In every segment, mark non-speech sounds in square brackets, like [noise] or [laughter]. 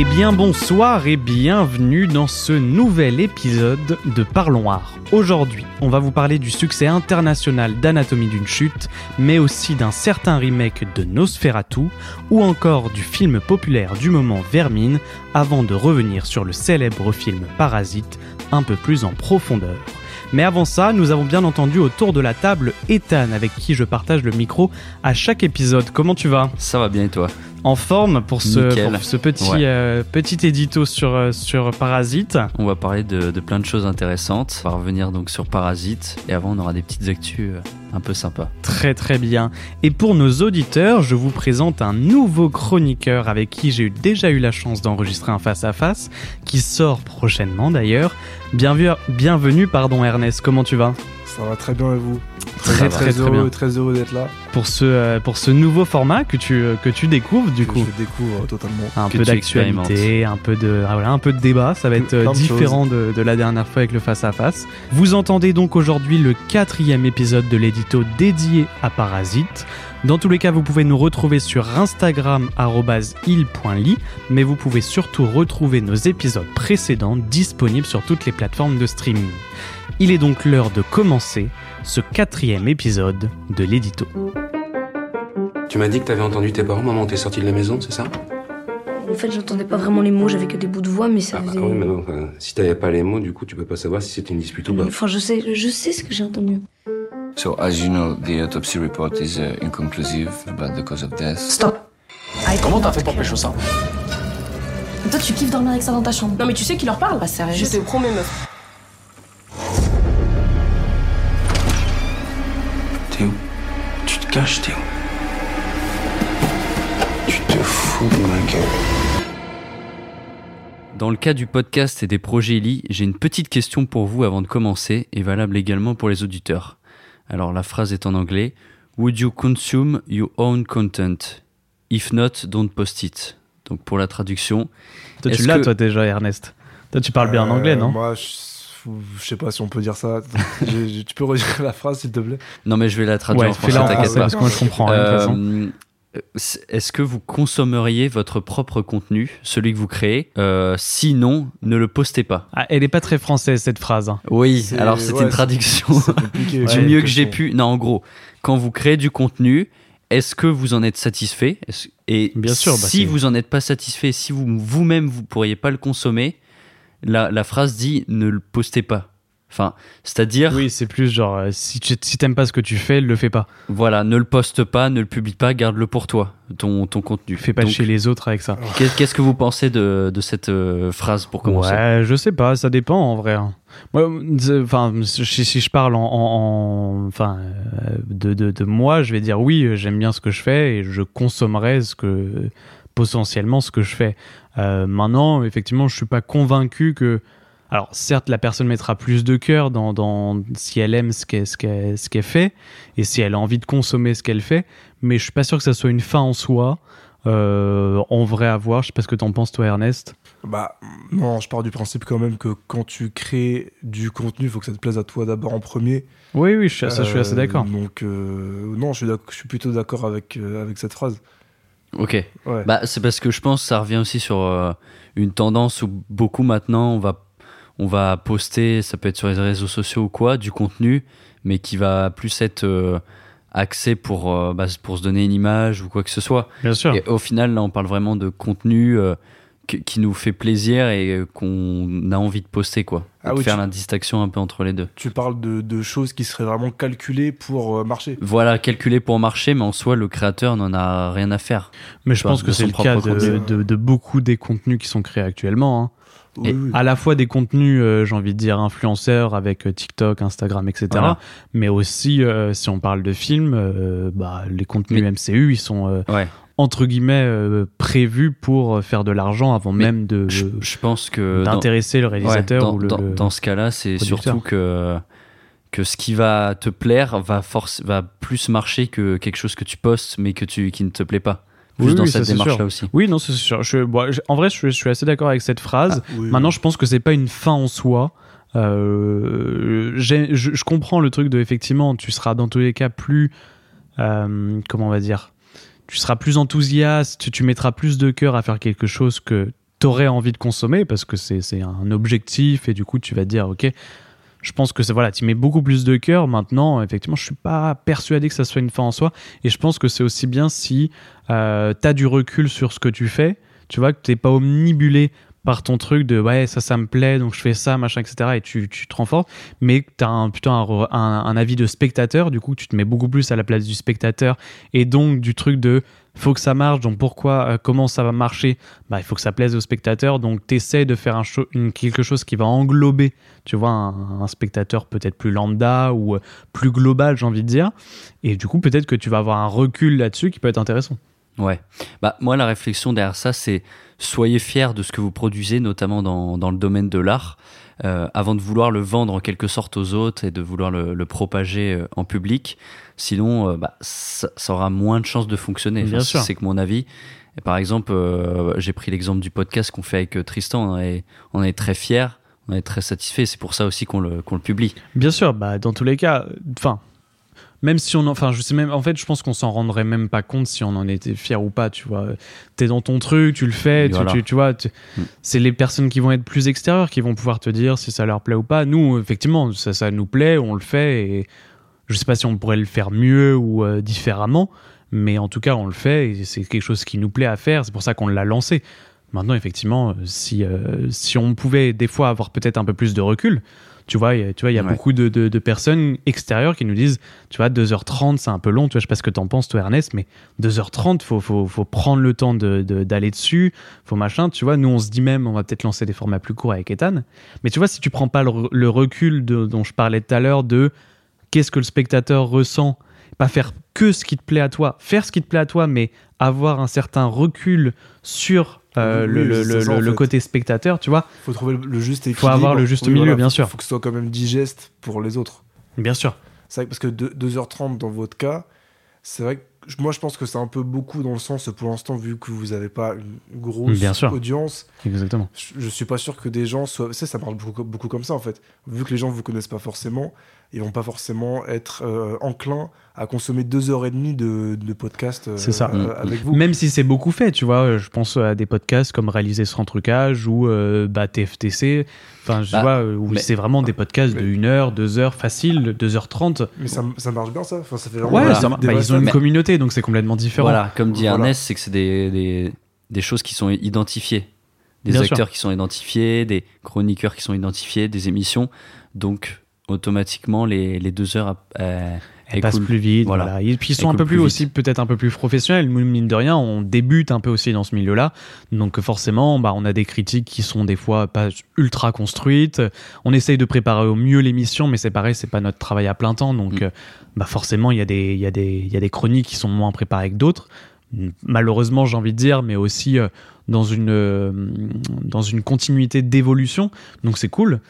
Eh bien bonsoir et bienvenue dans ce nouvel épisode de Parlons Art. Aujourd'hui, on va vous parler du succès international d'Anatomie d'une chute, mais aussi d'un certain remake de Nosferatu, ou encore du film populaire du moment Vermine, avant de revenir sur le célèbre film Parasite un peu plus en profondeur. Mais avant ça, nous avons bien entendu autour de la table Ethan, avec qui je partage le micro à chaque épisode. Comment tu vas? Ça va bien et toi? En forme pour ce, pour ce petit, Ouais. euh, petit édito sur, euh, sur Parasite. On va parler de, de plein de choses intéressantes. On va revenir donc sur Parasite et avant on aura des petites actus euh, un peu sympas. Très très bien. Et pour nos auditeurs, je vous présente un nouveau chroniqueur avec qui j'ai déjà eu la chance d'enregistrer un face-à-face, qui sort prochainement d'ailleurs. Bienvenue, bienvenue pardon Ernest, comment tu vas? Ça va très bien et vous Très, très, très, très heureux, très heureux d'être là. pour ce, euh, pour ce nouveau format que tu, euh, que tu découvres du que coup. je découvre totalement. Un que peu tu d'actualité, un peu de ah, voilà, un peu de débat, ça va être euh, Plein différent de, de la dernière fois avec le face à face. Vous entendez donc aujourd'hui le quatrième épisode de l'édito dédié à Parasite. Dans tous les cas, vous pouvez nous retrouver sur Instagram @il.ly, mais vous pouvez surtout retrouver nos épisodes précédents disponibles sur toutes les plateformes de streaming. Il est donc l'heure de commencer ce quatrième épisode de l'édito. Tu m'as dit que t'avais entendu tes parents, maman, t'es sorti de la maison, c'est ça? En fait, j'entendais pas vraiment les mots, j'avais que des bouts de voix, mais ça Ah bah oui, mais bon, enfin, si t'avais pas les mots, du coup, tu peux pas savoir si c'était une dispute ou pas. Enfin, je sais, je sais ce que j'ai entendu. So, as you know, the autopsy report is uh, inconclusive about the cause of death. Stop. Comment t'as fait pour pécho ça? Toi, tu kiffes dormir avec ça dans ta chambre. Non mais tu sais qui leur parle Pas sérieux. Je te promets meuf. Caches, Théo. Tu te fous de ma gueule. Dans le cas du podcast et des projets Eli, j'ai une petite question pour vous avant de commencer et valable également pour les auditeurs. Alors la phrase est en anglais. Would you consume your own content? If not, don't post it. Donc pour la traduction, Toi, tu l'as que- toi déjà Ernest. Toi tu parles bien en Euh, anglais, non? Moi, je, je sais pas si on peut dire ça. [laughs] Tu peux redire la phrase, s'il te plaît? Non mais je vais la traduire Ouais, en français, t'inquiète pas. parce que moi je comprends façon. Euh, Est-ce que vous consommeriez votre propre contenu, celui que vous créez? Euh, Sinon, ne le postez pas. Ah, elle est pas très française cette phrase. hein. Oui, C'est- alors c'était ouais, une traduction C'est [laughs] du Ouais, mieux que j'ai pu. Non, en gros, quand vous créez du contenu, est-ce que vous en êtes satisfait? Et Bien sûr, bah, si c'est- vous en êtes pas satisfait, si vous vous-même vous pourriez pas le consommer, la, la phrase dit ne le postez pas. Enfin, c'est-à-dire, Oui, c'est plus genre euh, si tu si t'aimes pas ce que tu fais, le fais pas. voilà, ne le poste pas, ne le publie pas, garde-le pour toi, ton, ton contenu. Fais pas Donc, chez les autres avec ça. qu'est- Qu'est-ce que vous pensez de, de cette euh, phrase pour commencer? Ouais, je sais pas, ça dépend en vrai. hein. Moi, c'est- enfin, si, si je parle en, en- en- enfin, euh, de, de, de moi, je vais dire oui, euh, j'aime bien ce que je fais et je consommerai ce que potentiellement ce que je fais. Euh, maintenant, effectivement, je suis pas convaincu que. Alors, certes, la personne mettra plus de cœur dans, dans si elle aime ce qu'elle fait et si elle a envie de consommer ce qu'elle fait, mais je suis pas sûr que ça soit une fin en soi. Euh, en vrai à voir, je sais pas ce que t'en penses toi Ernest. Bah, non, je pars du principe quand même que quand tu crées du contenu, il faut que ça te plaise à toi d'abord en premier. Oui, oui, je, ça, je suis assez Euh, d'accord. Donc, euh, non, je suis, d'ac- je suis plutôt d'accord avec, avec cette phrase. Ok. Ouais. Bah, c'est parce que je pense que ça revient aussi sur euh, une tendance où beaucoup maintenant on va, on va poster, ça peut être sur les réseaux sociaux ou quoi, du contenu, mais qui va plus être euh, axé pour, euh, bah, pour se donner une image ou quoi que ce soit. Bien sûr. Et au final, là, on parle vraiment de contenu qui- nous fait plaisir et qu'on a envie de poster, quoi. Ah oui, faire tu- la distinction un peu entre les deux. Tu parles de, de choses qui seraient vraiment calculées pour euh, marcher. Voilà, calculé pour marcher, mais en soi, le créateur n'en a rien à faire. Mais je Enfin, pense que c'est le cas de, contenu. de- de beaucoup des contenus qui sont créés actuellement. hein. Oui, Et oui. À la fois des contenus, euh, j'ai envie de dire, influenceurs avec euh, TikTok, Instagram, etc. Voilà. Mais aussi, euh, si on parle de films, euh, bah, les contenus Mais- MCU, ils sont euh, Ouais. Entre guillemets euh, prévus pour faire de l'argent avant Mais même de Je, je pense que. dans- d'intéresser le Ouais, réalisateur dans, ou le, dans- le- dans ce cas-là, c'est producteur. surtout que, que ce qui va te plaire va, force, va plus marcher que quelque chose que tu postes mais que tu, qui ne te plaît pas. Plus Oui, dans oui, ça, cette c'est sûr. démarche-là aussi. Oui, non, c'est sûr. Je, bon, je- en vrai, je, je suis assez d'accord avec cette phrase. Ah, Oui, Maintenant, je pense que c'est pas une fin en soi. Euh, j'ai- je, je comprends le truc de effectivement, tu seras dans tous les cas plus, euh, comment on va dire, tu seras plus enthousiaste, tu, mettras plus de cœur à faire quelque chose que t'aurais envie de consommer parce que c'est un objectif et du coup tu vas te dire ok je pense que voilà tu mets beaucoup plus de cœur maintenant. Effectivement je suis pas persuadé que ça soit une fin en soi et je pense que c'est aussi bien si euh, tu as du recul sur ce que tu fais. Tu vois que t'es pas omnibulé par ton truc de ouais ça ça me plaît donc je fais ça machin etc et tu, tu te renforces mais tu as un, plutôt un, un- avis de spectateur du coup tu te mets beaucoup plus à la place du spectateur et donc du truc de faut que ça marche donc pourquoi euh, comment ça va marcher? Bah il faut que ça plaise au spectateur donc tu essaies de faire un une, quelque chose qui va englober tu vois un, un spectateur peut-être plus lambda ou euh, plus global j'ai envie de dire. Et du coup peut-être que tu vas avoir un recul là-dessus qui peut être intéressant. Ouais. Bah, moi, la réflexion derrière ça, c'est soyez fiers de ce que vous produisez, notamment dans, dans le domaine de l'art, euh, avant de vouloir le vendre en quelque sorte aux autres et de vouloir le, le propager euh, en public. Sinon, euh, bah, ça, ça aura moins de chances de fonctionner. Bien sûr. C'est que mon avis. Et par exemple, euh, j'ai pris l'exemple du podcast qu'on fait avec euh, Tristan. On est, on est très fiers, on est très satisfaits. C'est pour ça aussi qu'on le, qu'on le publie. Bien sûr, bah dans tous les cas, enfin, même si on, en- enfin, je sais même, en fait, je pense qu'on s'en rendrait même pas compte si on en était fier ou pas, tu vois. T'es dans ton truc, tu le fais, tu, voilà. tu, tu vois. tu- Mm. C'est les personnes qui vont être plus extérieures qui vont pouvoir te dire si ça leur plaît ou pas. Nous, effectivement, ça, ça nous plaît, on le fait et je sais pas si on pourrait le faire mieux ou euh, différemment, mais en tout cas, on le fait et c'est quelque chose qui nous plaît à faire. C'est pour ça qu'on l'a lancé. Maintenant, effectivement, euh, si, euh, si on pouvait des fois avoir peut-être un peu plus de recul, tu vois, il y a- tu vois, il y a Ouais. beaucoup de, de- de personnes extérieures qui nous disent, tu vois, 2h30, c'est un peu long, tu vois, je sais pas ce que t'en penses, toi, Ernest, mais 2h30, faut, faut, faut prendre le temps de- de- d'aller dessus, faut machin, tu vois, nous, on se dit même, on va peut-être lancer des formats plus courts avec Ethan, mais tu vois, si tu prends pas le, le recul de- dont je parlais tout à l'heure de qu'est-ce que le spectateur ressent, pas faire que ce qui te plaît à toi, faire ce qui te plaît à toi, mais avoir un certain recul sur euh, Oui, le, oui, ça, côté spectateur, tu vois. faut trouver le- juste équilibre. Faut avoir le juste milieu, bien sûr. Faut que ce soit quand même digeste pour les autres. Bien sûr. C'est vrai que parce que deux- 2h30 dans votre cas, c'est vrai que moi je pense que c'est un peu beaucoup dans le sens, pour l'instant, vu que vous n'avez pas une grosse Bien sûr. audience, Exactement. je, je suis pas sûr que des gens soient. Ça, ça marche beaucoup, beaucoup comme ça en fait. Vu que les gens vous connaissent pas forcément, ils vont pas forcément être euh, enclins à consommer deux heures et demie de, de podcast euh, C'est ça. euh, Mm. avec vous. Même si c'est beaucoup fait, tu vois, euh, je pense à des podcasts comme Réaliser sans trucage ou euh, bah, TFTC, enfin, je Bah, vois, euh, où mais- c'est vraiment des podcasts de 1 heure, 2 heures, facile, 2h30. Mais ça, ça marche bien ça. Enfin, ça fait Ouais, vraiment ça des- mar- bah, ils ont une communauté, donc c'est complètement différent. Voilà, comme dit Voilà. Ernest, c'est que c'est des, des, des choses qui sont identifiées. Des Bien sûr. acteurs qui sont identifiés, des chroniqueurs qui sont identifiés, des émissions. Donc, automatiquement, les, les deux heures euh, Elles passent plus vite, Voilà. voilà. Et puis ils sont un peu plus plus aussi, peut-être un peu plus professionnels. Nous, mine de rien, on débute un peu aussi dans ce milieu-là. Donc forcément, bah, on a des critiques qui sont des fois pas ultra construites. On essaye de préparer au mieux l'émission, mais c'est pareil, c'est pas notre travail à plein temps. Donc Mm. euh, bah, forcément, il y, a des- il y, a des- il y a des chroniques qui sont moins préparées que d'autres. Malheureusement, j'ai envie de dire, mais aussi euh, dans une, euh, dans une continuité d'évolution. Donc c'est cool.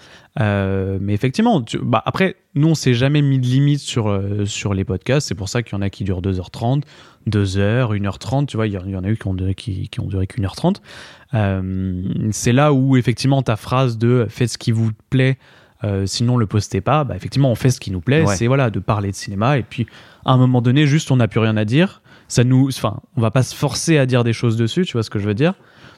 Euh, mais effectivement, tu- bah, après, nous, on s'est jamais mis de limite sur, sur les podcasts. C'est pour ça qu'il y en a qui durent 2h30, 2h, 1h30. Tu vois, il y, en- il y en a eu qui ont, duré- qui, qui ont duré qu'une heure 30. Euh, c'est là où, effectivement, ta phrase de faites ce qui vous plaît, euh, sinon le postez pas. Bah, effectivement, on fait ce qui nous plaît. Ouais. C'est voilà, de parler de cinéma. Et puis, à un moment donné, juste, on n'a plus rien à dire. Ça nous, enfin, on va pas se forcer à dire des choses dessus. Tu vois ce que je veux dire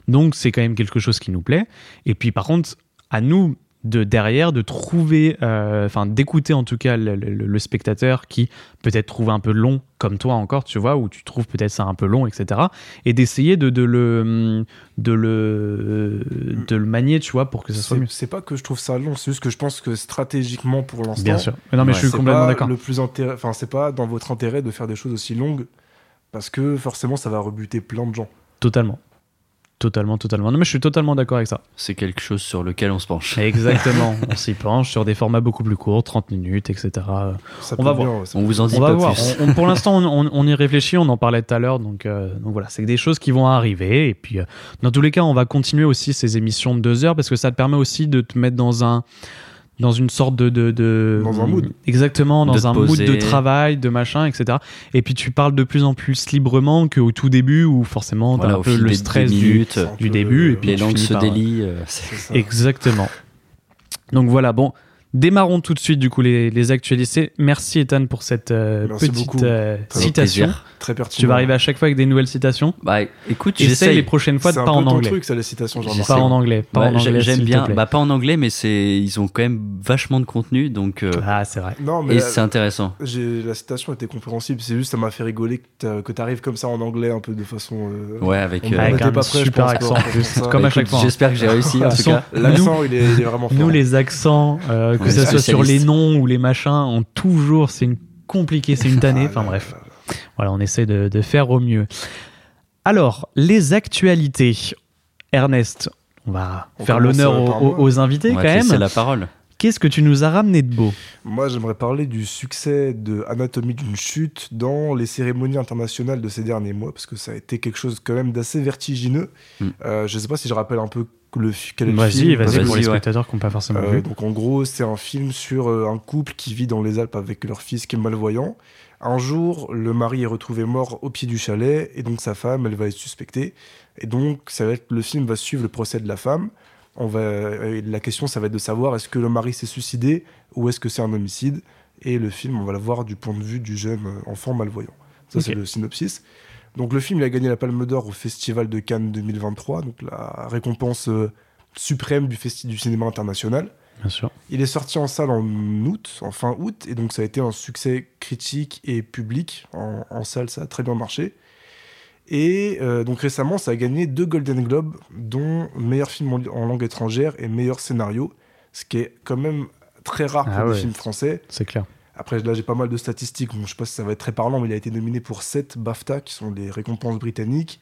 Donc, c'est quand même quelque chose qui nous plaît. Et puis, par contre, à nous de derrière de trouver, euh, enfin d'écouter en tout cas le, le- le spectateur qui peut-être trouve un peu long, comme toi encore, tu vois, ou tu trouves peut-être ça un peu long, etc. Et d'essayer de, de le de le de le manier, tu vois, pour que ça soit mieux. C'est pas que je trouve ça long, c'est juste que je pense que stratégiquement pour l'instant. Bien sûr. Mais non, mais Ouais, je suis complètement d'accord. Le plus enfin c'est pas dans votre intérêt de faire des choses aussi longues parce que forcément ça va rebuter plein de gens. Totalement. Totalement, totalement. Non, mais je suis totalement d'accord avec ça. C'est quelque chose sur lequel on se penche. Exactement. [laughs] on s'y penche sur des formats beaucoup plus courts, 30 minutes, etc. Ça On va bien, voir. On vous en dit on va pas voir. plus. On- on- pour [laughs] l'instant, on, on- on y réfléchit, on en parlait tout à l'heure, donc, euh, donc voilà, c'est des choses qui vont arriver. Et puis, euh, dans tous les cas, on va continuer aussi ces émissions de deux heures parce que ça te permet aussi de te mettre dans un dans une sorte de, de, de- Dans un mood. exactement dans un mood poser. de travail de machin etc et puis tu parles de plus en plus librement qu'au tout début où forcément t'as Voilà, un peu le stress du, du début, et puis les langues se délient. euh. Exactement. Donc voilà, bon, Démarrons tout de suite du coup les, les actualités. Merci Ethan pour cette euh, petite euh, citation. Très pertinent. Tu vas arriver à chaque fois avec des nouvelles citations. Bah écoute, Essaye les prochaines fois de C'est un pas peu en ton anglais. truc, ça, les citations, genre. J'essaie. Pas en anglais. Pas Ouais, en anglais. J'aime bien. Bah pas en anglais, mais c'est ils ont quand même vachement de contenu, donc euh, Ah, c'est vrai. Non, mais et c'est intéressant. la citation était compréhensible. C'est juste, ça m'a fait rigoler que tu arrives comme ça en anglais, un peu de façon. euh, Ouais, avec. on un pas prêt, je super pense, accent. [laughs] Comme bah, à chaque écoute, fois. J'espère que j'ai réussi en tout façon, cas. L'accent, il est, vraiment fort. Nous, les accents, que ce soit sur les noms ou les machins, ont toujours, c'est une compliqué, c'est une tannée. Ah, Enfin là, bref, là, là. voilà, on essaie de, de faire au mieux. Alors, les actualités. Ernest, on va On faire l'honneur euh, aux, invités On quand va même. la parole. Qu'est-ce que tu nous as ramené de beau? Moi, j'aimerais parler du succès de Anatomie d'une chute dans les cérémonies internationales de ces derniers mois, parce que ça a été quelque chose quand même d'assez vertigineux. Mm. Euh, je sais pas si je rappelle un peu le, quel est le Vas-y, film? vas-y Vas-y, pour les ouais. spectateurs qui n'ont pas forcément Euh, vu. donc en gros, c'est un film sur euh, un couple qui vit dans les Alpes avec leur fils qui est malvoyant. Un jour, le mari est retrouvé mort au pied du chalet et donc sa femme, elle va être suspectée. Et donc, ça va être, le film va suivre le procès de la femme. On va, euh, la question, ça va être de savoir est-ce que le mari s'est suicidé ou est-ce que c'est un homicide? Et le film, on va le voir du point de vue du jeune euh, enfant malvoyant. Ça, c'est le synopsis. Donc le film, il a gagné la Palme d'Or au Festival de Cannes 2023, donc la récompense euh, suprême du, du cinéma international. Bien sûr. Il est sorti en salle en août, en fin août, et donc ça a été un succès critique et public. En, en salle, ça a très bien marché. Et euh, donc récemment, ça a gagné deux Golden Globes, dont meilleur film en, en langue étrangère et meilleur scénario, ce qui est quand même très rare pour Ah des ouais. films français. C'est clair. Après, là, j'ai pas mal de statistiques. Bon, je sais pas si ça va être très parlant, mais il a été nominé pour 7 BAFTA, qui sont les récompenses britanniques.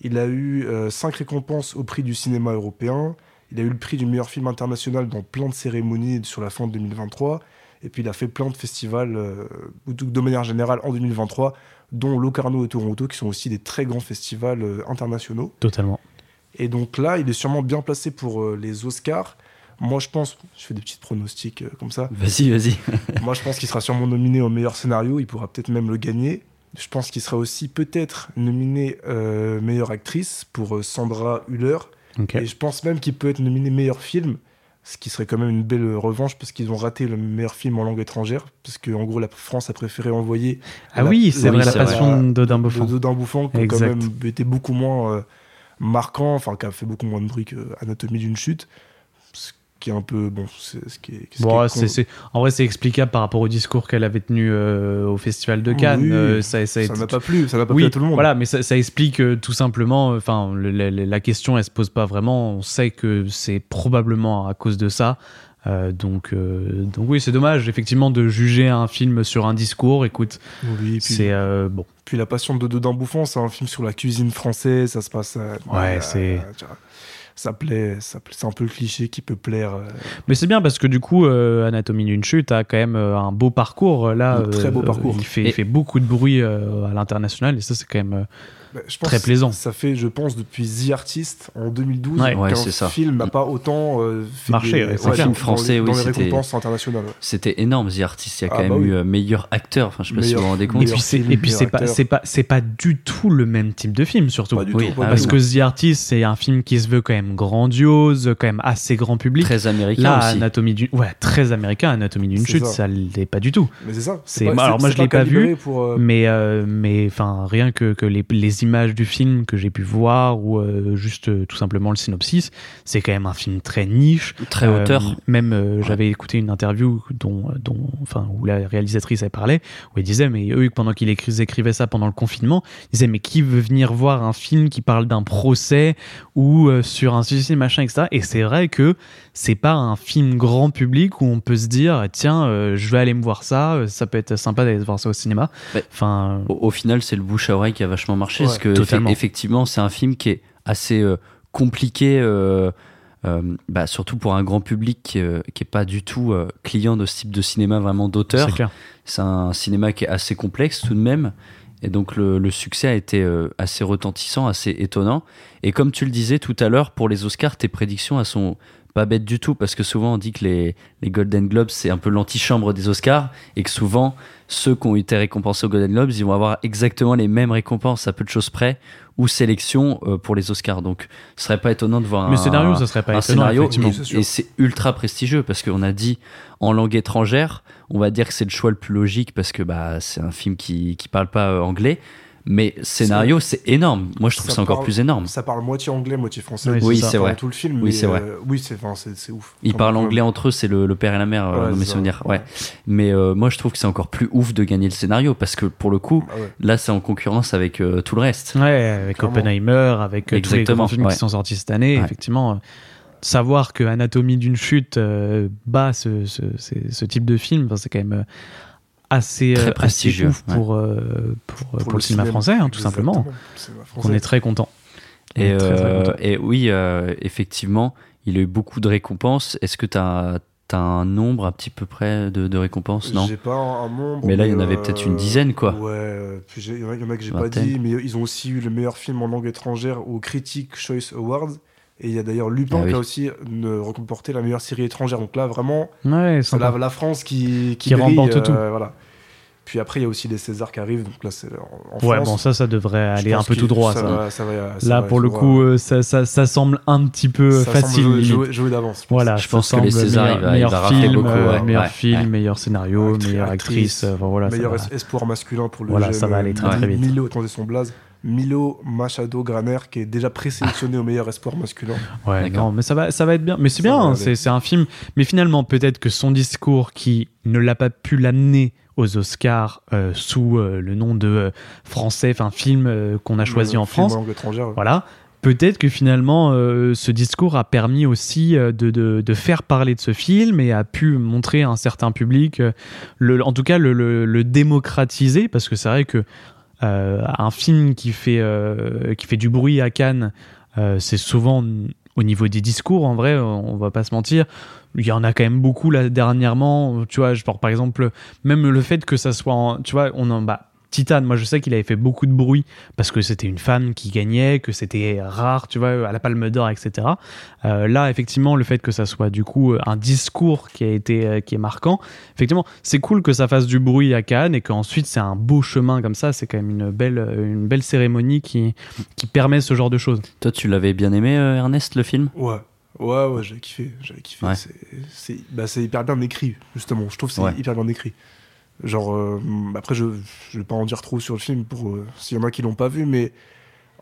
Il a eu 5 récompenses au prix du cinéma européen. Il a eu le prix du meilleur film international dans plein de cérémonies sur la fin de 2023. Et puis, il a fait plein de festivals, euh, de manière générale, en 2023, dont Locarno et Toronto, qui sont aussi des très grands festivals euh, internationaux. Totalement. Et donc là, il est sûrement bien placé pour euh, les Oscars. Moi, je pense, je fais des petits pronostics euh, comme ça. Vas-y, vas-y. [laughs] Moi, je pense qu'il sera sûrement nominé au meilleur scénario. Il pourra peut-être même le gagner. Je pense qu'il sera aussi peut-être nominé euh, meilleure actrice pour euh, Sandra Hüller. Et je pense même qu'il peut être nominé meilleur film. Ce qui serait quand même une belle revanche parce qu'ils ont raté le meilleur film en langue étrangère. Parce qu'en gros, la France a préféré envoyer. Ah la- oui, c'est vrai, la passion d'Odin de Bouffant. Dodin Bouffant, qui quand même été beaucoup moins marquant, enfin, qui a fait beaucoup moins de bruit que Anatomie d'une chute. Qui est un peu. Bon, c'est ce qui est. ce qui Bon, est c'est, con- c'est- en vrai, c'est explicable par rapport au discours qu'elle avait tenu euh, au Festival de Cannes. Oui, Euh, ça, ça n'a pas plu, ça n'a pas plu à tout le monde. voilà, mais ça, ça explique euh, tout simplement. Enfin, le- le- le- la question, elle se pose pas vraiment. On sait que c'est probablement à cause de ça. Euh, donc, euh, donc oui, c'est dommage effectivement de juger un film sur un discours. Écoute, Oui, c'est euh, bon. puis La Passion de Dodin Bouffant, c'est un film sur la cuisine française, ça se passe. euh, Ouais, euh, c'est- Ça plaît, ça plaît- c'est un peu le cliché qui peut plaire. euh, Mais c'est bien parce que du coup, euh, Anatomie d'une chute a quand même euh, un beau parcours là. Un très beau euh, parcours. Il fait, il Et- fait beaucoup de bruit euh, à l'international et ça, c'est quand même. Bah, je pense Très plaisant. Ça fait, je pense, depuis The Artist en 2012 Ouais. Ouais, qu'un c'est ça. film n'a pas autant euh, fait Marché, des- ouais, dans- français, oui, dans les c'était- récompenses internationales. ouais. C'était énorme, The Artist. Il y a Ah, quand même bah oui. eu euh, meilleur acteur. Enfin, je sais pas si vous vous rendez Et compte. meilleur puis c'est film, et puis c'est pas c'est pas c'est pas du tout le même type de film surtout. Pas du Oui, tout. pas Parce du que. The Artist c'est un film qui se veut quand même grandiose, quand même assez grand public. Très américain Là, aussi. Anatomie d'une ouais très américain, Anatomie d'une chute, ça. ça l'est pas du tout. Mais c'est ça. alors moi, je l'ai pas vu, euh, Mais mais enfin rien que que les, les images du film que j'ai pu voir ou euh, juste euh, tout simplement le synopsis, c'est quand même un film très niche. Très Euh, hauteur. même j'avais écouté une interview dont, dont, enfin, où la réalisatrice elle parlait, où elle disait, mais eux, pendant qu'ils écri- écrivaient ça pendant le confinement, ils disaient, mais qui veut venir voir un film qui parle d'un procès ou sur un suicide, machin, etc. Et c'est vrai que c'est pas un film grand public où on peut se dire, tiens, euh, je vais aller me voir ça, euh, ça peut être sympa d'aller voir ça au cinéma. Enfin, Au, au final, c'est le bouche à oreille qui a vachement marché. Ouais, parce que totalement. effectivement, c'est un film qui est assez euh, compliqué, euh, bah, surtout pour un grand public qui n'est pas du tout client de ce type de cinéma vraiment d'auteur. c'est un cinéma qui est assez complexe tout de même. Et donc le, le succès a été assez retentissant, assez étonnant. Et comme tu le disais tout à l'heure, pour les Oscars, tes prédictions elles sont pas bête du tout parce que souvent on dit que les, les Golden Globes c'est un peu l'antichambre des Oscars et que souvent ceux qui ont été récompensés aux Golden Globes ils vont avoir exactement les mêmes récompenses à peu de choses près ou sélection euh, pour les Oscars. Donc ce serait pas étonnant de voir Mais un, scénario, ça serait pas un étonnant, scénario et c'est ultra prestigieux parce qu'on a dit en langue étrangère, on va dire que c'est le choix le plus logique parce que bah c'est un film qui qui parle pas euh, anglais. Mais scénario, c'est énorme. Moi, je trouve Ça ça encore parle- plus énorme. Ça parle moitié anglais, moitié français. Oui, c'est vrai. Tout le film. Oui, c'est vrai. euh, oui, c'est enfin, ouf. Ils parlent même. anglais entre eux, c'est le, le père et la mère, euh, Ouais, dans mes souvenirs. Ouais. Ouais. Mais euh, moi, je trouve que c'est encore plus ouf de gagner le scénario parce que pour le coup, Ah ouais. là, c'est en concurrence avec euh, tout le reste. Ouais, avec Clairement. Oppenheimer, avec euh, tous les films ouais. qui sont sortis cette année, Ouais. effectivement. euh, Savoir que Anatomie d'une chute euh, bat ce, ce, ce- ce type de film, c'est quand même euh, assez, Très euh, assez prestigieux, ouf ouais. pour, euh, pour, pour le, cinéma français, hein, tout simplement. Le cinéma On français. est très content. On Et, très, très euh, content. et oui, euh, effectivement, il a eu beaucoup de récompenses. Est-ce que tu as, un nombre à petit peu près de, de récompenses? Non J'ai pas un, un nombre. Mais là, il y en avait peut-être une dizaine, quoi. Ouais, puis il y en a- il y en a que j'ai pas dit, mais ils ont aussi eu le meilleur film en langue étrangère au Critic Choice Awards. Et il y a d'ailleurs Lupin Ah oui. qui a aussi remporté la meilleure série étrangère. Donc là, vraiment, Ouais, c'est la, la France qui, Qui brille, remporte euh, tout. Voilà. Puis après, il y a aussi les Césars qui arrivent. Donc là, c'est en, en Ouais, France. bon, ça, ça devrait aller un peu tout droit. Ça Ça. va, ça va- ça Là, va pour le droit. coup, euh, ça, ça, ça semble un petit peu semble facile. jouer, limite. jouer- jouer d'avance. Voilà, Je pense que les Césars, meilleur, il va- film, beaucoup, euh, ouais, meilleur ouais, film, ouais. meilleur scénario, meilleure actrice, actrice. enfin, voilà, ça meilleur espoir masculin pour le Voilà, ça va aller euh, très, très vite. Milo, attendez son blaze. Milo Machado Graner qui est déjà présélectionné au meilleur espoir masculin. Ouais, non, mais ça va, ça va être bien. Mais c'est bien, hein, c'est un film. Mais finalement, peut-être que son discours qui ne l'a pas pu l'amener aux Oscars euh, sous euh, le nom de euh, français, enfin film qu'on a choisi en France, voilà. Peut-être que finalement, ce discours a permis aussi de, de, de faire parler de ce film et a pu montrer à un certain public, le, en tout cas le, le, le démocratiser, parce que c'est vrai que un film qui fait, qui fait du bruit à Cannes, c'est souvent au niveau des discours, en vrai, on va pas se mentir. Il y en a quand même beaucoup là dernièrement. Tu vois, je porte par exemple même le fait que ça soit, en- tu vois, on en bah, Titan, moi je sais qu'il avait fait beaucoup de bruit parce que c'était une femme qui gagnait, que c'était rare, tu vois, à la Palme d'Or, etc. Euh, là, effectivement, le fait que ça soit du coup un discours qui a été euh, qui est marquant, effectivement, c'est cool que ça fasse du bruit à Cannes et qu'ensuite c'est un beau chemin comme ça. C'est quand même une belle une belle cérémonie qui qui permet ce genre de choses. Toi, tu l'avais bien aimé, euh, Ernest, le film? Ouais, ouais, ouais, j'avais kiffé. J'avais kiffé. Ouais. C'est- bah, hyper bien écrit, justement. Je trouve que c'est Ouais. hyper bien écrit. Genre, euh, après, je, je vais pas en dire trop sur le film pour euh, s'il y en a qui l'ont pas vu, mais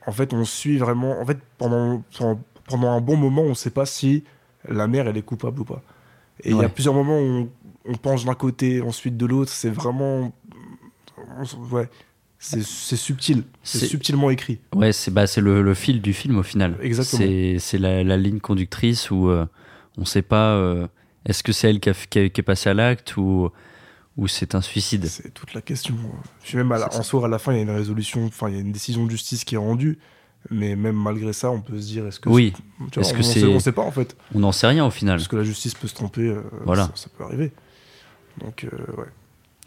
en fait, on suit vraiment. En fait, pendant, pendant, un bon moment, on sait pas si la mère, elle est coupable ou pas. Et il y a plusieurs moments où on, on penche d'un côté, ensuite de l'autre. C'est vraiment. on ouais. C'est subtil. C'est subtilement écrit. Ouais, c'est bah, c'est le, le fil du film au final. Exactement. C'est c'est la, la ligne conductrice où euh, on sait pas euh, est-ce que c'est elle qui, a, qui, est passée à l'acte ou, ou c'est un suicide. C'est toute la question. Je suis même à la- en soi, à la fin, il y a une résolution, enfin, il y a une décision de justice qui est rendue. Mais même malgré ça, on peut se dire est-ce que. Oui. Est-ce que on, c'est- sait, on sait pas en fait. On n'en sait rien au final. Parce que la justice peut se tromper. euh, Voilà. Ça, ça peut arriver. Donc, ouais.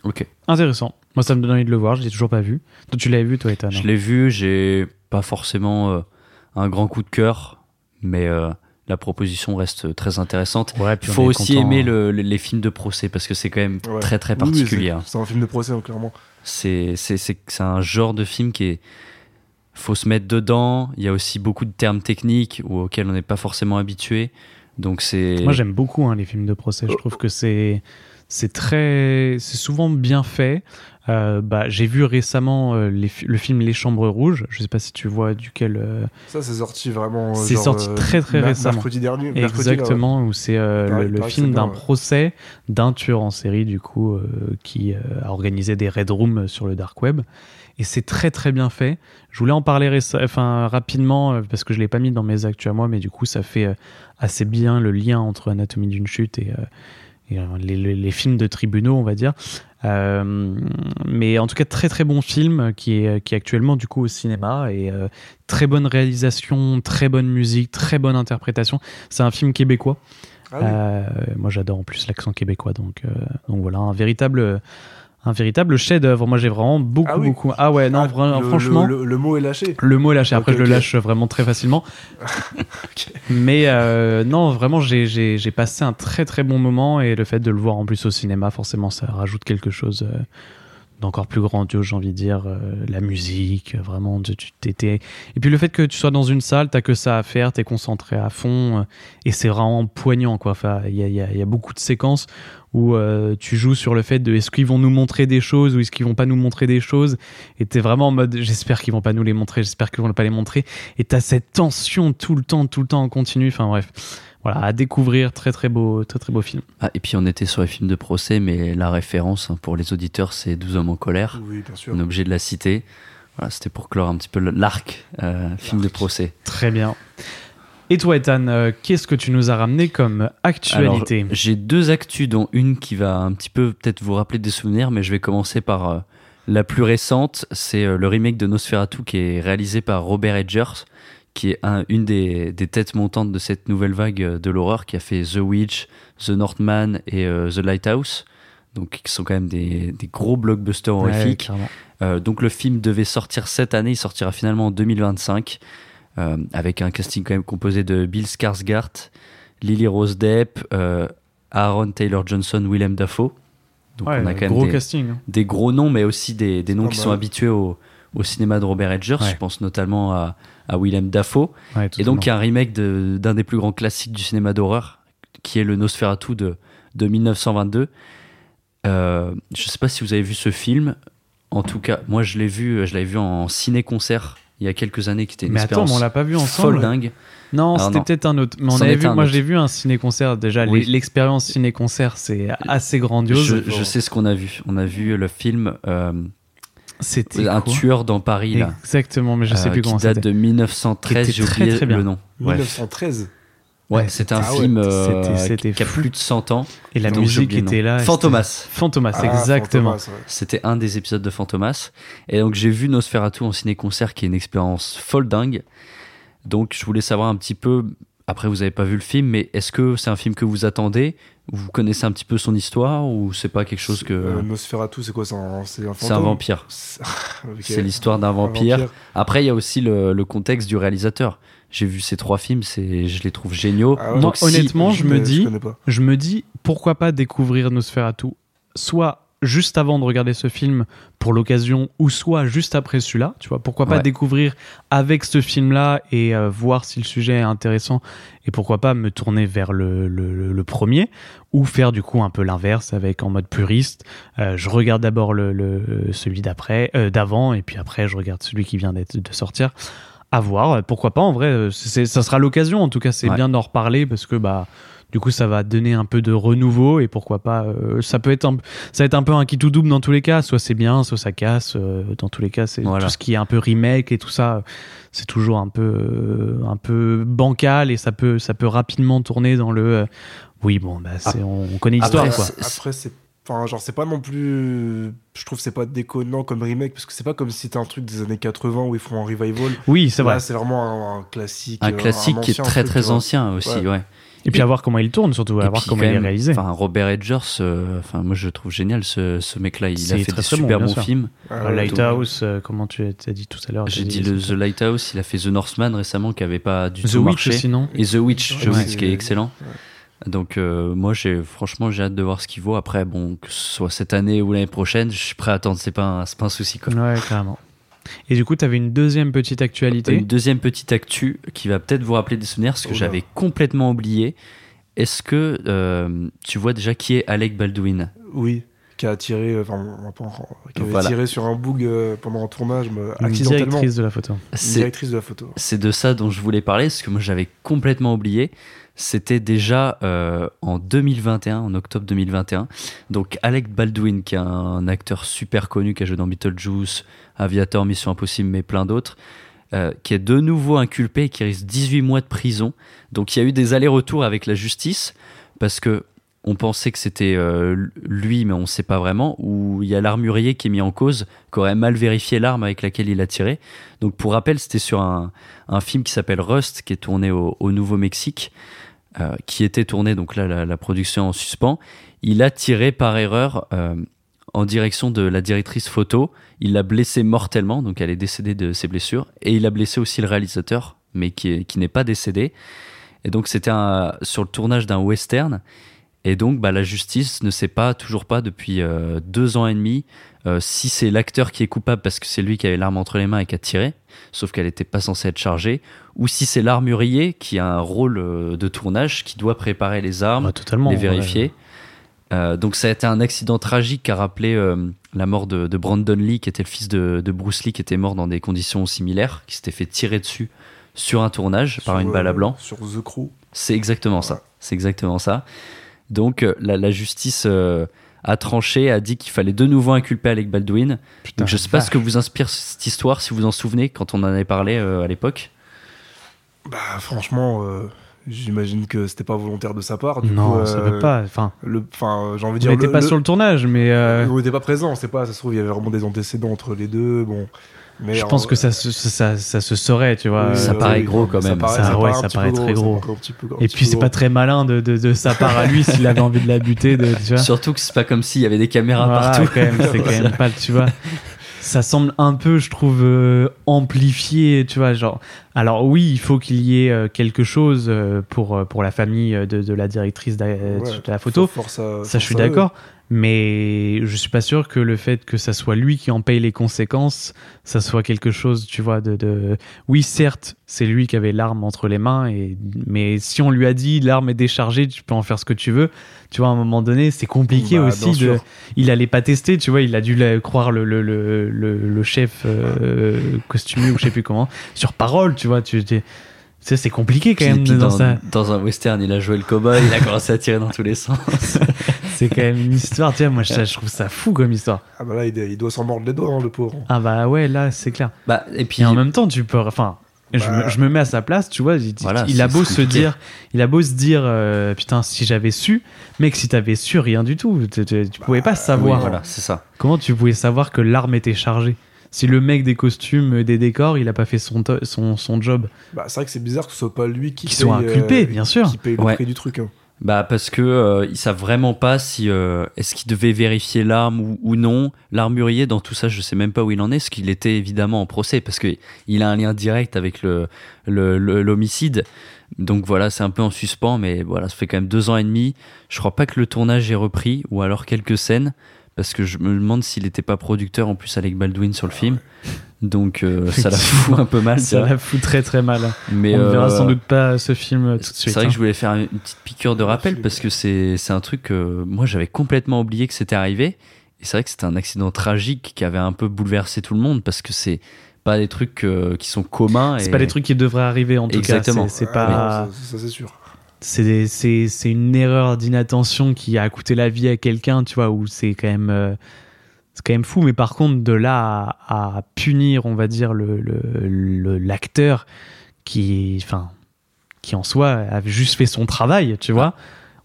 Ok. Intéressant. Moi, ça me donne envie de le voir. Je l'ai toujours pas vu. Toi, tu l'avais vu, toi, Ethan Je l'ai vu, j'ai pas forcément euh, un grand coup de cœur, mais euh, la proposition reste très intéressante. Il faut aussi content, aimer hein. le- le- les films de procès parce que c'est quand même Ouais. très très oui, particulier. c'est- hein. c'est un film de procès, hein, clairement. C'est c'est- c'est- c'est un genre de film qui est. faut se mettre dedans. Il y a aussi beaucoup de termes techniques ou auxquels on n'est pas forcément habitué. Donc c'est. Moi, j'aime beaucoup hein, les films de procès. Je trouve que c'est c'est très, c'est souvent bien fait. Euh, bah, j'ai vu récemment euh, les le film Les Chambres Rouges. Je sais pas si tu vois duquel. euh, Ça, c'est sorti vraiment. C'est sorti très, très récemment. Mercredi dernier. mercredi, là, ouais. Exactement, où c'est le, film d'un ouais. procès d'un tueur en série, du coup, qui a organisé des raid rooms sur le dark web. Et c'est très très bien fait. Je voulais en parler enfin, rapidement parce que je l'ai pas mis dans mes actus à moi, mais du coup, ça fait assez bien le lien entre Anatomie d'une chute et, les, les- les films de tribunaux, on va dire. Euh, mais en tout cas, très très bon film qui est, qui est actuellement du coup au cinéma et euh, très bonne réalisation, très bonne musique, très bonne interprétation. C'est un film québécois. Ah oui. Euh, moi, j'adore en plus l'accent québécois, donc, donc voilà, un véritable, un véritable chef-d'œuvre. Moi, j'ai vraiment beaucoup, Ah oui. beaucoup. Ah ouais, non, Ah, le- franchement. Le, le- le mot est lâché. Le mot est lâché. Après, je le lâche vraiment très facilement. [laughs] Mais euh, non, vraiment, j'ai- j'ai j'ai passé un très très bon moment et le fait de le voir en plus au cinéma, forcément, ça rajoute quelque chose euh, d'encore plus grandiose, j'ai envie de dire. euh, la musique, euh, vraiment, tu t'étais. Et puis le fait que tu sois dans une salle, t'as que ça à faire, t'es concentré à fond euh, et c'est vraiment poignant, quoi. Enfin, il y a, y a- y a beaucoup de séquences où tu joues sur le fait de est-ce qu'ils vont nous montrer des choses ou est-ce qu'ils vont pas nous montrer des choses? Et t'es vraiment en mode j'espère qu'ils vont pas nous les montrer j'espère qu'ils vont pas les montrer et t'as cette tension tout le temps tout le temps en continu enfin bref voilà à découvrir très très beau très très beau film Ah, et puis on était sur les films de procès, mais la référence hein, pour les auditeurs, c'est 12 hommes en colère. Oui, bien sûr. On est obligé de la citer. Voilà, c'était pour clore un petit peu l'arc euh, film de procès. très bien et toi Ethan euh, qu'est-ce que tu nous as ramené comme actualité Alors, J'ai deux actus, dont une qui va un petit peu peut-être vous rappeler des souvenirs, mais je vais commencer par euh, la plus récente. C'est euh, le remake de Nosferatu qui est réalisé par Robert Edgers, qui est un- une des, des têtes montantes de cette nouvelle vague euh, de l'horreur, qui a fait The Witch, The Northman et euh, The Lighthouse. Donc, qui sont quand même des, des gros blockbusters horrifiques. Euh, donc le film devait sortir cette année, il sortira finalement en 2025, euh, avec un casting quand même composé de Bill Skarsgård, Lily Rose Depp, Aaron Taylor Johnson, Willem Dafoe. Donc Ouais, on a quand même gros des, casting hein. des gros noms, mais aussi des, des noms pas qui mal. sont habitués au, au cinéma de Robert Edgers. Ouais. Je pense notamment à, à Willem Dafoe. Ouais, Et donc il y a un remake de- d'un des plus grands classiques du cinéma d'horreur, qui est le Nosferatu de, de 1922. Euh, je sais pas si vous avez vu ce film. En tout cas, moi je l'ai vu, je l'avais vu en ciné-concert il y a quelques années, qui était une mais attends mais on l'a pas vu ensemble folle dingue. non c'était peut-être un autre mais on avait vu moi j'ai vu un ciné-concert déjà Oui. l'expérience ciné-concert c'est assez grandiose Je, je sais ce qu'on a vu. On a vu le film euh, c'était Un quoi tueur dans Paris, là, exactement mais je sais euh, plus qui comment date de 1913. Qui J'ai était très, oublié très bien. le nom. Ouais. 1913. Ouais, c'était un Ah ouais. film euh, C'était- qui a plus de 100 ans. et la Donc, j'ai musique était là Fantomas. Fantomas Ah, exactement Fantomas, ouais. C'était un des épisodes de Fantomas. Et donc j'ai vu Nosferatu en ciné-concert qui est une expérience folle dingue. Donc je voulais savoir un petit peu, après vous avez pas vu le film, mais est-ce que c'est un film que vous attendez? Vous connaissez un petit peu son histoire ou c'est pas quelque chose que... Euh, Nosferatu, c'est quoi? C'est un, c'est un c'est un fantôme? vampire. C'est- [laughs] l'histoire d'un Un vampire. Après il y a aussi le, le contexte du réalisateur. J'ai vu ces trois films, c'est, je les trouve géniaux. Ah ouais. Moi, Donc, si- honnêtement, je me dis- je me dis pourquoi pas découvrir Nosferatu soit juste avant de regarder ce film pour l'occasion ou soit juste après celui-là tu vois pourquoi pas Ouais. découvrir avec ce film là et euh, voir si le sujet est intéressant et pourquoi pas me tourner vers le, le- le- le premier ou faire du coup un peu l'inverse avec en mode puriste Euh, je regarde d'abord le, le- celui d'après euh, d'avant et puis après je regarde celui qui vient d'être de sortir à voir pourquoi pas en vrai c'est, ça sera l'occasion en tout cas c'est Ouais. bien d'en reparler parce que bah du coup, ça va donner un peu de renouveau et pourquoi pas. euh, ça peut être un, ça va être un peu un qui tout double dans tous les cas. Soit c'est bien, soit ça casse. euh, dans tous les cas, c'est Voilà. tout ce qui est un peu remake et tout ça. C'est toujours un peu, euh, un peu bancal et ça peut, ça peut rapidement tourner dans le. euh, oui, bon, bah, c'est, on, on connaît l'histoire, Après, quoi. c'est- Après, c'est. Enfin, genre, c'est pas non plus. Je trouve que c'est pas déconnant comme remake, parce que c'est pas comme si c'était un truc des années 80 où ils font un revival. Oui, c'est Là, vrai. c'est vraiment un, un classique. un classique qui est très truc, très ancien aussi, Ouais. ouais. Et puis à voir comment il tourne, surtout à voir comment il est réalisé. Enfin, Robert Edgers, euh, enfin, moi je le trouve génial ce, ce mec-là. Il a fait très, des très bon, super bien bons films. Ah, Euh, Lighthouse, euh, comment tu as dit tout à l'heure J'ai t'as dit le The Lighthouse, il a fait The Northman récemment qui avait pas du The tout Witch marché. Et The Witch, The Ouais, Witch qui est excellent. ouais. Donc euh, moi j'ai franchement j'ai hâte de voir ce qu'il vaut. Après bon que ce soit cette année ou l'année prochaine, je suis prêt à attendre. C'est pas un, c'est pas un souci quoi. Ouais, carrément. Et du coup, tu avais une deuxième petite actualité. Une deuxième petite actu qui va peut-être vous rappeler des souvenirs, ce que Oula. j'avais complètement oublié. Est-ce que euh, tu vois déjà qui est Alec Baldwin? Oui, qui a tiré, enfin, on va pas en- qui avait Voilà. tiré sur un bug euh, pendant un tournage, Une accidentellement. directrice de la photo. C'est directrice de la photo. c'est de ça dont je voulais parler, parce que moi j'avais complètement oublié. C'était déjà euh, en 2021, en octobre 2021. Donc Alec Baldwin, qui est un acteur super connu, qui a joué dans Beetlejuice, Aviator, Mission Impossible, mais plein d'autres, euh, qui est de nouveau inculpé et qui risque 18 mois de prison. Donc il y a eu des allers-retours avec la justice, parce que on pensait que c'était euh, lui, mais on ne sait pas vraiment, où il y a l'armurier qui est mis en cause, qui aurait mal vérifié l'arme avec laquelle il a tiré. Donc pour rappel, c'était sur un, film qui s'appelle Rust, qui est tourné au, au Nouveau-Mexique, euh, qui était tourné, donc là, la, la production en suspens. Il a tiré par erreur, euh, en direction de la directrice photo. Il l'a blessée mortellement, donc elle est décédée de ses blessures. Et il a blessé aussi le réalisateur, mais qui, est- qui n'est pas décédé. Et donc c'était sur le tournage d'un western. Et donc bah, la justice ne sait pas, toujours pas, depuis euh, deux ans et demi, euh, si c'est l'acteur qui est coupable parce que c'est lui qui avait l'arme entre les mains et qui a tiré, sauf qu'elle n'était pas censée être chargée, ou si c'est l'armurier qui a un rôle euh, de tournage, qui doit préparer les armes, Bah, totalement. les ouais. vérifier. Euh, donc ça a été un accident tragique qui a rappelé euh, la mort de, de Brandon Lee, qui était le fils de, de Bruce Lee, qui était mort dans des conditions similaires, qui s'était fait tirer dessus sur un tournage par une balle à euh, blanc. Sur The Crew. C'est exactement ça. C'est exactement ça. Donc euh, la, la justice euh, a tranché, a dit qu'il fallait de nouveau inculper Alec Baldwin. Putain, Donc je sais pas vache. ce que vous inspire cette histoire, si vous en souvenez quand on en avait parlé euh, à l'époque. Bah, franchement, euh, j'imagine que c'était pas volontaire de sa part. Du Non, coup, ça peut pas. Enfin, Le, enfin, j'ai envie de on dire. n'était le- pas le- sur le tournage, mais euh, On n'était pas présent, c'est pas. Ça se trouve, il y avait vraiment des antécédents entre les deux. Bon. Mais je en- pense que ça, se- ça, ça se saurait, tu vois. Oui, Ça paraît oui, gros quand ça même. paraît- Ça, ça ouais, paraît ça paraît très ça gros. paraît peu- Et puis c'est pas très malin de, de, de sa part à lui s'il avait envie de la buter, de, tu vois. [laughs] Surtout que c'est pas comme s'il y avait des caméras Voilà, partout. quand même, c'est quand même pas, tu vois. [laughs] Ça semble un peu, je trouve, euh, amplifié, tu vois, genre. Alors oui, il faut qu'il y ait euh, quelque chose euh, pour pour la famille de, de la directrice Ouais, de la photo. for- force à- Ça, je suis d'accord. Mais je suis pas sûr que le fait que ça soit lui qui en paye les conséquences, ça soit quelque chose, tu vois, de. de... Oui, certes, c'est lui qui avait l'arme entre les mains, et... mais si on lui a dit l'arme est déchargée, tu peux en faire ce que tu veux, tu vois, à un moment donné, c'est compliqué Bah, aussi de. Il allait pas tester, tu vois, il a dû croire le, le, le, le, chef euh, costumé ou je sais plus comment, sur parole, tu vois, tu. tu- tu sais, c'est compliqué quand même dans dans, ça. dans un western, il a joué le cowboy, il a commencé à tirer dans tous les sens. [laughs] C'est quand même une histoire, tu vois, moi je, je trouve ça fou comme histoire. Ah bah là, il, il doit s'en mordre les doigts, hein, le pauvre. Ah bah ouais, là, c'est clair. Bah, et puis Et en même temps, tu peux. Enfin, je, Bah. me, je me mets à sa place, tu vois. Il, Voilà, il a beau se dire, il a beau se dire, euh, putain, si j'avais su, mec, si t'avais su rien du tout, tu, tu- tu pouvais pas oui, savoir. voilà, c'est ça. Comment tu pouvais savoir que l'arme était chargée? Si le mec des costumes, euh, des décors, il a pas fait son, son, son job. Bah, c'est vrai que c'est bizarre que ce soit pas lui qui paye, soit inculpé, euh, bien sûr. Qui paye le Ouais. prix du truc. hein. Bah parce que euh, ils savent vraiment pas si euh, est-ce qu'il devait vérifier l'arme ou, ou non. L'armurier dans tout ça, je sais même pas où il en est, parce qu'il était évidemment en procès parce que il a un lien direct avec le le- le- l'homicide. Donc voilà, c'est un peu en suspens, mais voilà, ça fait quand même deux ans et demi. Je crois pas que le tournage est repris ou alors quelques scènes. Parce que je me demande s'il était pas producteur en plus avec Baldwin sur le film. Donc euh, [laughs] ça la fout un peu mal. Ça la fout très très mal. hein. Mais On ne verra euh, sans doute pas ce film tout de c'est suite. vrai hein. que je voulais faire une petite piqûre de rappel Absolument. parce que c'est c'est un truc que moi j'avais complètement oublié que c'était arrivé. Et c'est vrai que c'était un accident tragique qui avait un peu bouleversé tout le monde parce que c'est pas des trucs euh, qui sont communs. C'est et- pas des trucs qui devraient arriver en tout Exactement. cas. C'est- C'est pas. ça, ça, c'est sûr. C'est c'est une erreur d'inattention qui a coûté la vie à quelqu'un, tu vois, où c'est quand même euh, c'est quand même fou. Mais par contre, de là à, punir, on va dire le l'acteur qui, enfin, qui en soi a juste fait son travail, tu vois.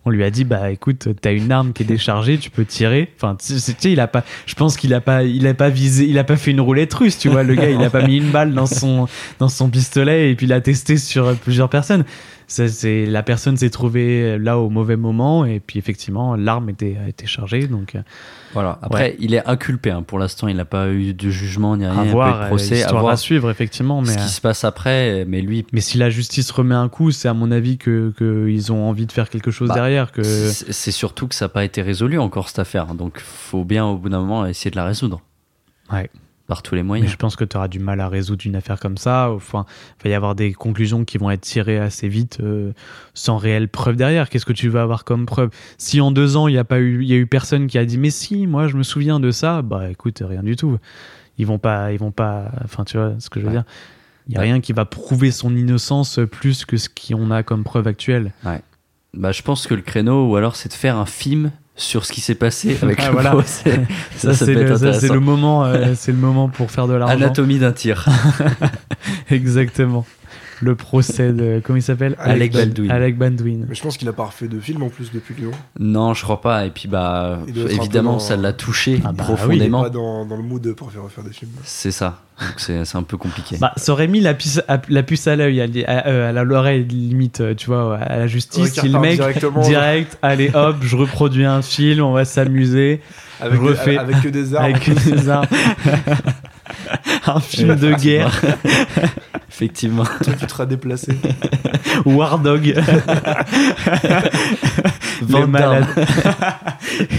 On lui a dit bah écoute t'as une arme qui est déchargée tu peux tirer enfin tu sais il a pas je pense qu'il a pas il a pas visé il a pas fait une roulette russe tu vois le gars il a pas mis une balle dans son dans son pistolet et puis il a testé sur plusieurs personnes c'est la personne s'est trouvée là au mauvais moment et puis effectivement l'arme était était chargée donc euh, Voilà. Après, il est inculpé. hein. Pour l'instant, il n'a pas eu de jugement ni rien. à il a pas eu voir de euh, procès. À voir à suivre effectivement mais ce qui euh, se passe après. Mais lui, mais si la justice remet un coup c'est à mon avis que que ils ont envie de faire quelque chose Bah, derrière que c'est c'est surtout que ça n'a pas été résolu encore cette affaire. Donc, faut bien au bout d'un moment essayer de la résoudre. Ouais. Par tous les Mais moyens. je pense que tu auras du mal à résoudre une affaire comme ça. Enfin, il va y avoir des conclusions qui vont être tirées assez vite euh, sans réelle preuve derrière. Qu'est-ce que tu vas avoir comme preuve? Si en deux ans, il n'y a pas eu, y a eu personne qui a dit mais si, moi je me souviens de ça, bah écoute, rien du tout. Ils vont pas, ils vont pas. Enfin, tu vois ce que je veux Ouais. dire? Il y a Ouais. rien qui va prouver son innocence plus que ce qu'on a comme preuve actuelle. Bah, je pense que le créneau, ou alors, c'est de faire un film sur ce qui s'est passé [laughs] avec Ah, le voilà. procès. [laughs] Ça, ça c'est ça, le moment, euh, c'est le moment pour faire de l'argent. Anatomie d'un tir. [laughs] Exactement. Le procès de comment il s'appelle? Alec Baldwin. Alec Baldwin. Mais je pense qu'il a pas refait de film en plus depuis Lyon. Non, je crois pas. Et puis, bah, évidemment, dans- ça l'a touché Ah bah Il est profondément. pas dans, dans le mood pour faire refaire des films. C'est ça. C'est un peu compliqué. Bah, ça aurait mis la puce à, la puce à l'œil, à, à, euh, l'oreille limite, euh, tu vois, à la justice. Ouais, si le mec direct, allez hop, je reproduis un film, on va s'amuser. Avec, je refais avec que des armes. avec des armes. [laughs] [laughs] un film de guerre. [laughs] Effectivement. Toi, tu te seras déplacé. [laughs] War Dog. Les malades.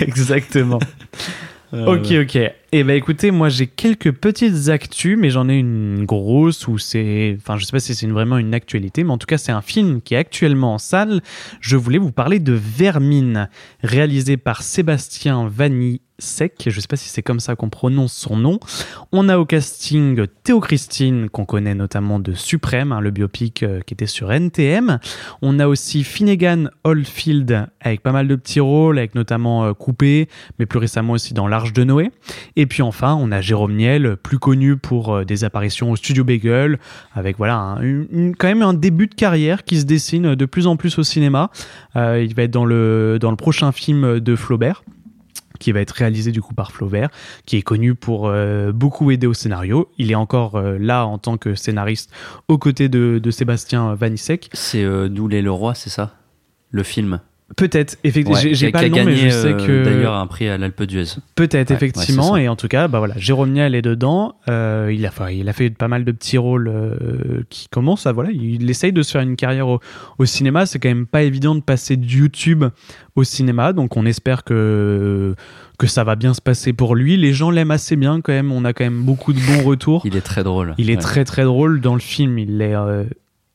Exactement. Euh, Ok, ok. Eh ben écoutez, moi j'ai quelques petites actus, mais j'en ai une grosse où c'est. Enfin, je sais pas si c'est une- vraiment une actualité, mais en tout cas, c'est un film qui est actuellement en salle. Je voulais vous parler de Vermine, réalisé par Sébastien Vanni Sec. Je sais pas si c'est comme ça qu'on prononce son nom. On a au casting Théo Christine, qu'on connaît notamment de Suprême, hein, le biopic euh, qui était sur NTM. On a aussi Finnegan Oldfield, avec pas mal de petits rôles, avec notamment euh, Coupé, mais plus récemment aussi dans L'Arche de Noé. Et puis enfin, on a Jérôme Niel, plus connu pour euh, des apparitions au Studio Bagel, avec voilà un- quand même un début de carrière qui se dessine de plus en plus au cinéma. Il va être dans le, dans le prochain film de Flaubert qui va être réalisé du coup par Flaubert, qui est connu pour euh, beaucoup aider au scénario. Il est encore euh, là en tant que scénariste aux côtés de, Sébastien Vanissek. C'est euh, D'où l'est le roi, c'est ça? Le film? Peut-être, effectivement, Ouais, j'ai- pas le a nom, mais je sais euh, que D'ailleurs, un prix à l'Alpe d'Huez. Peut-être, Ouais, effectivement. ouais, et en tout cas, bah voilà, Jérôme Niel est dedans. Euh, il, a, enfin, il a fait pas mal de petits rôles euh, qui commencent à. Voilà, il essaye de se faire une carrière au, au cinéma. C'est quand même pas évident de passer de YouTube au cinéma. Donc, on espère que, que ça va bien se passer pour lui. Les gens l'aiment assez bien quand même. On a quand même beaucoup de bons retours. Il est très drôle. Il est très très drôle dans le film. Il euh,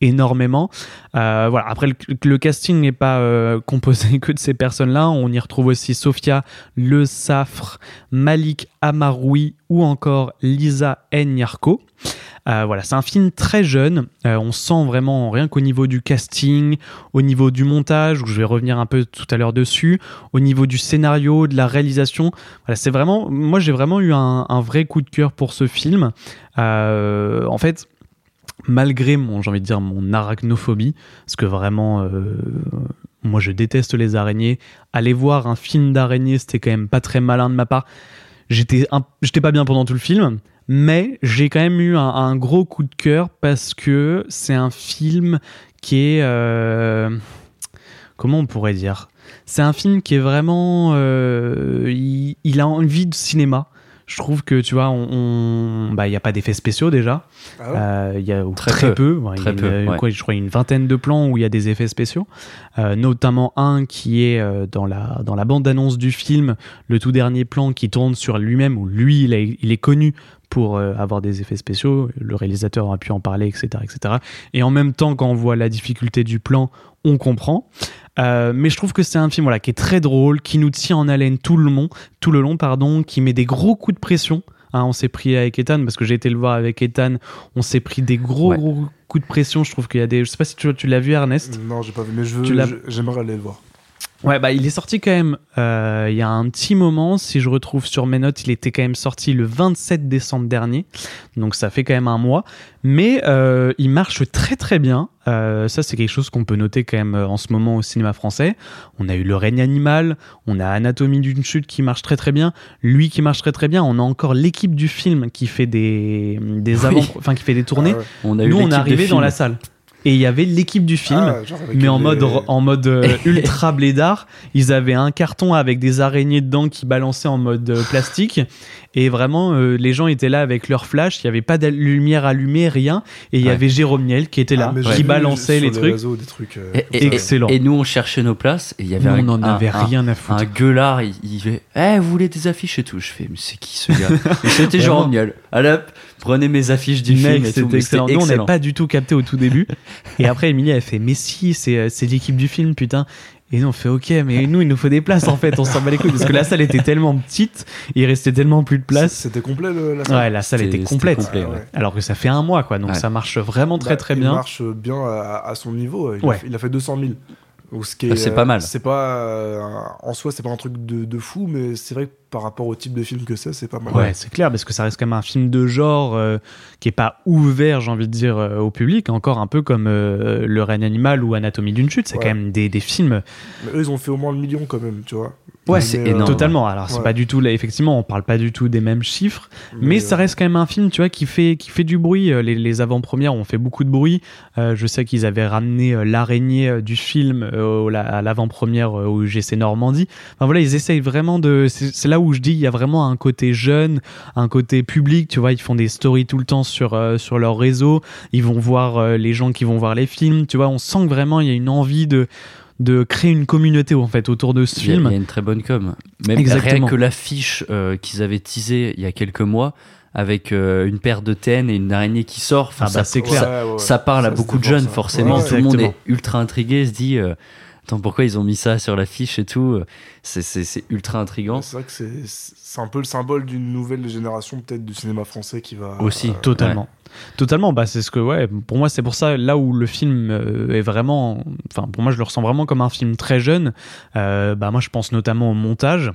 énormément. Euh, voilà. Après, le, le casting n'est pas euh, composé [laughs] que de ces personnes-là. On y retrouve aussi Sophia Le Safre, Malik Amaroui ou encore Lisa Nyarko. Euh, voilà, c'est un film très jeune. Euh, on sent vraiment rien qu'au niveau du casting, au niveau du montage, où je vais revenir un peu tout à l'heure dessus, au niveau du scénario, de la réalisation. Voilà, c'est vraiment, moi j'ai vraiment eu un, vrai coup de cœur pour ce film. En fait, malgré mon, j'ai envie de dire, mon arachnophobie, parce que vraiment, euh, moi je déteste les araignées. Aller voir un film d'araignée, c'était quand même pas très malin de ma part. J'étais, j'étais pas bien pendant tout le film, mais j'ai quand même eu un, un gros coup de cœur parce que c'est un film qui est, euh, comment on pourrait dire, c'est un film qui est vraiment, euh, il, il a envie de cinéma. Je trouve que tu vois, on, on- bah il y a pas d'effets spéciaux déjà. Ah ouais Euh, Il y a ou Très très, peu. peu. Ouais, Très il y peu, a, ouais. quoi, je crois une vingtaine de plans où il y a des effets spéciaux, Euh, notamment un qui est euh, dans la dans la bande annonce du film, le tout dernier plan qui tourne sur lui-même où lui il est connu pour euh, avoir des effets spéciaux. Le réalisateur a pu en parler, etc., etc. Et en même temps, quand on voit la difficulté du plan, on comprend. Euh, mais je trouve que c'est un film voilà qui est très drôle, qui nous tient en haleine tout le long, tout le long pardon, qui met des gros coups de pression. Hein, on s'est pris avec Ethan parce que j'ai été le voir avec Ethan. On s'est pris des gros, Ouais. gros coups de pression. Je trouve qu'il y a des. Je sais pas si tu, tu l'as vu Ernest? Non, j'ai pas vu, mais je veux, Tu l'as- je- j'aimerais aller le voir. Ouais, bah il est sorti quand même. euh, il y a un petit moment, si je retrouve sur mes notes, il était quand même sorti le 27 décembre dernier, donc ça fait quand même un mois. Mais euh, il marche très très bien. Euh, ça, c'est quelque chose qu'on peut noter quand même euh, en ce moment au cinéma français. On a eu Le règne animal, on a Anatomie d'une chute qui marche très très bien, lui qui marche très très bien. On a encore l'équipe du film qui fait des des Oui. avant, enfin qui fait des tournées. Ah ouais. On a eu Nous, on est arrivé dans la salle. Et il y avait l'équipe du film Ah, mais en les- mode en mode euh, [laughs] ultra blédard. Ils avaient un carton avec des araignées dedans qui balançaient en mode euh, plastique et vraiment euh, les gens étaient là avec leur flash. Il y avait pas de lumière allumée, rien. Et il y avait Jérôme Niel qui était Ah, là, j'ai qui balançait les trucs. réseaux des trucs. euh, Et. Excellent. Et nous, on cherchait nos places et il y avait Nous, un, on en un- avait un- rien à foutre. un gueulard, il, il fait Eh, vous voulez des affiches? et tout Je fais Mais c'est qui ce gars? Et [laughs] C'était. Jérôme Niel. Allez hop, prenez mes affiches du film Mec, tout. c'était excellent. Nous, on n'avait excellent. pas du tout capté au tout début. Et après, Emilie, elle fait Mais si, c'est euh, c'est l'équipe du film, putain. Et nous, on fait Ok, mais nous, il nous faut des places en fait. On s'en bat les couilles parce que la salle était tellement petite, il restait tellement plus de place. C'était complet le- la salle Ouais, la salle était complète. complet, ouais. ouais. Alors que ça fait un mois, quoi. Donc Ouais. ça marche vraiment très Bah, très il bien. marche bien à, à son niveau. Il, Ouais. a, il a fait 200 000. Donc, ce qui Ah, est, c'est pas mal. C'est pas euh, en soi, c'est pas un truc de, de fou, mais c'est vrai que par rapport au type de film que c'est, c'est pas mal. Ouais, c'est clair, parce que ça reste quand même un film de genre euh, qui est pas ouvert, j'ai envie de dire, euh, au public, encore un peu comme euh, Le règne animal ou Anatomie d'une chute. C'est Ouais. quand même des, des films. Mais eux, ils ont fait au moins le million quand même, tu vois. Ouais, c'est énorme. Totalement. Alors, c'est Ouais. pas du tout, là, effectivement, on parle pas du tout des mêmes chiffres, mais, ça reste quand même un film, tu vois, qui fait, qui fait du bruit. Les, les avant-premières ont fait beaucoup de bruit. Je sais qu'ils avaient ramené l'araignée du film à l'avant-première au GC Normandie. Enfin voilà, ils essayent vraiment de. C'est c'est là où où je dis il y a vraiment un côté jeune, un côté public. Tu vois, ils font des stories tout le temps sur euh, sur leur réseau. Ils vont voir euh, les gens qui vont voir les films. Tu vois, on sent que vraiment il y a une envie de de créer une communauté en fait autour de ce Il y, a, film. il y a une très bonne com. Même Exactement. rien que l'affiche euh, qu'ils avaient teasée il y a quelques mois avec euh, une paire de TN et une araignée qui sort. Enfin, Ah bah, ça, c'est clair. Ça, Ouais, ouais, ouais. ça parle à beaucoup de jeunes, ça. forcément. Ouais, Tout le monde est ultra intrigué, se dit euh, Attends, pourquoi ils ont mis ça sur l'affiche et tout C'est- ultra intriguant. C'est vrai que c'est- c'est un peu le symbole d'une nouvelle génération peut-être du cinéma français qui va Aussi. euh, Totalement. Totalement, bah c'est ce que ouais, pour moi c'est pour ça là où le film euh, est vraiment enfin pour moi je le ressens vraiment comme un film très jeune. Euh, bah moi je pense notamment au montage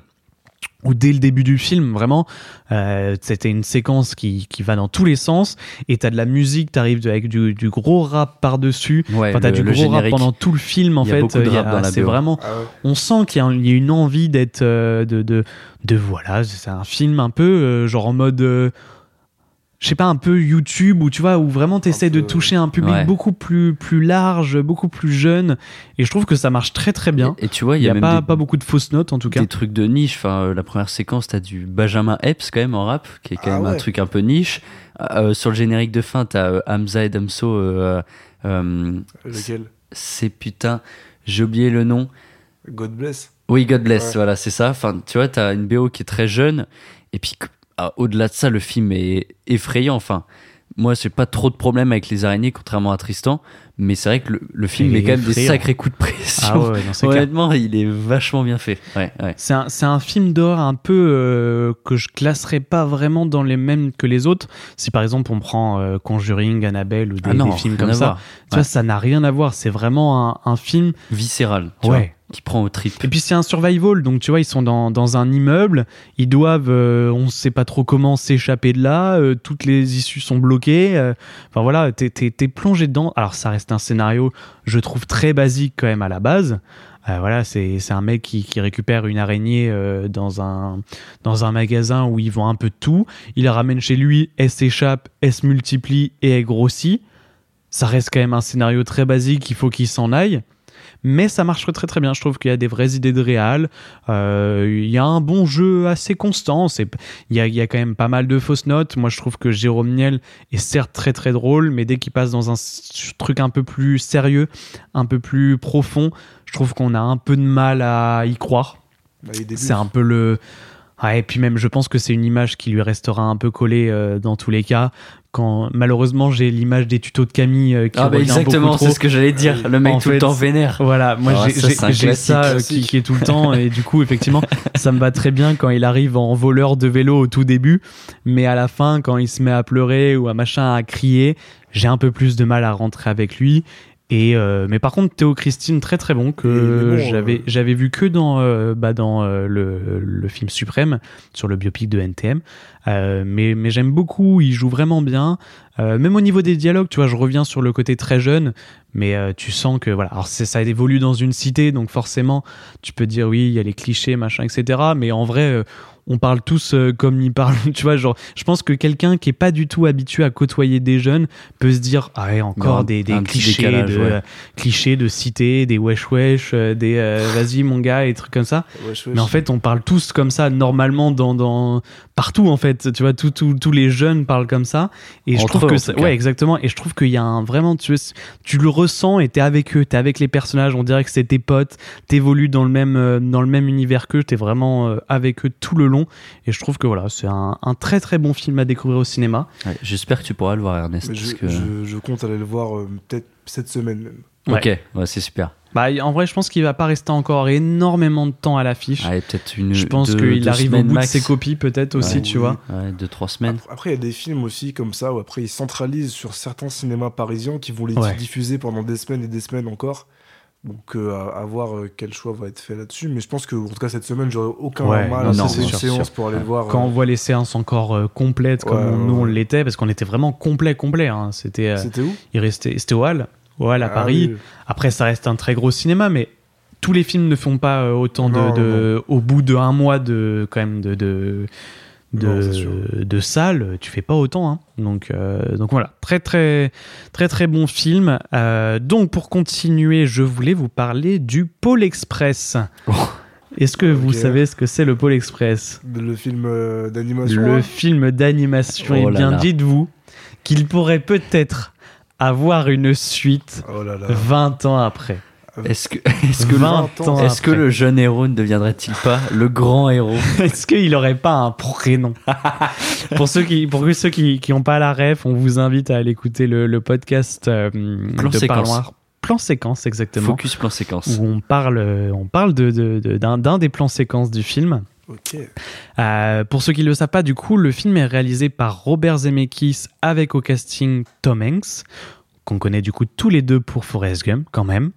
où dès le début du film vraiment euh, c'était une séquence qui, qui va dans tous les sens et t'as de la musique, t'arrives avec du, du gros rap par-dessus. Ouais, Enfin, t'as du gros rap pendant tout le film en Il y a fait. beaucoup de Il y a- rap dans la c'est vraiment ah ouais. on sent qu'il y, a un- il y a une envie d'être euh, de, de de voilà c'est un film un peu euh, genre en mode euh, je sais pas un peu YouTube où tu vois où vraiment t'essaies de toucher un public ouais. beaucoup plus plus large beaucoup plus jeune et je trouve que ça marche très très bien Et, et tu vois, il y y a, même pas, des, pas beaucoup de fausses notes en tout cas des trucs de niche. Enfin, euh, la première séquence, t'as du Benjamin Epps quand même en rap, qui est quand Ah même un truc un peu niche. Euh, sur le générique de fin, t'as euh, Hamza et Damso. euh, euh, Lequel? c'est putain, j'ai oublié le nom. God bless? Oui, God bless, Ouais. voilà, c'est ça. Enfin, tu vois, t'as une BO qui est très jeune. Et puis, au-delà de ça, le film est effrayant. Enfin, moi, j'ai pas trop de problème avec les araignées, contrairement à Tristan. Mais c'est vrai que le, le film Il met est quand même des sacrés coups de pression. ah ouais, non, c'est clair. Honnêtement, il est vachement bien fait. Ouais, ouais. C'est un, film d'horreur un peu euh, que je classerais pas vraiment dans les mêmes que les autres. Si par exemple on prend euh, Conjuring, Annabelle ou des, Ah non, des films comme ça, tu vois, ça n'a rien à voir. C'est vraiment un, un film Viscéral, tu Ouais. vois, qui prend au trip. Et puis c'est un survival, donc tu vois, ils sont dans, dans un immeuble, ils doivent, euh, on sait pas trop comment s'échapper de là, euh, toutes les issues sont bloquées, euh, enfin voilà, t'es, t'es- plongé dedans. Alors ça reste un scénario, je trouve, très basique quand même à la base. Voilà, c'est, c'est un mec qui, récupère une araignée dans, un, dans un magasin où ils vend un peu de tout, il la ramène chez lui, elle s'échappe, elle se multiplie et elle grossit. Ça reste quand même un scénario très basique, il faut qu'il s'en aille mais ça marche très très bien. Je trouve qu'il y a des vraies idées de réal. Euh, Il y a un bon jeu assez constant. C'est, il y a, il y a quand même pas mal de fausses notes. Moi, je trouve que Jérôme Niel est certes très très drôle, mais dès qu'il passe dans un truc un peu plus sérieux, un peu plus profond, je trouve qu'on a un peu de mal à y croire. Bah. C'est un peu le. Ouais, et puis même, je pense que c'est une image qui lui restera un peu collée euh, dans tous les cas. Quand malheureusement, j'ai l'image des tutos de Camille euh, qui Ah, bah exactement, c'est ce que j'allais dire. Le mec tout le temps vénère. Voilà, moi Ah, j'ai ça, j'ai- euh, qui, qui est tout le temps et du coup effectivement [laughs] ça me va très bien quand il arrive en voleur de vélo au tout début, mais à la fin quand il se met à pleurer ou à machin à crier, j'ai un peu plus de mal à rentrer avec lui. Et euh, mais par contre Théo Christine très très bon que bon, j'avais euh. j'avais vu que dans euh, bah, dans euh, le, le film suprême sur le biopic de NTM Euh, mais mais j'aime beaucoup il joue vraiment bien Euh, même au niveau des dialogues tu vois je reviens sur le côté très jeune mais euh, tu sens que voilà alors c'est- ça évolue dans une cité donc forcément tu peux dire oui il y a les clichés machin etc mais en vrai euh, on parle tous euh, comme ils parlent [laughs] tu vois genre je pense que quelqu'un qui est pas du tout habitué à côtoyer des jeunes peut se dire ah ouais encore des, des clichés décalage, de ouais. clichés de cité des wesh wesh euh, des euh, vas-y mon gars et trucs comme ça Wesh, wesh. mais en fait, on parle tous comme ça normalement dans, dans partout en fait. Tu vois, tous les jeunes parlent comme ça. Et je trouve eux, que ça- ouais, exactement. Et je trouve qu'il y a un vraiment, tu, tu le ressens et t'es avec eux, t'es avec les personnages. On dirait que c'est tes potes. T'évolues dans le même euh, dans le même univers qu'eux. T'es vraiment euh, avec eux tout le long. Et je trouve que voilà, c'est un, un très très bon film à découvrir au cinéma. Ouais, J'espère que tu pourras le voir, Ernest. Je, parce que... je- je compte aller le voir euh, peut-être cette semaine même. Ok, ouais, c'est super. Bah, en vrai, je pense qu'il va pas rester encore énormément de temps à l'affiche. Allez, peut-être une. je pense qu'il arrive au bout max. de ses copies peut-être aussi, Ouais. tu vois. Ouais, deux, trois semaines. Après- il y a des films aussi comme ça où après ils centralisent sur certains cinémas parisiens qui vont les Ouais. diffuser pendant des semaines et des semaines encore. Donc euh, à, à voir euh, quel choix va être fait là-dessus. Mais je pense que en tout cas cette semaine, j'aurai aucun Ouais, mal non, à non, sûr, sûr. pour aller le voir. quand euh, on voit les séances encore euh, complètes comme Ouais, on- ouais, nous on l'était parce qu'on était vraiment complet complet hein. c'était euh, C'était où? il restait c'était au Hall Hall à Ah Paris oui. après ça reste un très gros cinéma mais tous les films ne font pas euh, autant de, Non, de- au bout de un mois de quand même de de Non, de, de salles, tu fais pas autant hein. donc euh, donc voilà très très très très bon film Euh, donc pour continuer je voulais vous parler du Pôle Express Est-ce que vous Ok. savez ce que c'est le Pôle Express? Le film euh, d'animation. Le film d'animation. Oh Eh là bien, dites-vous qu'il pourrait peut-être avoir une suite Oh là là. 20 ans après. Est-ce que, [laughs] est-ce que, le, 20 ans est-ce que après. le jeune héros ne deviendrait-il pas le grand héros [laughs] Est-ce qu'il aurait pas un prénom [laughs] Pour ceux qui, pour ceux qui, qui ont pas la ref, on vous invite à aller écouter le, le podcast euh, Plan de séquence. Parloir. Plan séquence, exactement. Focus plan séquence. Où on parle, on parle de, de- de- d'un, d'un des plans séquences du film. Euh, pour ceux qui ne le savent pas, du coup, le film est réalisé par Robert Zemeckis avec au casting Tom Hanks, qu'on connaît du coup tous les deux pour Forrest Gump quand même.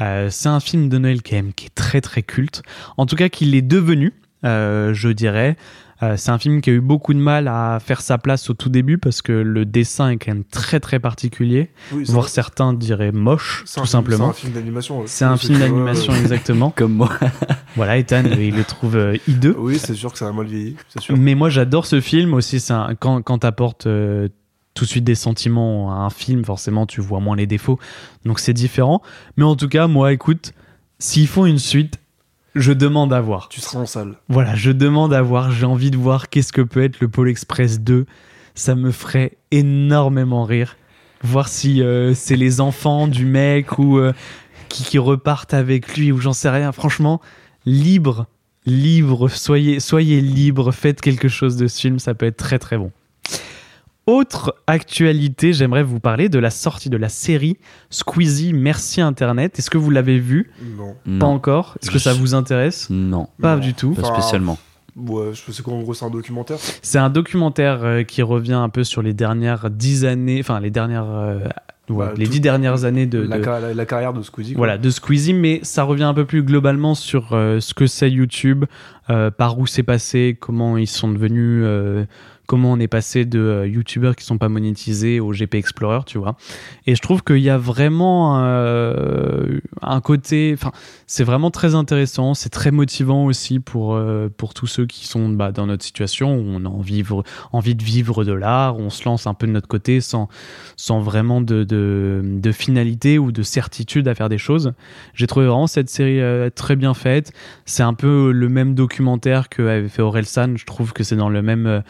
Euh, c'est un film de Noël quand même qui est très très culte. En tout cas, qu'il est devenu, euh, je dirais. Euh, c'est un film qui a eu beaucoup de mal à faire sa place au tout début parce que le dessin est quand même très très particulier, Oui, voire certains diraient moche, tout un simplement. C'est un film d'animation. ouais. C'est un film d'animation ouais. [laughs] exactement. Comme moi. Voilà, Ethan, il le trouve euh, hideux. Oui, c'est sûr que ça a mal vieilli, c'est sûr. Mais moi, j'adore ce film aussi. Quand quand t'apportes euh, tout de suite des sentiments à un film, forcément, tu vois moins les défauts. Donc c'est différent. Mais en tout cas, moi, écoute, s'ils font une suite, je demande à voir. Tu seras en salle. Voilà, je demande à voir. J'ai envie de voir qu'est-ce que peut être le Pôle Express 2. Ça me ferait énormément rire. Voir si euh, c'est les enfants du mec ou euh, qui, qui repartent avec lui ou j'en sais rien. Franchement, libre, libre, soyez, soyez libre, faites quelque chose de ce film, ça peut être très très bon. Autre actualité, j'aimerais vous parler de la sortie de la série Squeezie Merci Internet. Est-ce que vous l'avez vu? Non. Pas Non. encore? Est-ce que ça vous intéresse? Non, Pas Non. du tout. pas Enfin, spécialement. Ouais, je sais quoi, en gros, c'est un documentaire. C'est un documentaire euh, qui revient un peu sur les dernières dix années, enfin les dernières, euh, ouais, Bah, les tout- dix dernières années de, la, de- ca- la- la carrière de Squeezie. quoi. voilà de Squeezie, mais ça revient un peu plus globalement sur euh, ce que c'est YouTube, euh, par où c'est passé, comment ils sont devenus, euh, comment on est passé de euh, YouTubeurs qui sont pas monétisés au GP Explorer, tu vois. Et je trouve qu'il y a vraiment euh, un côté, enfin, c'est vraiment très intéressant, c'est très motivant aussi pour, euh, pour tous ceux qui sont bah, dans notre situation où on a envie, de vivre de l'art, on se lance un peu de notre côté sans, sans vraiment de, de, finalité ou de certitude à faire des choses. J'ai trouvé vraiment cette série très bien faite. C'est un peu le même documentaire que avait fait Orelsan. Je trouve que c'est dans le même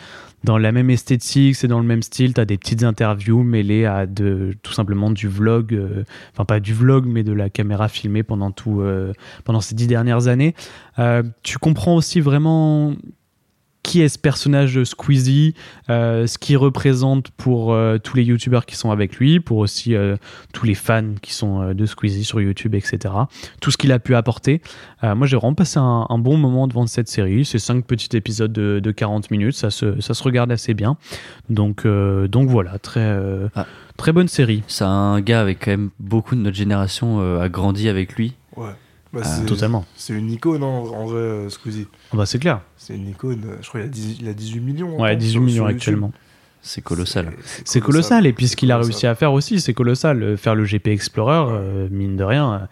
dans la même esthétique, c'est dans le même style. T'as des petites interviews mêlées à de tout simplement du vlog, euh, enfin pas du vlog, mais de la caméra filmée pendant tout euh, pendant ces dix dernières années. Euh, tu comprends aussi vraiment qui est ce personnage de Squeezie, euh, ce qu'il représente pour euh, tous les youtubeurs qui sont avec lui, pour aussi euh, tous les fans qui sont euh, de Squeezie sur YouTube, etc. Tout ce qu'il a pu apporter. Euh, moi, j'ai vraiment passé un, un bon moment devant cette série. C'est cinq petits épisodes de, de 40 minutes, ça se, ça se regarde assez bien. Donc, euh, donc voilà, très, euh, Ah. très bonne série. C'est un gars avec quand même beaucoup de notre génération euh, a grandi avec lui. Ouais. Bah, Ah, c'est- Totalement. C'est une icône, hein, en vrai, euh, Squeezie. Ah bah, c'est clair. C'est une icône. euh, Je crois qu'il a, 10 il a 18 millions. Ouais, hein, 18 sur- millions actuellement. C'est colossal. C'est colossal. Et puis ce qu'il a réussi à faire aussi, c'est colossal. Euh, Faire le GP Explorer, euh, mine de rien,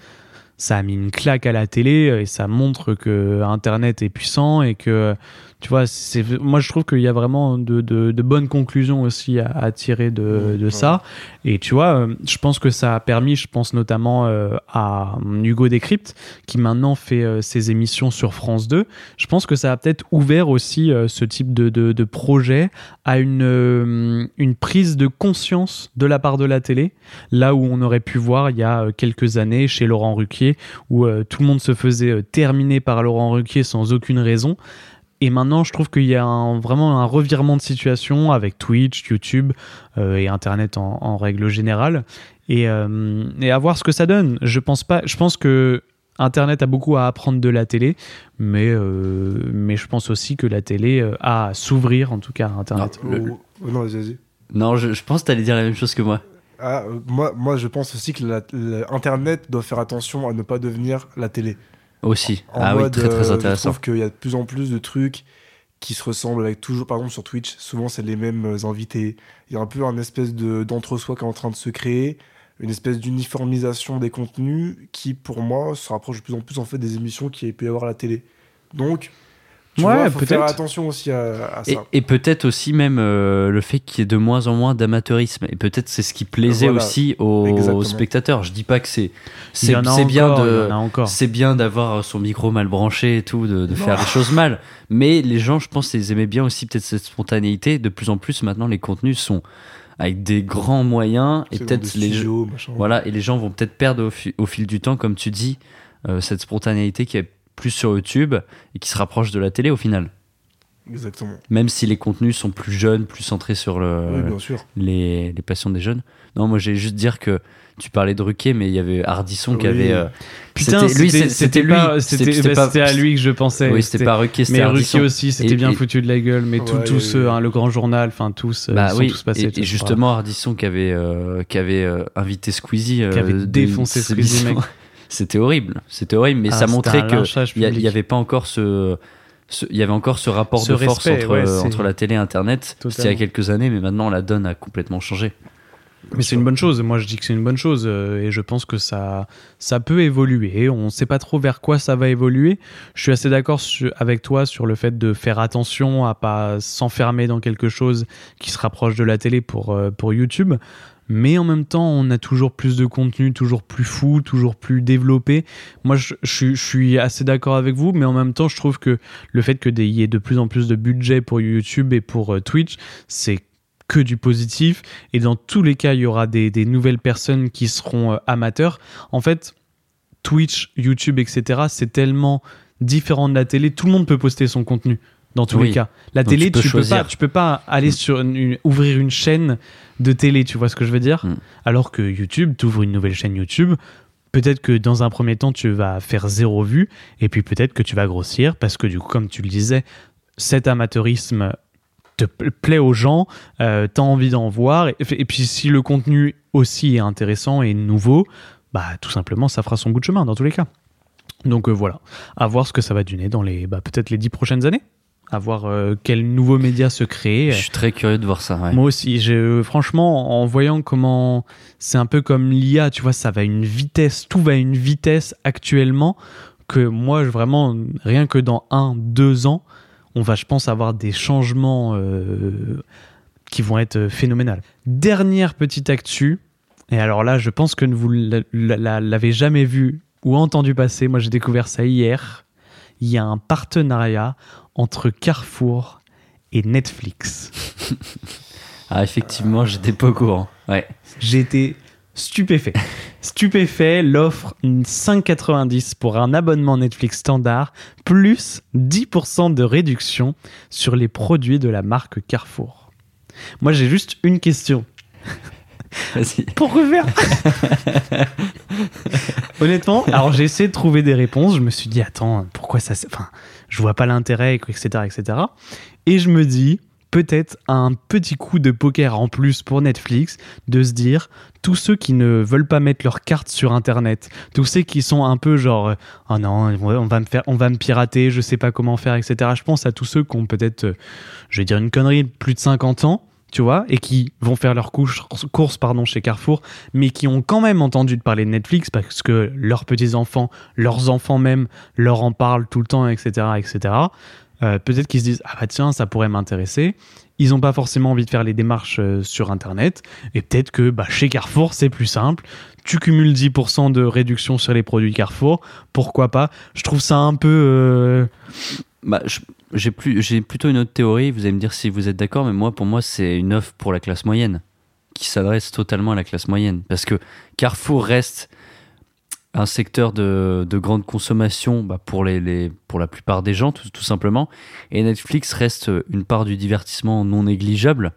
ça a mis une claque à la télé et ça montre que Internet est puissant et que, tu vois, c'est, moi je trouve qu'il y a vraiment de, de- de bonnes conclusions aussi à, à tirer de, de ouais. ça. Et tu vois, euh, je pense que ça a permis, je pense notamment euh, à Hugo Décrypte, qui maintenant fait euh, ses émissions sur France 2. Je pense que ça a peut-être ouvert aussi euh, ce type de, projet à une, une prise de conscience de la part de la télé, là où on aurait pu voir il y a quelques années chez Laurent Ruquier, où tout le monde se faisait terminer par Laurent Ruquier sans aucune raison. Et maintenant, je trouve qu'il y a un- vraiment un revirement de situation avec Twitch, YouTube euh, et Internet en, en règle générale. Et, euh, et à voir ce que ça donne. Je pense pas. Je pense que Internet a beaucoup à apprendre de la télé, mais euh, mais je pense aussi que la télé a à s'ouvrir en tout cas à Internet. Oh, Le- oh, non, vas-y, vas-y. Non, je, je pense que t'allais dire la même chose que moi. Ah, euh, moi, moi, je pense aussi que la- la- Internet doit faire attention à ne pas devenir la télé. Aussi. En ah oui, très très euh, intéressant. Je trouve qu'il y a de plus en plus de trucs qui se ressemblent avec toujours, par exemple sur Twitch, souvent c'est les mêmes euh, invités. Il y a un peu un espèce de d'entre-soi qui est en train de se créer, une espèce d'uniformisation des contenus qui, pour moi, se rapproche de plus en plus en fait des émissions qu'il y a pu y avoir à la télé. Donc, Tu Ouais, vois, faut faire peut-être. attention aussi à, ça. et peut-être aussi même euh, le fait qu'il y ait de moins en moins d'amateurisme. Et peut-être c'est ce qui plaisait Voilà. aussi aux, aux spectateurs. Je dis pas que c'est c'est bien de c'est bien d'avoir son micro mal branché et tout, de, de faire les choses mal. Mais les gens, je pense, ils aimaient bien aussi peut-être cette spontanéité. De plus en plus maintenant, les contenus sont avec des grands moyens et peut-être des les studios, machin. voilà et les gens vont peut-être perdre au, fi- au fil du temps, comme tu dis, euh, cette spontanéité qui est plus sur YouTube et qui se rapproche de la télé au final. Exactement. Même si les contenus sont plus jeunes, plus centrés sur le, oui, bien sûr. les, les passions des jeunes. Non, moi j'ai juste dire que tu parlais de Ruquier, mais il y avait Hardisson qui avait. euh, Putain, c'était- lui, c'était- bah, c'était à lui que je pensais. oui, c'était pas Ruquier, c'était Mais. Ruki aussi, c'était bien et- foutu de la gueule. Mais tout- Ouais, tous ceux, hein, le grand journal, enfin tous, Bah ils sont oui, tous passés. et, justement Hardisson qui avait, euh, qui avait euh, invité Squeezie. euh, Qui avait défoncé Squeezie, mec. C'était horrible, c'était horrible, mais Ah, ça montrait un que lynchage il y, a- public. il y avait pas encore ce, il y avait encore ce rapport Ce de force respect, entre, ouais, entre la télé et Internet. C'était il y a quelques années, mais maintenant la donne a complètement changé. Mais c'est une bonne chose. Moi, je dis que c'est une bonne chose euh, et je pense que ça, ça peut évoluer. On ne sait pas trop vers quoi ça va évoluer. Je suis assez d'accord avec toi sur le fait de faire attention à pas s'enfermer dans quelque chose qui se rapproche de la télé pour, euh, pour YouTube. Mais en même temps, on a toujours plus de contenu, toujours plus fou, toujours plus développé. Moi, je, suis- assez d'accord avec vous, mais en même temps, je trouve que le fait qu'il y ait de plus en plus de budget pour YouTube et pour euh, Twitch, c'est que du positif. Et dans tous les cas, il y aura des, des nouvelles personnes qui seront euh, amateurs. En fait, Twitch, YouTube, etc., c'est tellement différent de la télé. Tout le monde peut poster son contenu. Dans tous Oui. les cas. La Donc télé, tu peux tu peux, pas, tu peux pas aller Mm. sur une- une- ouvrir une chaîne de télé, tu vois ce que je veux dire? Mm. Alors que YouTube, tu ouvres une nouvelle chaîne YouTube. Peut-être que dans un premier temps, tu vas faire zéro vue, et puis peut-être que tu vas grossir, parce que du coup, comme tu le disais, cet amateurisme te pla- plaît aux gens, euh, t'as envie d'en voir, et, et puis si le contenu aussi est intéressant et nouveau, bah tout simplement, ça fera son bout de chemin dans tous les cas. Donc euh, voilà, à voir ce que ça va donner dans les, bah, peut-être les dix prochaines années, à voir euh, quels nouveaux médias se créent. Je suis très curieux de voir ça. ouais. Moi aussi, franchement, en voyant comment c'est un peu comme l'IA, tu vois, ça va à une vitesse, tout va à une vitesse actuellement que moi, vraiment, rien que dans un, deux ans, on va, je pense, avoir des changements euh, qui vont être phénoménales. Dernière petite actu, et alors là, je pense que vous l'a- l'avez jamais vu ou entendu passer. Moi, j'ai découvert ça hier. Il y a un partenariat entre Carrefour et Netflix. [laughs] Ah, effectivement, j'étais pas au courant. Ouais. Été stupéfait. [laughs] Stupéfait, l'offre 5,90 pour un abonnement Netflix standard, plus 10% de réduction sur les produits de la marque Carrefour. Moi, j'ai juste une question. Vas-y. [laughs] Pourquoi faire Honnêtement, alors j'ai essayé de trouver des réponses. Je me suis dit, attends, pourquoi ça. Enfin, je vois pas l'intérêt, etc., etc. Et je me dis, peut-être un petit coup de poker en plus pour Netflix, de se dire, tous ceux qui ne veulent pas mettre leur carte sur Internet, tous ceux qui sont un peu genre, oh non, on va me on va me pirater, je sais pas comment faire, etc. Je pense à tous ceux qui ont peut-être, euh, je vais dire une connerie, plus de 50 ans, tu vois, et qui vont faire leurs courses, courses pardon, chez Carrefour, mais qui ont quand même entendu parler de Netflix parce que leurs petits-enfants, leurs enfants même, leur en parlent tout le temps, etc. etc. Euh, Peut-être qu'ils se disent, ah bah tiens, ça pourrait m'intéresser. Ils n'ont pas forcément envie de faire les démarches euh, sur Internet. Et peut-être que bah, chez Carrefour, c'est plus simple. Tu cumules 10% de réduction sur les produits Carrefour. Pourquoi pas? Je trouve ça un peu... euh, Bah, j'ai plus, j'ai plutôt une autre théorie. Vous allez me dire si vous êtes d'accord, mais moi, pour moi, c'est une offre pour la classe moyenne, qui s'adresse totalement à la classe moyenne, parce que Carrefour reste un secteur de, de grande consommation bah, pour les, pour la plupart des gens, tout simplement, et Netflix reste une part du divertissement non négligeable.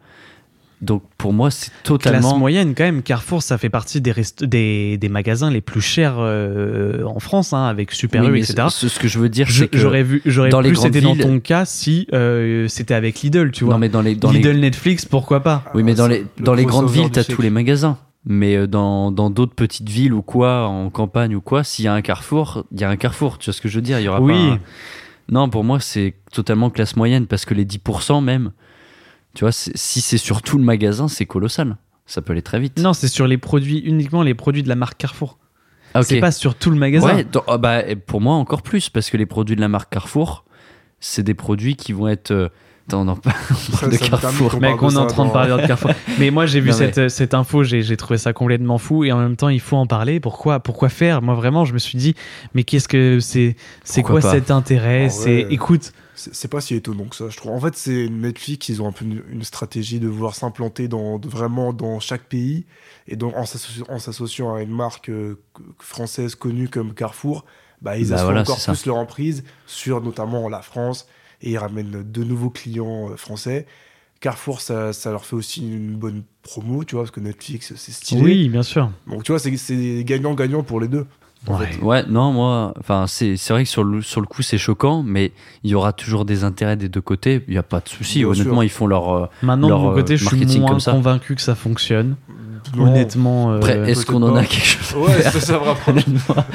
Donc, pour moi, c'est Classe totalement. moyenne quand même, Carrefour ça fait partie des, rest- des, des magasins les plus chers euh, en France, hein, avec Super Oui, U, mais etc. ce, ce que je veux dire, c'est que J'aurais vu, j'aurais dans les plus grandes été dans villes- ton cas si euh, c'était avec Lidl, tu vois. non, mais dans les, dans les, Lidl Netflix, pourquoi pas? Oui, mais dans Ah, les, c'est le dans les grandes villes, t'as tous les magasins. Mais euh, dans dans d'autres petites villes ou quoi, en campagne ou quoi, s'il y a un carrefour, il y a un carrefour. Tu vois ce que je veux dire Il y aura Oui. pas un- Non, pour moi, c'est totalement classe moyenne parce que les 10% même, tu vois, si c'est sur tout le magasin, c'est colossal. Ça peut aller très vite. Non, c'est sur les produits, uniquement les produits de la marque Carrefour. Ah. C'est pas sur tout le magasin. Ouais, ah bah, pour moi, encore plus parce que les produits de la marque Carrefour, c'est des produits qui vont être. euh, Attends, on en parle de Carrefour. Mec, on est en train de parler de Carrefour. [laughs] Mais moi, j'ai vu Non, mais- cette, cette info, j'ai j'ai trouvé ça complètement fou. Et en même temps, il faut en parler. Pourquoi, pourquoi faire? Moi, vraiment, je me suis dit, mais qu'est-ce que c'est C'est quoi pas? cet intérêt? C'est, vrai, écoute, C'est pas si étonnant que ça, je trouve. En fait, c'est Netflix, ils ont un peu une, une stratégie de vouloir s'implanter dans, de- vraiment dans chaque pays. Et donc, en s'asso- en s'associant à une marque euh, française connue comme Carrefour, bah, ils Bah assurent voilà, encore ça. plus leur emprise sur notamment la France. Et ils ramènent de nouveaux clients euh, français. Carrefour, ça, ça leur fait aussi une bonne promo, tu vois, parce que Netflix, c'est stylé. oui, bien sûr. Donc, tu vois, c'est gagnant-gagnant pour les deux. Ouais. fait. Ouais, non, moi, enfin, c'est c'est vrai que sur le, sur le coup, c'est choquant, mais il y aura toujours des intérêts des deux côtés. Il n'y a pas de souci. Honnêtement, sûr. ils font leur. euh, Maintenant, de mon euh, côté, je suis moins convaincu que ça fonctionne. Non. Honnêtement, euh, est-ce qu'on en a quelque chose Ouais, faire ça, [laughs]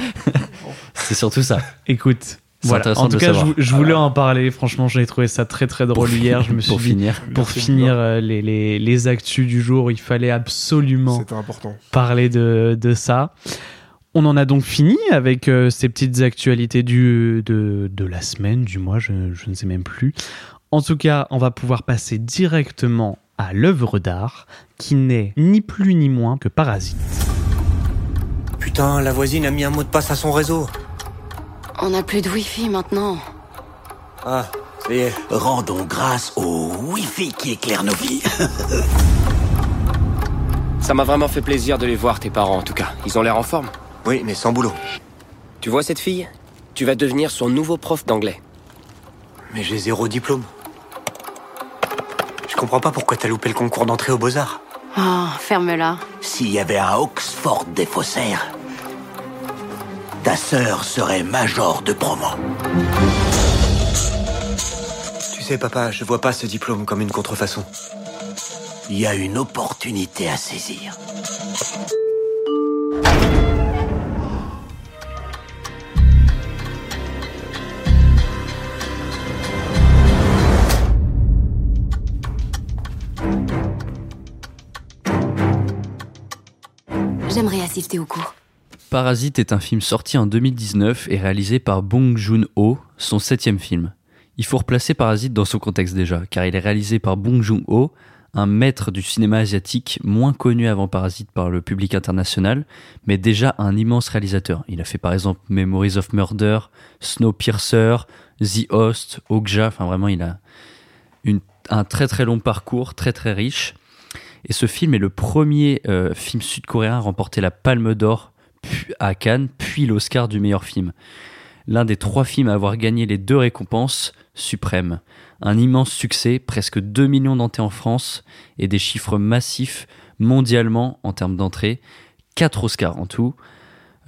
c'est surtout ça. écoute. C'est Voilà. intéressant En tout cas, je, voulais en parler. Franchement, j'ai trouvé ça très très drôle hier. Je [laughs] me suis Pour dit, finir. pour Merci, finir euh, les, les, les actus du jour, il fallait absolument important. parler de, de ça. On en a donc fini avec euh, ces petites actualités du, de, de la semaine, du mois, je, je ne sais même plus. En tout cas, on va pouvoir passer directement à l'œuvre d'art qui n'est ni plus ni moins que Parasite. Putain, la voisine a mis un mot de passe à son réseau. On n'a plus de wifi maintenant. Ah, ça y est. Rendons grâce au Wi-Fi qui éclaire nos vies. [laughs] Ça m'a vraiment fait plaisir de les voir, tes parents en tout cas. Ils ont l'air en forme. Oui, mais sans boulot. Tu vois cette fille? Tu vas devenir son nouveau prof d'anglais. Mais j'ai zéro diplôme. Je comprends pas pourquoi t'as loupé le concours d'entrée aux Beaux-Arts. Oh, ferme-la. S'il y avait un Oxford des faussaires, ta sœur serait major de promo. Tu sais, papa, je vois pas ce diplôme comme une contrefaçon. Il y a une opportunité à saisir. J'aimerais assister au cours. Parasite est un film sorti en 2019 et réalisé par Bong Joon-ho, son septième film. Il faut replacer Parasite dans son contexte déjà, car il est réalisé par Bong Joon-ho, un maître du cinéma asiatique moins connu avant Parasite par le public international, mais déjà un immense réalisateur. Il a fait par exemple Memories of Murder, Snowpiercer, The Host, Okja, enfin vraiment il a une- un très très long parcours, très très riche. Et ce film est le premier euh, film sud-coréen à remporter la Palme d'Or à Cannes, puis l'Oscar du meilleur film. L'un des trois films à avoir gagné les deux récompenses suprêmes. Un immense succès, presque 2 millions d'entrées en France et des chiffres massifs mondialement en termes d'entrées. 4 Oscars en tout.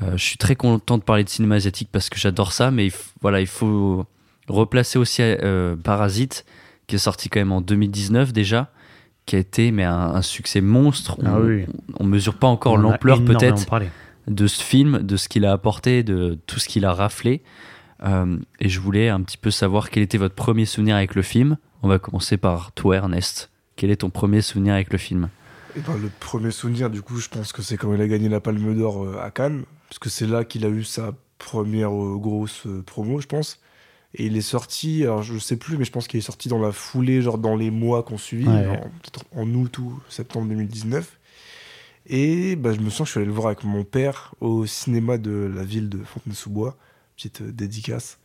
Euh, je suis très content de parler de cinéma asiatique parce que j'adore ça, mais il voilà, il faut replacer aussi euh, Parasite, qui est sorti quand même en 2019 déjà, qui a été mais un, un succès monstre. Ah on, oui. on mesure pas encore l'ampleur peut-être de ce film, de ce qu'il a apporté, de tout ce qu'il a raflé. Euh, et je voulais un petit peu savoir quel était votre premier souvenir avec le film. On va commencer par toi, Ernest. Quel est ton premier souvenir avec le film? Et ben, le premier souvenir, du coup, je pense que c'est quand il a gagné la Palme d'Or euh, à Cannes, parce que c'est là qu'il a eu sa première euh, grosse euh, promo, je pense. Et il est sorti, alors je sais plus, mais je pense qu'il est sorti dans la foulée, genre dans les mois qu'on suivit, Ouais. peut-être en août ou septembre 2019. Et bah, je me sens que je suis allé le voir avec mon père au cinéma de la ville de Fontenay-sous-Bois, petite euh, dédicace.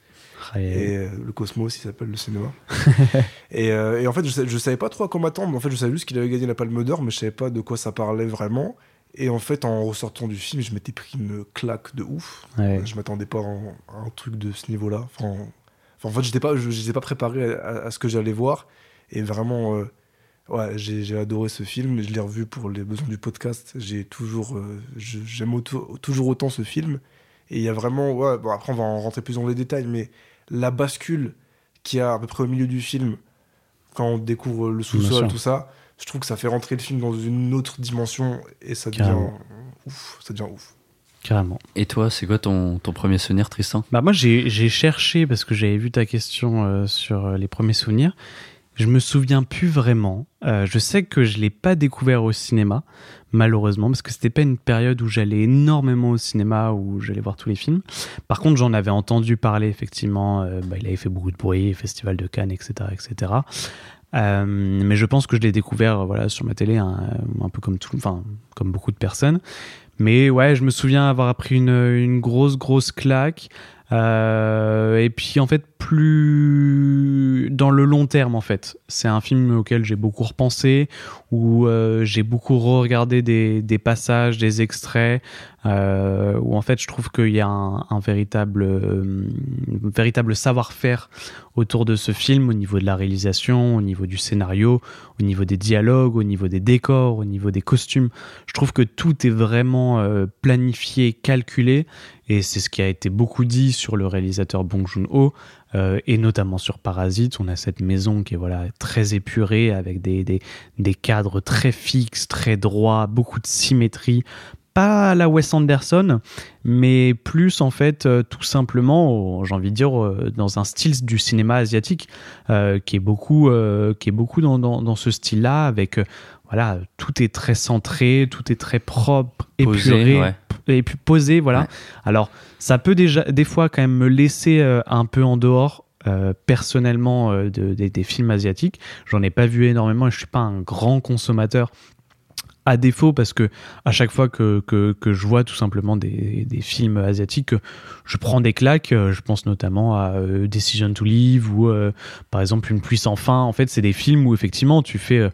Et- euh, le Cosmos, il s'appelle le cinéma. [laughs] et, euh, et en fait, je, je savais pas trop à quoi m'attendre. En fait, je savais juste qu'il avait gagné la Palme d'Or, mais je savais pas de quoi ça parlait vraiment. Et en fait, en ressortant du film, je m'étais pris une claque de ouf. Je m'attendais pas à un truc de ce niveau-là. Enfin, en- fait, j'étais pas, je n'étais pas préparé à, à ce que j'allais voir. Et vraiment, euh, ouais, j'ai adoré ce film. Je l'ai revu pour les besoins du podcast. J'ai toujours, euh, j'aime toujours autant ce film. Et il y a vraiment, ouais, bon, après on va en rentrer plus dans les détails, mais la bascule qu'il y a à peu près au milieu du film, quand on découvre le sous-sol, tout ça, je trouve que ça fait rentrer le film dans une autre dimension et ça devient Carrément. ouf. Ça devient ouf. Carrément. Et toi, c'est quoi ton, ton premier souvenir, Tristan? Bah moi j'ai cherché parce que j'avais vu ta question euh, sur euh, les premiers souvenirs. Je me souviens plus vraiment. Euh, je sais que je l'ai pas découvert au cinéma, malheureusement, parce que c'était pas une période où j'allais énormément au cinéma, où j'allais voir tous les films. Par contre, j'en avais entendu parler, effectivement. euh, bah, il avait fait beaucoup de bruit, Festival de Cannes, etc. etc. Euh, mais je pense que je l'ai découvert voilà, sur ma télé, un, un peu comme, tout, enfin, comme beaucoup de personnes. Mais ouais, je me souviens avoir appris une, une grosse, grosse claque. Euh, et puis en fait, plus dans le long terme, en fait. C'est un film auquel j'ai beaucoup repensé, où euh, j'ai beaucoup regardé des, passages, des extraits, euh, où en fait je trouve qu'il y a un, véritable, euh, un véritable savoir-faire autour de ce film au niveau de la réalisation, au niveau du scénario, au niveau des dialogues, au niveau des décors, au niveau des costumes. Je trouve que tout est vraiment euh, planifié, calculé, et c'est ce qui a été beaucoup dit sur le réalisateur Bong Joon-ho, euh, et notamment sur Parasite. On a cette maison qui est voilà très épurée, avec des, des, des cadres très fixes, très droits, beaucoup de symétrie, pas à la Wes Anderson, mais plus en fait euh, tout simplement, euh, j'ai envie de dire, euh, dans un style du cinéma asiatique qui est beaucoup, qui est beaucoup dans, dans, dans ce style-là, avec voilà, tout est très centré, tout est très propre, Posé, épuré, ouais. et puis posé, voilà. Ouais. Alors ça peut déjà des fois quand même me laisser euh, un peu en dehors. euh, personnellement euh, de- des- des films asiatiques j'en ai pas vu énormément et je suis pas un grand consommateur à défaut parce que à chaque fois que, que, que je vois tout simplement des, des films asiatiques, je prends des claques. Je pense notamment à Decision to Live ou euh, par exemple Une pluie sans fin. En fait, c'est des films où effectivement tu fais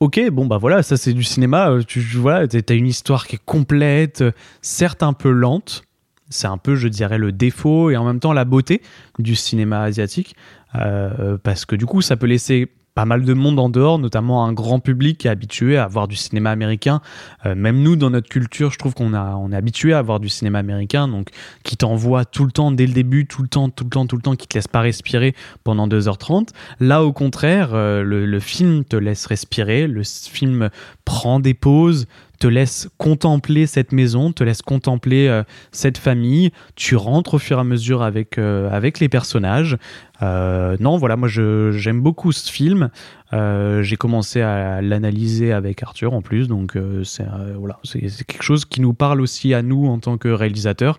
Ok, bon bah voilà, ça c'est du cinéma. euh, Tu voilà, t'as une histoire qui est complète, certes un peu lente. C'est un peu, je dirais, le défaut et en même temps la beauté du cinéma asiatique, euh, parce que du coup, ça peut laisser pas mal de monde en dehors, notamment un grand public qui est habitué à voir du cinéma américain. Euh, même nous, dans notre culture, je trouve qu'on a, on est habitué à voir du cinéma américain, donc qui t'envoie tout le temps, dès le début, tout le temps, tout le temps, tout le temps, qui te laisse pas respirer pendant 2h30. Là, au contraire, euh, le, le film te laisse respirer, le film prend des pauses, te laisse contempler cette maison, te laisse contempler euh, cette famille. Tu rentres au fur et à mesure avec, euh, avec les personnages. Euh, non, voilà, moi j'aime beaucoup ce film. J'ai commencé à l'analyser avec Arthur en plus, donc c'est voilà, quelque chose qui nous parle aussi à nous en tant que réalisateurs.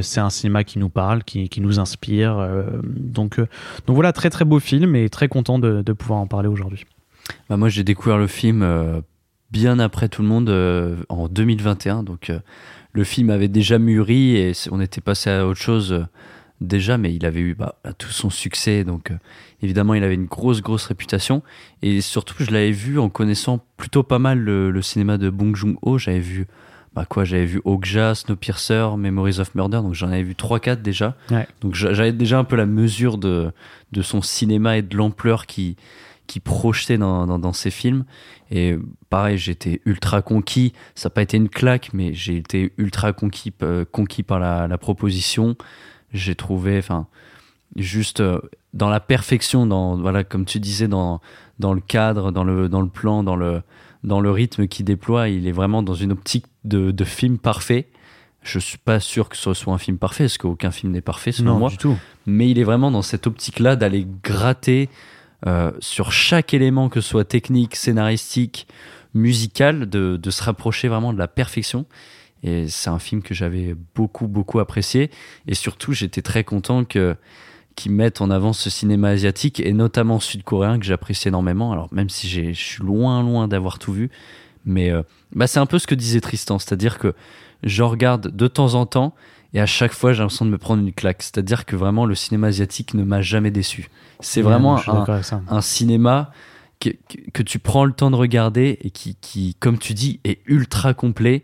C'est un cinéma qui nous parle, qui, qui nous inspire. donc, donc voilà, très très beau film et très content de, de pouvoir en parler aujourd'hui. Bah, moi, j'ai découvert le film bien après tout le monde euh, en 2021. Donc, euh, le film avait déjà mûri et on était passé à autre chose euh, déjà, mais il avait eu bah, tout son succès. Donc, évidemment, il avait une grosse, grosse réputation. Et surtout, je l'avais vu en connaissant plutôt pas mal le, le cinéma de Bong Joon-ho. J'avais vu. Bah quoi, j'avais vu Okja, Snowpiercer, Memories of Murder, donc j'en avais vu 3-4 déjà. Ouais. Donc j'a- j'avais déjà un peu la mesure de, de son cinéma et de l'ampleur qui, qui projetait dans, dans, dans ses films. Et pareil, j'étais ultra conquis. Ça n'a pas été une claque, mais j'ai été ultra conquis, euh, conquis par la, la proposition. J'ai trouvé, enfin, juste euh, dans la perfection, dans, voilà, comme tu disais, dans, dans le cadre, dans le, dans le plan, dans le, dans le rythme qu'il déploie, il est vraiment dans une optique de, de film parfait. Je suis pas sûr que ce soit un film parfait, parce qu'aucun film n'est parfait selon Non, moi du tout. mais il est vraiment dans cette optique-là d'aller gratter euh, sur chaque élément, que ce soit technique, scénaristique, musical, de, de se rapprocher vraiment de la perfection. Et c'est un film que j'avais beaucoup, beaucoup apprécié. Et surtout, j'étais très content que qu'ils mettent en avant ce cinéma asiatique et notamment sud-coréen que j'apprécie énormément. Alors même si je suis loin, loin d'avoir tout vu, mais euh, bah, c'est un peu ce que disait Tristan, c'est-à-dire que je regarde de temps en temps et à chaque fois j'ai l'impression de me prendre une claque. C'est-à-dire que vraiment le cinéma asiatique ne m'a jamais déçu. C'est Ouais, vraiment un, cinéma que, que- que tu prends le temps de regarder et qui, qui, comme tu dis, est ultra complet,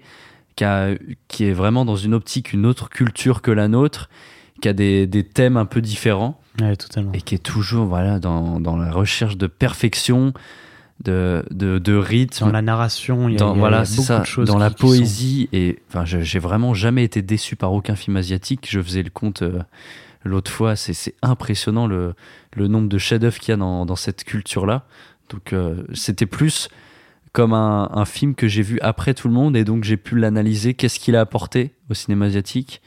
qui, a- qui est vraiment dans une optique, une autre culture que la nôtre, qui a des, des thèmes un peu différents Ouais, totalement. et qui est toujours voilà, dans, dans la recherche de perfection, de, de, de rythme. Dans la narration, il y a, Dans- il y a- voilà, y a beaucoup ça, de choses dans la sont- poésie et enfin j'ai vraiment jamais été déçu par aucun film asiatique. Je faisais le compte euh, l'autre fois c'est impressionnant le, le nombre de chefs-d'œuvre qu'il y a dans, dans cette culture là donc euh, c'était plus comme un, un film que j'ai vu après tout le monde et donc j'ai pu l'analyser. Qu'est-ce qu'il a apporté au cinéma asiatique?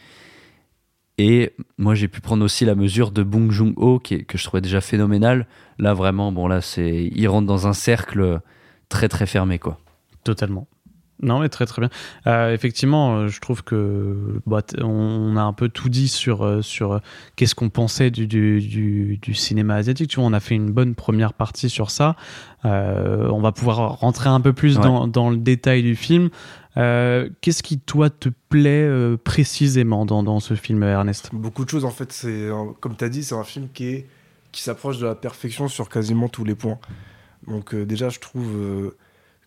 Et moi, j'ai pu prendre aussi la mesure de Bong Joon-ho, que je trouvais déjà phénoménal. Là, vraiment, bon, là, c'est, il rentre dans un cercle très, très fermé, quoi. Totalement. Non, mais très très bien. Euh, effectivement, euh, je trouve que bah, on a un peu tout dit sur, euh, sur qu'est-ce qu'on pensait du, du, du- du cinéma asiatique. Tu vois, on a fait une bonne première partie sur ça. Euh, on va pouvoir rentrer un peu plus Ouais. dans, dans le détail du film. Euh, qu'est-ce qui, toi, te plaît précisément dans, dans ce film, Ernest? Beaucoup de choses, en fait, c'est comme tu as dit, c'est un film qui, est, qui s'approche de la perfection sur quasiment tous les points. Donc, déjà, je trouve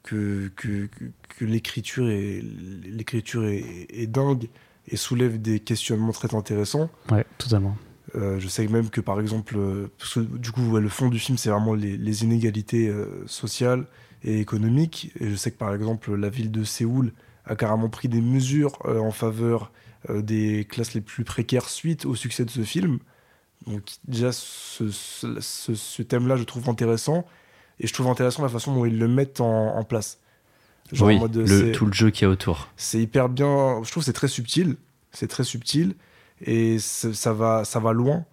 que, que, que, que l'écriture est, l'écriture est, est dingue et soulève des questionnements très intéressants. Ouais, totalement. Euh, je sais même que, par exemple, euh, parce que, du coup, ouais, le fond du film, c'est vraiment les, les inégalités euh, sociales et économiques. Et je sais que, par exemple, la ville de Séoul a carrément pris des mesures en faveur des classes les plus précaires suite au succès de ce film. Donc, déjà, ce, ce- ce- ce thème-là, je trouve intéressant. Et je trouve intéressant la façon dont ils le mettent en, en place. Genre en oui, mode, le, tout le jeu qu'il y a autour. c'est hyper bien. Je trouve c'est très subtil. C'est très subtil. Et ça va, ça va loin.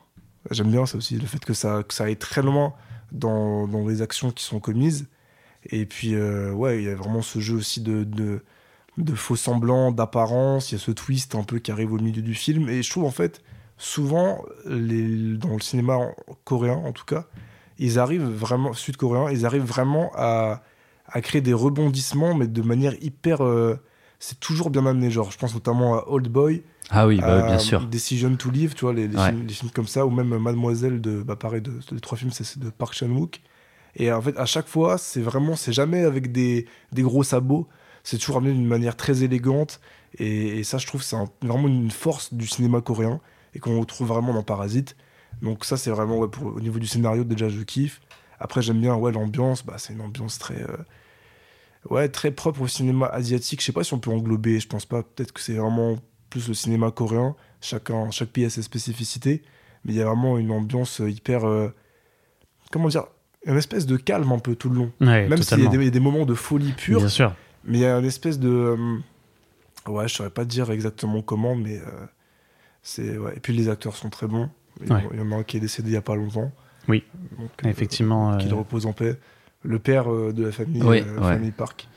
J'aime bien ça aussi, le fait que ça, que ça aille très loin dans, dans les actions qui sont commises. Et puis, euh, ouais, il y a vraiment ce jeu aussi de, de, de faux semblants, d'apparence. Il y a ce twist un peu qui arrive au milieu du film. Et je trouve, en fait, souvent, les, dans le cinéma coréen, en tout cas, ils arrivent vraiment, sud-coréen, ils arrivent vraiment à, à créer des rebondissements, mais de manière hyper. euh, c'est toujours bien amené. Genre, je pense notamment à Old Boy. Ah oui, bah, à bien sûr. Decision to Live, tu vois, les, les Ouais. films, les films comme ça, ou même Mademoiselle de. Bah, pareil, de, les trois films, c'est c'est de Park Chan-wook. Et en fait, à chaque fois, c'est vraiment. C'est jamais avec des, des gros sabots. C'est toujours amené d'une manière très élégante. Et, et ça, je trouve, c'est un- vraiment une force du cinéma coréen et qu'on retrouve vraiment dans Parasite. Donc, ça, c'est vraiment, ouais, pour, au niveau du scénario, déjà, je kiffe. Après, j'aime bien ouais, l'ambiance. Bah, c'est une ambiance très. euh, ouais, très propre au cinéma asiatique. Je sais pas si on peut englober, je pense pas. Peut-être que c'est vraiment plus le cinéma coréen. Chacun, chaque pays a ses spécificités. Mais il y a vraiment une ambiance hyper. euh, comment dire Une espèce de calme un peu tout le long. Ouais, Même s'il y a des, il y a des moments de folie pure. Bien sûr. Mais il y a une espèce de. euh, ouais, je saurais pas dire exactement comment, mais. euh, c'est, ouais. Et puis les acteurs sont très bons. Il y en- Ouais. il y en a un qui est décédé il y a pas longtemps. Oui, Donc, effectivement. euh, qu'il repose en paix. Le père euh, de la famille, Oui, euh, famille Park.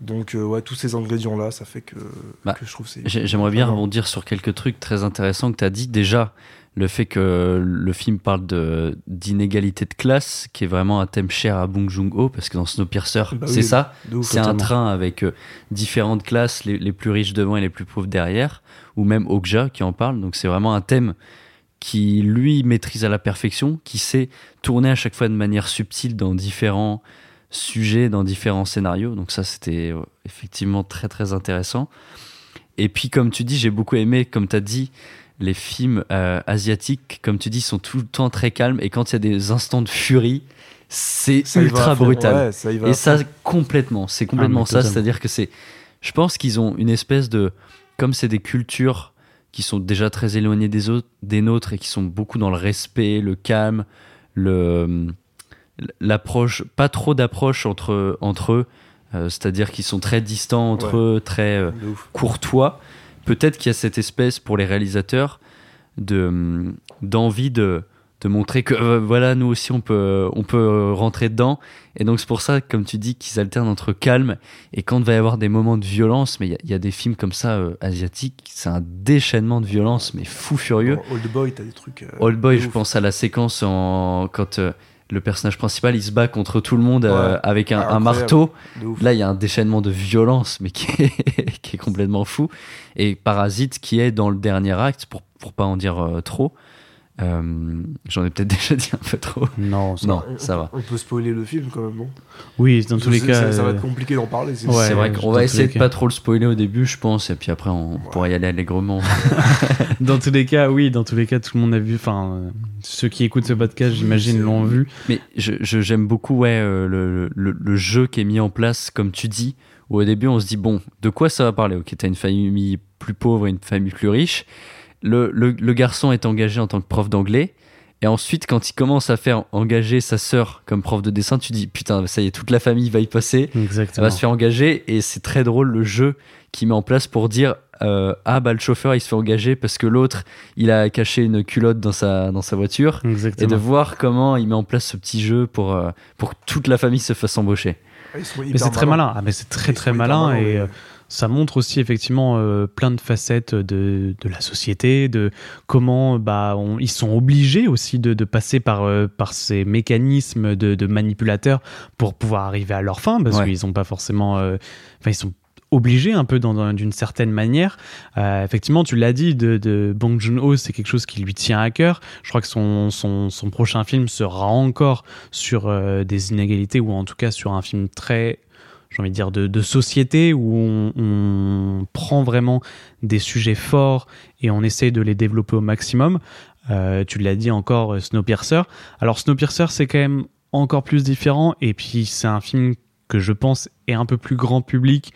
Donc, euh, ouais, tous ces ingrédients-là, ça fait que, Bah, que je trouve c'est. J'ai- J'aimerais bien rebondir sur quelques trucs très intéressants que tu as dit. Déjà, le fait que le film parle de- d'inégalité de, classe, qui est vraiment un thème cher à Bong Joon-ho, parce que dans Snowpiercer, Bah c'est oui, ça. C'est un train avec euh, différentes classes, les, les plus riches devant et les plus pauvres derrière, ou même Okja qui en parle. Donc c'est vraiment un thème qui, lui, maîtrise à la perfection, qui sait tourner à chaque fois de manière subtile dans différents sujets, dans différents scénarios. Donc ça, c'était euh, effectivement très, très intéressant. Et puis, comme tu dis, j'ai beaucoup aimé, comme tu as dit, les films euh, asiatiques, comme tu dis, sont tout le temps très calmes. Et quand il y a des instants de furie, c'est ultra brutal. Ouais, ça et ça, complètement. C'est complètement Ah, mais ça. C'est-à-dire que c'est. Je pense qu'ils ont une espèce de. Comme c'est des cultures qui sont déjà très éloignées des, autres, des nôtres et qui sont beaucoup dans le respect, le calme, le l'approche, pas trop d'approche entre, entre eux, euh, c'est-à-dire qu'ils sont très distants entre Ouais. eux, très euh, courtois. Peut-être qu'il y a cette espèce pour les réalisateurs de d'envie de, de montrer que euh, voilà nous aussi on peut on peut euh, rentrer dedans et donc c'est pour ça comme tu dis qu'ils alternent entre calme et quand il va y avoir des moments de violence mais il y a- il y, a des films comme ça euh, asiatiques c'est un déchaînement de violence mais fou furieux Old Boy, t'as des trucs. euh, Old Boy, je ouf. pense à la séquence en... quand euh, le personnage principal il se bat contre tout le monde euh, avec un, Ah, un marteau. Là, il y a un déchaînement de violence, mais qui est, [laughs] qui est complètement fou. Et Parasite, qui est dans le dernier acte, pour, pour pas en dire euh, trop. Euh, J'en ai peut-être [laughs] déjà dit un peu trop. Non, ça non, On- ça va. On peut spoiler le film quand même, non? Oui, dans tous les cas. Ça, ça va euh, être compliqué d'en parler. c'est- Ouais, vrai qu'on va essayer de pas trop le spoiler au début, je pense, et puis après on pourra y aller allègrement. [laughs] [laughs] Dans tous les cas, oui, dans tous les cas, tout le monde a vu. Enfin, euh, ceux qui écoutent ce podcast, j'imagine, l'ont vu. Mais je- je- j'aime beaucoup ouais, euh, le, le- le jeu qui est mis en place, comme tu dis, où au début on se dit, bon, de quoi ça va parler? Ok, t'as une famille plus pauvre et une famille plus riche. Le, le- le garçon est engagé en tant que prof d'anglais. Et ensuite, quand il commence à faire engager sa sœur comme prof de dessin, tu dis putain, ça y est, toute la famille va y passer. Elle va se faire engager et c'est très drôle le jeu qu'il met en place pour dire euh, ah bah le chauffeur il se fait engager parce que l'autre il a caché une culotte dans sa dans sa voiture et de voir comment il met en place ce petit jeu pour euh, pour que toute la famille se fasse embaucher. Mais c'est très malin. Ah, mais c'est très très malin et euh, ça montre aussi effectivement euh, plein de facettes de, de la société, de comment bah, on- ils sont obligés aussi de, de passer par, euh, par ces mécanismes de, de manipulateurs pour pouvoir arriver à leur fin parce Ouais. qu'ils n'ont pas forcément. euh, Enfin, ils sont obligés un peu d'une certaine manière. Euh, effectivement, tu l'as dit, de, de Bong Joon-ho, c'est quelque chose qui lui tient à cœur. Je crois que son, son, son prochain film sera encore sur euh, des inégalités ou en tout cas sur un film très j'ai envie de dire, de, de société où on, on prend vraiment des sujets forts et on essaye de les développer au maximum. Euh, tu l'as dit encore, euh, Snowpiercer. Alors Snowpiercer, c'est quand même encore plus différent et puis c'est un film que je pense est un peu plus grand public.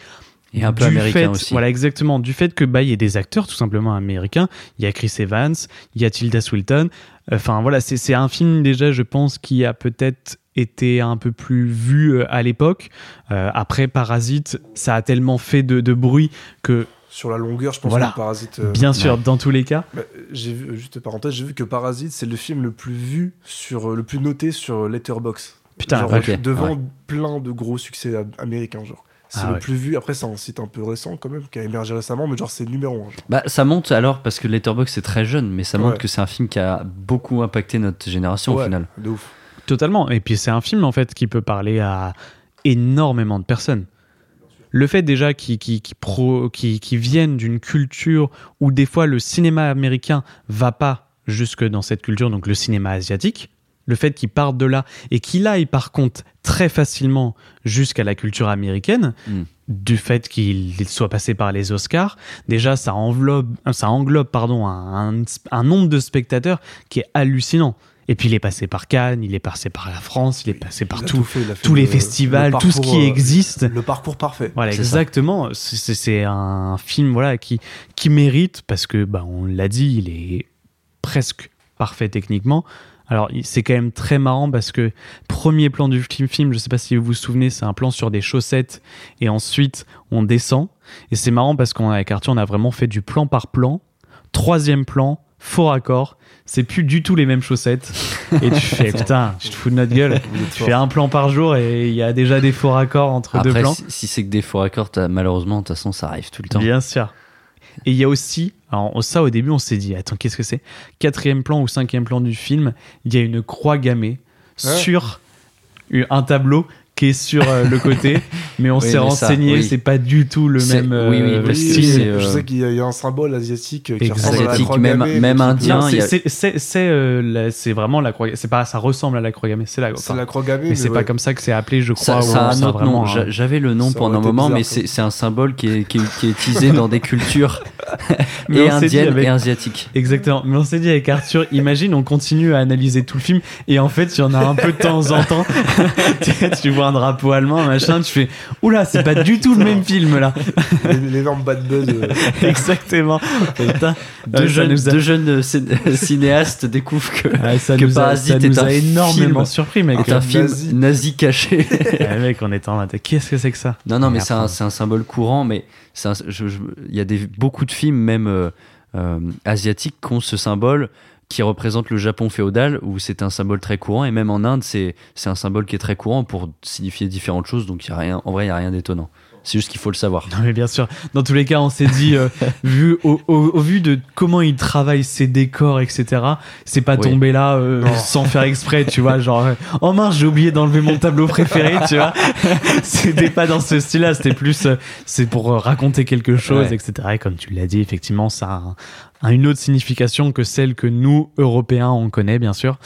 Et un peu américain fait- aussi. Voilà, exactement. Du fait que bah il y a des acteurs tout simplement américains. Il y a Chris Evans, il y a Tilda Swinton. Enfin voilà, c'est un film déjà, je pense, qui a peut-être été un peu plus vu euh, à l'époque. Euh, après Parasite, ça a tellement fait de, de bruit que Sur la longueur, je pense Voilà. que Parasite. euh, bien sûr, dans tous les cas, bah, j'ai vu, juste parenthèse, j'ai vu que Parasite, c'est le film le plus vu, sur, le plus noté sur Letterboxd. Putain, Genre, ok, devant ouais. plein de gros succès am- américains, genre. C'est Ah le ouais. plus vu. Après, c'est un site un peu récent quand même, qui a émergé récemment, mais genre, c'est le numéro 1. Bah, ça monte alors parce que Letterboxd c'est très jeune, mais ça montre Ouais. que c'est un film qui a beaucoup impacté notre génération au final. De ouf. Totalement. Et puis c'est un film en fait qui peut parler à énormément de personnes. Le fait déjà qu'ils qui, qui pro- qui- qui viennent d'une culture où des fois le cinéma américain va pas jusque dans cette culture, donc le cinéma asiatique, le fait qu'ils partent de là et qu'il aille par contre très facilement jusqu'à la culture américaine, Mm. du fait qu'il soit passé par les Oscars, déjà ça enveloppe, ça englobe pardon, un, un- un nombre de spectateurs qui est hallucinant. Et puis il est passé par Cannes, il est passé par la France, il est passé par tout- fait, tous les le- festivals, le tout ce qui euh, existe. Le parcours parfait. Voilà, exactement. C'est- un film voilà qui qui mérite parce que bah on l'a dit, il est presque parfait techniquement. Alors c'est quand même très marrant parce que premier plan du film, film, je sais pas si vous vous souvenez, c'est un plan sur des chaussettes et ensuite on descend et c'est marrant parce qu'avec Arthur on a vraiment fait du plan par plan. Troisième plan, faux raccord, c'est plus du tout les mêmes chaussettes et tu fais [laughs] putain, tu te fous de notre gueule. Tu fais un plan par jour et il y a déjà des faux raccords entre deux plans. si, si c'est que des faux raccords, malheureusement, de toute façon, ça arrive tout le temps. Bien sûr. Et il y a aussi, alors ça au début on s'est dit, attends, qu'est-ce que c'est? Quatrième plan ou cinquième plan du film, il y a une croix gammée Ouais. sur un tableau qui est sur euh, le côté, [laughs] mais on Oui, s'est renseigné, oui. c'est pas du tout le même oui, oui, euh, parce que Je euh, sais qu'il y, a- il y a un symbole asiatique qui ressemble à la Asiatique, croix même- gammée, même indien. C'est a- c'est- c'est- c'est, euh, la- c'est vraiment la croix. C'est pas, ça ressemble à la croix gammée. C'est la. C'est enfin, la croix gammée. mais c'est pas comme ça que c'est appelé, je crois. ça a un autre nom. J'avais le nom pendant un moment, mais c'est c'est un symbole qui est utilisé [laughs] dans des cultures Mais [laughs] et indiennes avec- et asiatiques. Exactement. Mais on s'est dit avec Arthur, imagine, on continue à analyser tout le film et en fait, il y en a un peu de temps en temps. [laughs] tu, vois un drapeau allemand, machin, tu fais Oula, c'est pas du tout le même film là. L'é- L'énorme bad buzz. euh, [laughs] Exactement. Putain, Deux, ça jeunes, nous a- deux jeunes euh, cin- cinéastes découvrent que, Ouais, ça que nous a, Parasite ça nous est un a énormément film, surpris, mec. est un film nazi. nazi caché. Ouais, mec, on était en mode, qu'est-ce que c'est que ça? Non, non, mais c'est un, c'est symbole courant, mais c'est il y a des, beaucoup de films, même euh, euh, asiatiques, qui ont ce symbole qui représente le Japon féodal, où c'est un symbole très courant, et même en Inde, c'est un symbole qui est très courant pour signifier différentes choses, donc y a rien, en vrai, il n'y a rien d'étonnant. C'est juste qu'il faut le savoir. Non mais bien sûr. Dans tous les cas, on s'est dit, euh, [laughs] vu au, au- au vu de comment il travaille ses décors, etc. C'est pas Oui. tombé là euh, [laughs] sans faire exprès, tu vois. Genre, euh, oh mince, j'ai oublié d'enlever mon tableau préféré, tu vois. [laughs] C'était pas dans ce style-là. C'était plus, euh, c'est pour euh, raconter quelque chose, Ouais. etc. Et comme tu l'as dit, effectivement, ça a un- a une autre signification que celle que nous Européens on connaît, bien sûr.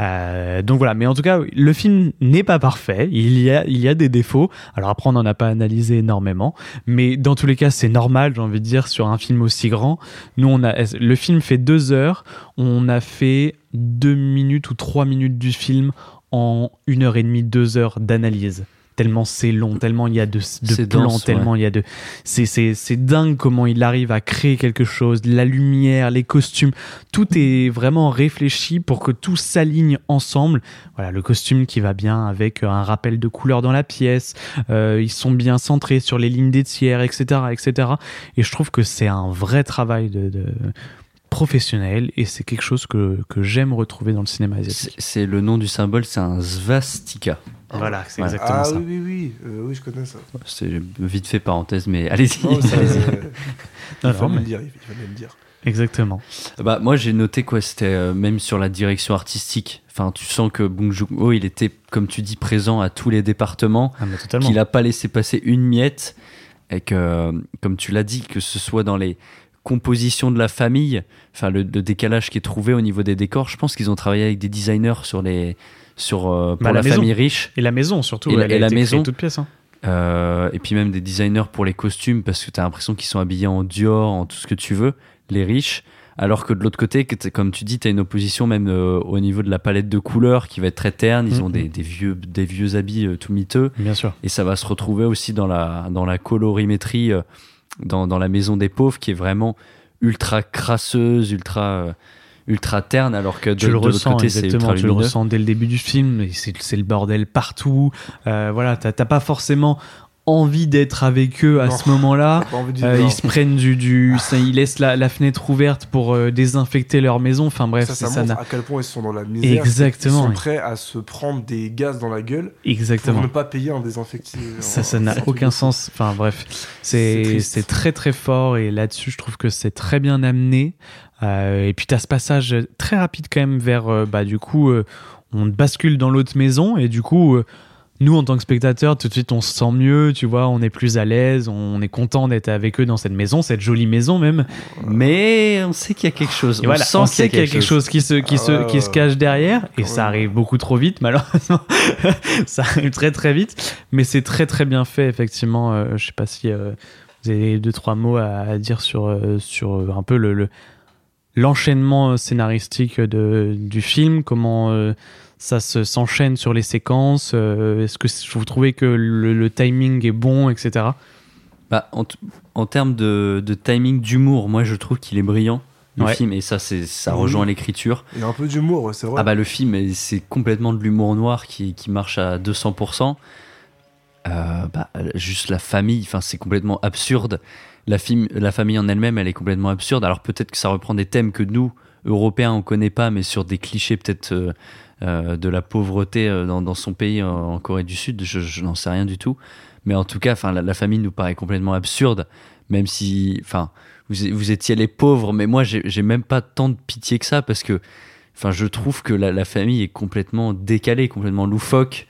Euh, donc voilà. Mais en tout cas, le film n'est pas parfait. Il y a, il y a des défauts. Alors après, on n'en a pas analysé énormément. Mais dans tous les cas, c'est normal, j'ai envie de dire, sur un film aussi grand. Nous, on a, le film fait deux heures. On a fait deux minutes ou trois minutes du film en une heure et demie, deux heures d'analyse. Tellement c'est long, tellement il y a de, de plans, dense, tellement il y a de. C'est, c'est, c'est dingue comment il arrive à créer quelque chose, la lumière, les costumes, tout est vraiment réfléchi pour que tout s'aligne ensemble. Voilà, le costume qui va bien avec un rappel de couleur dans la pièce, euh, ils sont bien centrés sur les lignes des tiers, etc., etc. Et je trouve que c'est un vrai travail de, de professionnel et c'est quelque chose que, que j'aime retrouver dans le cinéma asiatique. c'est le nom du symbole, c'est un svastika. Voilà, c'est Ouais. exactement Ah ça. oui, oui, oui, euh, oui, je connais ça. C'est vite fait parenthèse, mais allez-y. [laughs] Euh, [laughs] Non, il fallait mais- le dire, il fallait le dire. Exactement. Bah, moi, j'ai noté quoi, c'était euh, même sur la direction artistique. Enfin, tu sens que Bong Joon-ho, il était, comme tu dis, présent à tous les départements, Ah, qu'il n'a pas laissé passer une miette, et que, comme tu l'as dit, que ce soit dans les compositions de la famille, enfin le, le décalage qui est trouvé au niveau des décors, je pense qu'ils ont travaillé avec des designers sur les, sur euh, pour Bah, la, famille riche. Et la maison surtout. Et la- elle et maison. toute pièce. hein. Euh, et puis même des designers pour les costumes parce que tu as l'impression qu'ils sont habillés en Dior, en tout ce que tu veux, les riches. Alors que de l'autre côté, comme tu dis, tu as une opposition même euh, au niveau de la palette de couleurs qui va être très terne. Ils ont Mhm. des, des vieux, des vieux habits euh, tout miteux. Bien sûr. Et ça va se retrouver aussi dans la, dans la colorimétrie, dans, dans la maison des pauvres qui est vraiment ultra crasseuse, ultra, euh, ultra terne. Alors que de, tu de le l'autre ressens côté, c'est exactement, tu le ressens dès le début du film. C'est le bordel partout. Euh, voilà, t'as pas forcément envie d'être avec eux à ce moment-là. Euh, ils se prennent du, du ça, ils laissent la, la fenêtre ouverte pour euh, désinfecter leur maison. Enfin bref, ça, ça ça montre n'a à quel point ils sont dans la misère. Exactement, Ils sont prêts à se prendre des gaz dans la gueule exactement. pour ne pas payer un désinfectant. Ça, ça n'a aucun sens. Enfin bref, C'est c'est très très fort et là-dessus, je trouve que c'est très bien amené. Euh, et puis t'as ce passage très rapide quand même vers, euh, bah du coup, euh, on bascule dans l'autre maison et du coup, euh, nous en tant que spectateurs, tout de suite on se sent mieux, tu vois, on est plus à l'aise, on est content d'être avec eux dans cette maison, cette jolie maison même. Mais on sait qu'il y a quelque chose. Et voilà, sent on sait qu'il y a quelque chose qui se, qui Ah se, ouais, qui se ouais. cache derrière, et ça arrive beaucoup trop vite, malheureusement. [laughs] ça arrive très très vite, mais c'est très très bien fait, effectivement. Euh, je sais pas si euh, vous avez deux trois mots à, à dire sur, euh, sur euh, un peu le, le- l'enchaînement scénaristique de, du film, comment ça se, s'enchaîne sur les séquences. euh, Est-ce que vous trouvez que le, le timing est bon, etc. Bah, en, t- en termes de, de timing, d'humour, moi je trouve qu'il est brillant, le Ouais. film, et ça, c'est, ça rejoint l'écriture. Il y a un peu d'humour, c'est vrai. Ah bah le film, c'est complètement de l'humour noir qui, qui marche à 200%. Euh, bah, juste la famille, enfin c'est complètement absurde. La, film, la famille en elle-même, elle est complètement absurde. Alors peut-être que ça reprend des thèmes que nous, Européens, on connaît pas, mais sur des clichés peut-être euh, de la pauvreté euh, dans, dans son pays, en, Corée du Sud. Je, je n'en sais rien du tout. Mais en tout cas, enfin la, la famille nous paraît complètement absurde, même si, enfin, vous, vous étiez les pauvres, mais moi j'ai même pas tant de pitié que ça parce que Enfin, je trouve que la, la famille est complètement décalée, complètement loufoque.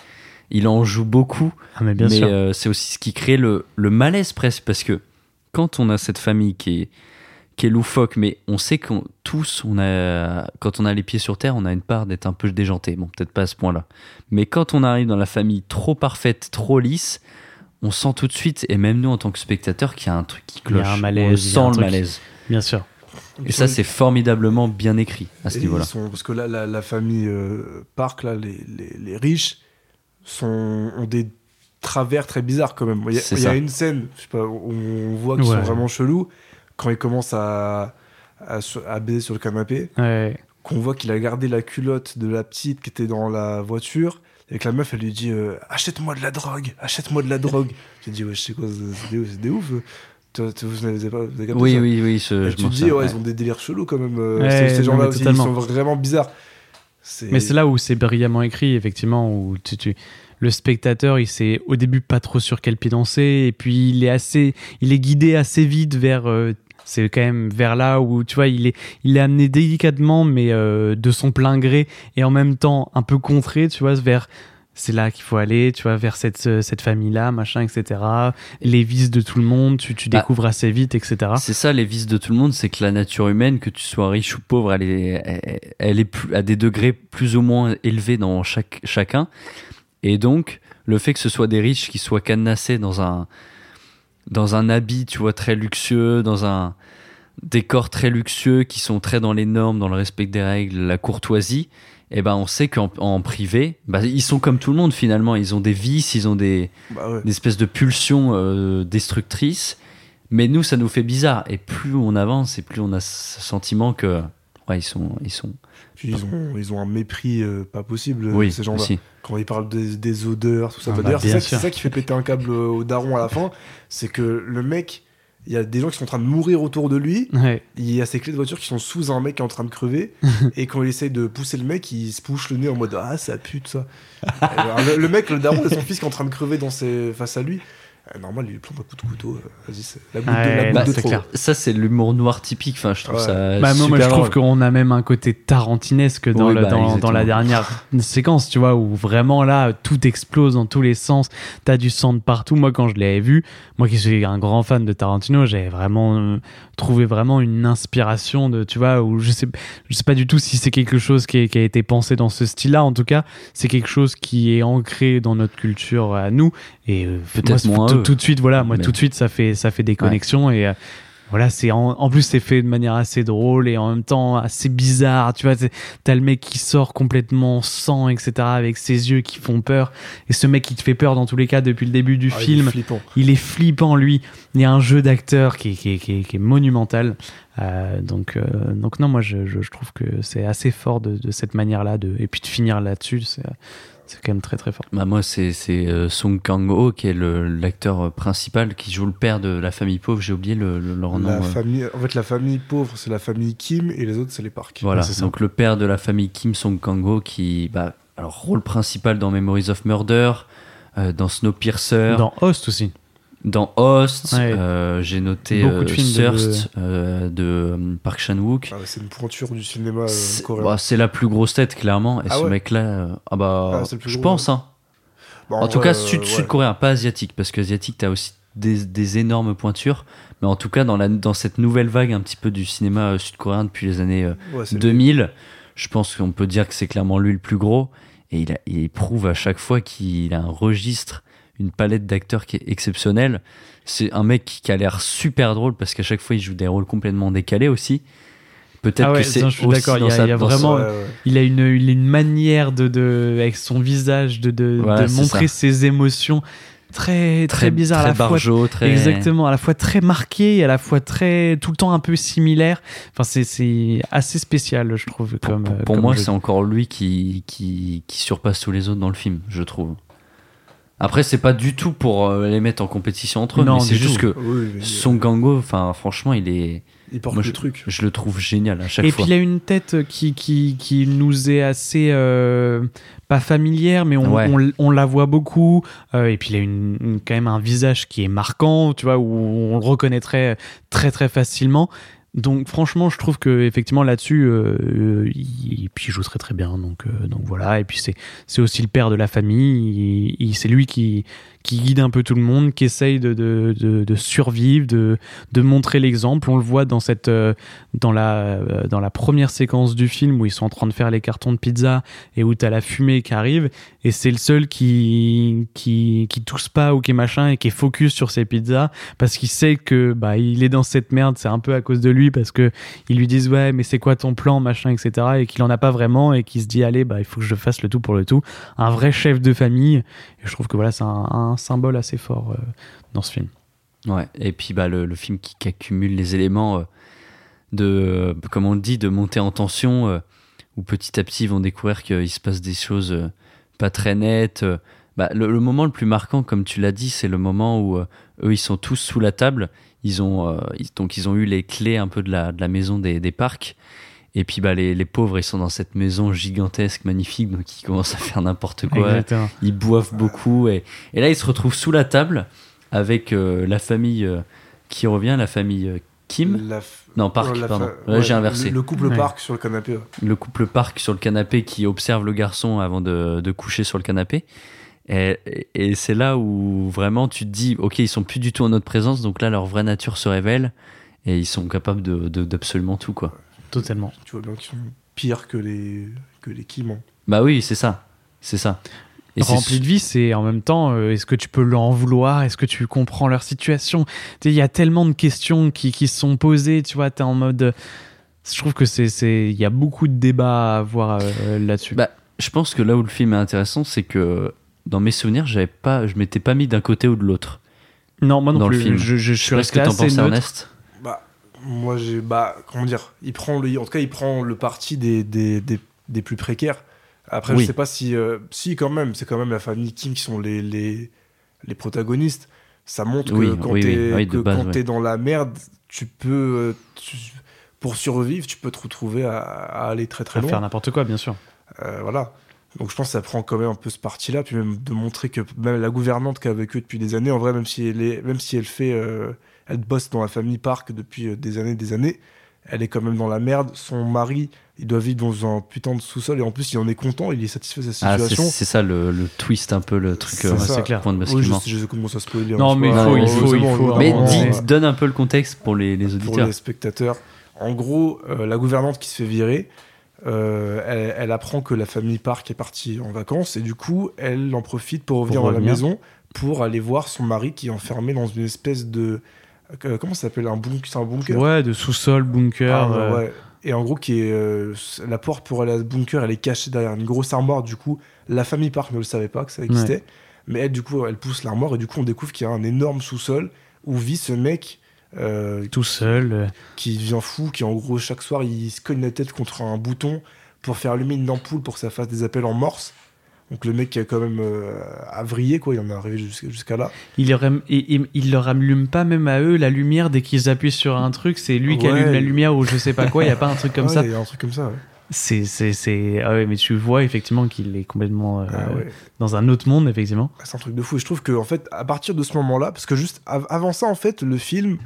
Il en joue beaucoup, Ah, mais euh, c'est aussi ce qui crée le, le malaise presque, parce que quand on a cette famille qui est, qui est loufoque, mais on sait qu'on tous, on a, quand on a les pieds sur terre, on a une part d'être un peu déjanté. Bon, peut-être pas à ce point-là. Mais quand on arrive dans la famille trop parfaite, trop lisse, on sent tout de suite, et même nous en tant que spectateurs, qu'il y a un truc qui Il y a cloche. un on malaise, a sent le truc. malaise. Bien sûr. Et ça, c'est formidablement bien écrit à ce niveau-là. parce que là, la, la famille euh, Park, là, les, les- les riches, sont, ont des travers très bizarres quand même. Il y a, C'est il y a ça. une scène, je sais pas, où on voit qu'ils Ouais. sont vraiment chelous quand ils commencent à, à, se- à baiser sur le canapé. Ouais. Qu'on voit qu'il a gardé la culotte de la petite qui était dans la voiture. Et que la meuf, elle lui dit euh, Achète-moi de la drogue, achète-moi de la drogue. [laughs] J'ai dit Ouais, je sais quoi, c'est des, des ouf. Toi, vous n'avez pas vous avez Oui, ça oui, oui, je- je tu te dis, souviens, ouais, ouais. ils ont des délires chelous quand même. euh, Ouais, ces- gens-là aussi, ils sont vraiment bizarres. Mais c'est là où c'est brillamment écrit, effectivement, où tu, tu- le spectateur, il sait au début pas trop sur quel pied danser, et puis il est assez, il est guidé assez vite vers, euh, c'est quand même vers là où, tu vois, il est, il est amené délicatement, mais euh, de son plein gré, et en même temps un peu contré, tu vois, vers, c'est là qu'il faut aller, tu vois, vers cette, euh, cette famille-là, machin, etc. Les vices de tout le monde, tu, tu Bah, découvres assez vite, etc. C'est ça les vices de tout le monde, c'est que la nature humaine, que tu sois riche ou pauvre, elle est, elle, elle est plus, à des degrés plus ou moins élevés dans chaque, chacun. Et donc, le fait que ce soit des riches qui soient cadenassés dans un, dans un habit, tu vois, très luxueux, dans un décor très luxueux, qui sont très dans les normes, dans le respect des règles, la courtoisie, et ben on sait qu'en en privé, bah, ils sont comme tout le monde finalement. Ils ont des vices, ils ont des, Bah ouais. des espèces de pulsions euh, destructrices. Mais nous, ça nous fait bizarre. Et plus on avance, et plus on a ce sentiment que ouais, ils sont, ils sont. Puis ils ont, ils ont un mépris euh, pas possible, Oui, ces gens-là. Quand ils parlent des, des odeurs, tout ça. Ah Bah, D'ailleurs, c'est ça, ça qui fait péter un câble au daron à la fin. C'est que le mec, il y a des gens qui sont en train de mourir autour de lui. Ouais. Il y a ses clés de voiture qui sont sous un mec qui est en train de crever. [laughs] et quand il essaye de pousser le mec, il se bouche le nez en mode Ah, ça pue, tout ça. Le, le mec, le daron, et son fils qui est en train de crever dans ses, face à lui. Euh, normal, il plante un coup de couteau. euh, Vas-y, c'est la goutte de, la goutte bah, de c'est trop. clair. Ça, c'est l'humour noir typique. Enfin, je trouve Ouais. ça. Bah, moi, je trouve qu'on a même un côté tarantinesque dans, Oui, le- bah, dans, dans la exactement. dernière [laughs] séquence, tu vois, où vraiment là, tout explose dans tous les sens. T'as du sang de partout. Moi, quand je l'avais vu, moi qui suis un grand fan de Tarantino, j'avais vraiment euh, trouvé vraiment une inspiration de, tu vois, où je sais, je sais pas du tout si c'est quelque chose qui, est- qui a été pensé dans ce style-là. En tout cas, c'est quelque chose qui est ancré dans notre culture à nous. Et euh, Peut-être moi, tout, de suite, voilà, moi, Mais- tout de suite, ça fait, ça fait des connexions et. Voilà, c'est en, en plus c'est fait de manière assez drôle et en même temps assez bizarre. Tu vois, t'as le mec qui sort complètement sang, etc., avec ses yeux qui font peur. Et ce mec qui te fait peur dans tous les cas depuis le début du Ah, il est film. Il est flippant, lui. Il y a un jeu d'acteur qui, est- qui, est- qui est- qui est monumental. Euh, donc, euh, donc non, moi je, je- je trouve que c'est assez fort de, de cette manière-là. De, et puis de finir là-dessus, c'est c'est quand même très très fort. Bah moi, c'est euh, Song Kang-ho qui est le- l'acteur euh, principal qui joue le père de la famille pauvre. J'ai oublié le, le- leur nom. La euh. famille, en fait, la famille pauvre, c'est la famille Kim et les autres, c'est les parcs. Voilà, ça. donc le père de la famille Kim Song Kang-ho qui, bah, alors rôle principal dans Memories of Murder, euh, dans Snowpiercer, Dans Host aussi. Dans Host, Ouais. euh, j'ai noté Beaucoup de euh, Thirst euh, de euh, Park Chan-wook. Ah c'est une pointure du cinéma euh, C'est coréen. bah, c'est la plus grosse tête clairement, et Ah ce ouais mec-là, euh, ah bah, Ah, je gros, pense. Hein. Bah, En, tout vrai, cas, sud, ouais. sud-coréen, pas asiatique, parce qu'asiatique, t'as aussi des, des énormes pointures. Mais en tout cas, dans, la, dans cette nouvelle vague un petit peu du cinéma euh, sud-coréen depuis les années euh, Ouais, c'est 2000, je pense qu'on peut dire que c'est clairement lui le plus gros. Et il, a- il prouve à chaque fois qu'il a un registre, une palette d'acteurs qui est exceptionnelle. C'est un mec qui, a l'air super drôle parce qu'à chaque fois, il joue des rôles complètement décalés aussi. Peut-être Ah ouais, que c'est d'accord, il y a- sa- il y a vraiment- sa- Ouais, ouais. Il a une, il a une manière de, de, avec son visage de, de, de montrer ça. ses émotions très, très, très bizarre très à la fois. très Exactement, à la fois très marqué et à la fois très tout le temps un peu similaire. Enfin, c'est- c'est assez spécial, je trouve. Comme, Pour comme moi, c'est encore lui qui, qui, qui surpasse tous les autres dans le film, je trouve. Après, c'est pas du tout pour euh, les mettre en compétition entre eux, Non, mais c'est juste tout. que Oui, son gango, enfin, franchement, il est. Il porte moi, le je, truc. je le trouve génial à chaque Et fois. puis il a une tête qui, qui, qui nous est assez euh, pas familière, mais on, Ouais. on, on la voit beaucoup. Euh, et puis il a une, une- quand même un visage qui est marquant, tu vois, où on le reconnaîtrait très très facilement. Donc franchement, je trouve que effectivement là-dessus, euh, euh, il, et puis joue très très bien. Donc euh, donc voilà. Et puis c'est c'est aussi le père de la famille. Il- il- c'est lui qui qui guide un peu tout le monde, qui essaye de, de, de, survivre, de, de montrer l'exemple. On le voit dans cette euh, dans la euh, dans la première séquence du film où ils sont en train de faire les cartons de pizza et où t'as la fumée qui arrive et c'est le seul qui qui qui tousse pas ou qui est machin et qui est focus sur ses pizzas parce qu'il sait que bah il est dans cette merde. C'est un peu à cause de lui parce que ils lui disent ouais mais c'est quoi ton plan machin etc et qu'il en a pas vraiment et qu'il se dit allez bah il faut que je fasse le tout pour le tout. Un vrai chef de famille. Et je trouve que voilà c'est un symbole assez fort euh, dans ce film Ouais. Et puis bah, le, film qui, accumule les éléments euh, de, euh, comme on le dit, de monter en tension, où petit à petit ils vont découvrir qu'il se passe des choses pas très nettes. Bah, le, moment le plus marquant, comme tu l'as dit, c'est le moment où eux ils sont tous sous la table. Ils ont donc ils ont eu les clés un peu de la, de la maison des, des parcs. Et puis bah les, les pauvres ils sont dans cette maison gigantesque, magnifique, donc ils commencent à faire n'importe quoi Exactement. ils boivent beaucoup et, et là ils se retrouvent sous la table avec euh, la famille euh, qui revient, la famille euh, Kim, La f- non Park, Oh, la pardon. fa- Là, ouais, j'ai inversé. Le, le couple Ouais. parc sur le canapé. ouais. Le couple Park sur le canapé qui observe le garçon avant de, de coucher sur le canapé. Et, et- c'est là où vraiment tu te dis, ok, ils sont plus du tout en notre présence, donc là leur vraie nature se révèle et ils sont capables de, de- d'absolument tout quoi. Totalement Tu vois bien qu'ils sont pires que les, que les Kim. hein. Bah oui, c'est ça, c'est ça. Et c'est- rempli de vie, c'est en même temps, euh, est-ce que tu peux leur en vouloir? Est-ce que tu comprends leur situation? Il y a tellement de questions qui, qui se sont posées, tu vois, tu es en mode. je trouve que c'est, c'est, il y a beaucoup de débats à avoir euh, là-dessus. Bah, je pense que là où le film est intéressant, c'est que dans mes souvenirs, j'avais pas, je m'étais pas mis d'un côté ou de l'autre. non, moi non dans plus. le film. Je, je, je suis resté t'en assez penses, neutre. Ernest. Moi, j'ai. Bah, comment dire il prend le, En tout cas, il prend le parti des, des, des, des plus précaires. Après, Oui. je sais pas si. euh, si, quand même, c'est quand même la famille Kim qui sont les, les, les protagonistes. Ça montre Oui, que quand oui, t'es ouais. dans la merde, tu peux. euh, tu- pour survivre, tu peux te retrouver à, à aller très très À loin. faire n'importe quoi, bien sûr. Euh, voilà. Donc je pense que ça prend quand même un peu ce parti-là, puis même de montrer que même la gouvernante qui a vécu depuis des années, en vrai, même si elle, est, même si elle fait, euh, elle bosse dans la famille Park depuis euh, des années, des années, elle est quand même dans la merde. Son mari, il doit vivre dans un putain de sous-sol et en plus il en est content, il est satisfait de sa Ah, c'est situation. c'est ça le, le twist un peu le truc. C'est euh, ça. clair. Point de Oui, je, je à spoiler. Non, hein, mais il faut- il Ouais, faut- il faut- Mais ouais. donne un peu le contexte pour les, les pour auditeurs. les spectateurs. En gros, euh, la gouvernante qui se fait virer, euh, elle, elle apprend que la famille Park est partie en vacances et du coup, elle en profite pour revenir la revenir. maison pour aller voir son mari qui est enfermé dans une espèce de euh, comment ça s'appelle un bunker, c'est un bunker? Ouais, de sous-sol, bunker. Ah, euh, ouais. Et en gros, qui est euh, la porte pour aller à ce bunker, elle est cachée derrière une grosse armoire. Du coup, la famille Park ne le savait pas que ça existait, mais elle, du coup, elle pousse l'armoire et du coup, on découvre qu'il y a un énorme sous-sol où vit ce mec. euh, Tout seul. qui devient fou, qui en gros chaque soir il se cogne la tête contre un bouton pour faire allumer une ampoule pour que ça fasse des appels en morse. Donc le mec qui a quand même euh, a vrillé quoi, il en est arrivé jusqu'à là. Il leur, aime- il, il- il leur allume pas même à eux la lumière dès qu'ils appuient sur un truc. C'est lui qui allume la lumière ou je sais pas quoi. Il y a pas un truc comme Ouais, ça. Il y a un truc comme ça. ouais. C'est, c'est, c'est... Ah ouais, mais tu vois effectivement qu'il est complètement euh, Ah ouais. dans un autre monde, effectivement. C'est un truc de fou. Et je trouve que en fait, à partir de ce moment-là, parce que juste av- avant ça, en fait, le film,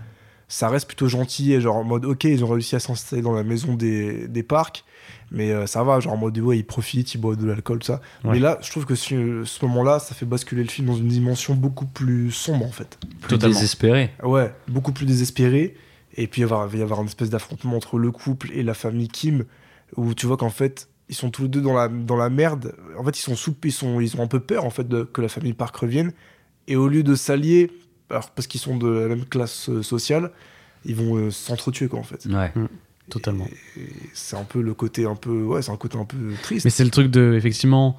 ça reste plutôt gentil et genre en mode, ok, ils ont réussi à s'installer dans la maison des, des parcs, mais euh, ça va, genre en mode, ouais, ils profitent, ils boivent de l'alcool, tout ça. Ouais. Mais là, je trouve que ce, ce moment-là, ça fait basculer le film dans une dimension beaucoup plus sombre, en fait. Plus Totalement. désespéré. Ouais, beaucoup plus désespéré. Et puis il va y avoir- une espèce d'affrontement entre le couple et la famille Kim, où tu vois qu'en fait, ils sont tous les deux dans la, dans la merde. En fait, ils sont sous, ils sont, ils ont un peu peur en fait de, que la famille Park revienne. Et au lieu de s'allier, alors parce qu'ils sont de la même classe euh, sociale, ils vont euh, s'entretuer quoi en fait. Ouais. Totalement. Et c'est un peu le côté un peu, ouais, c'est un côté un peu triste. Mais c'est le truc de, effectivement,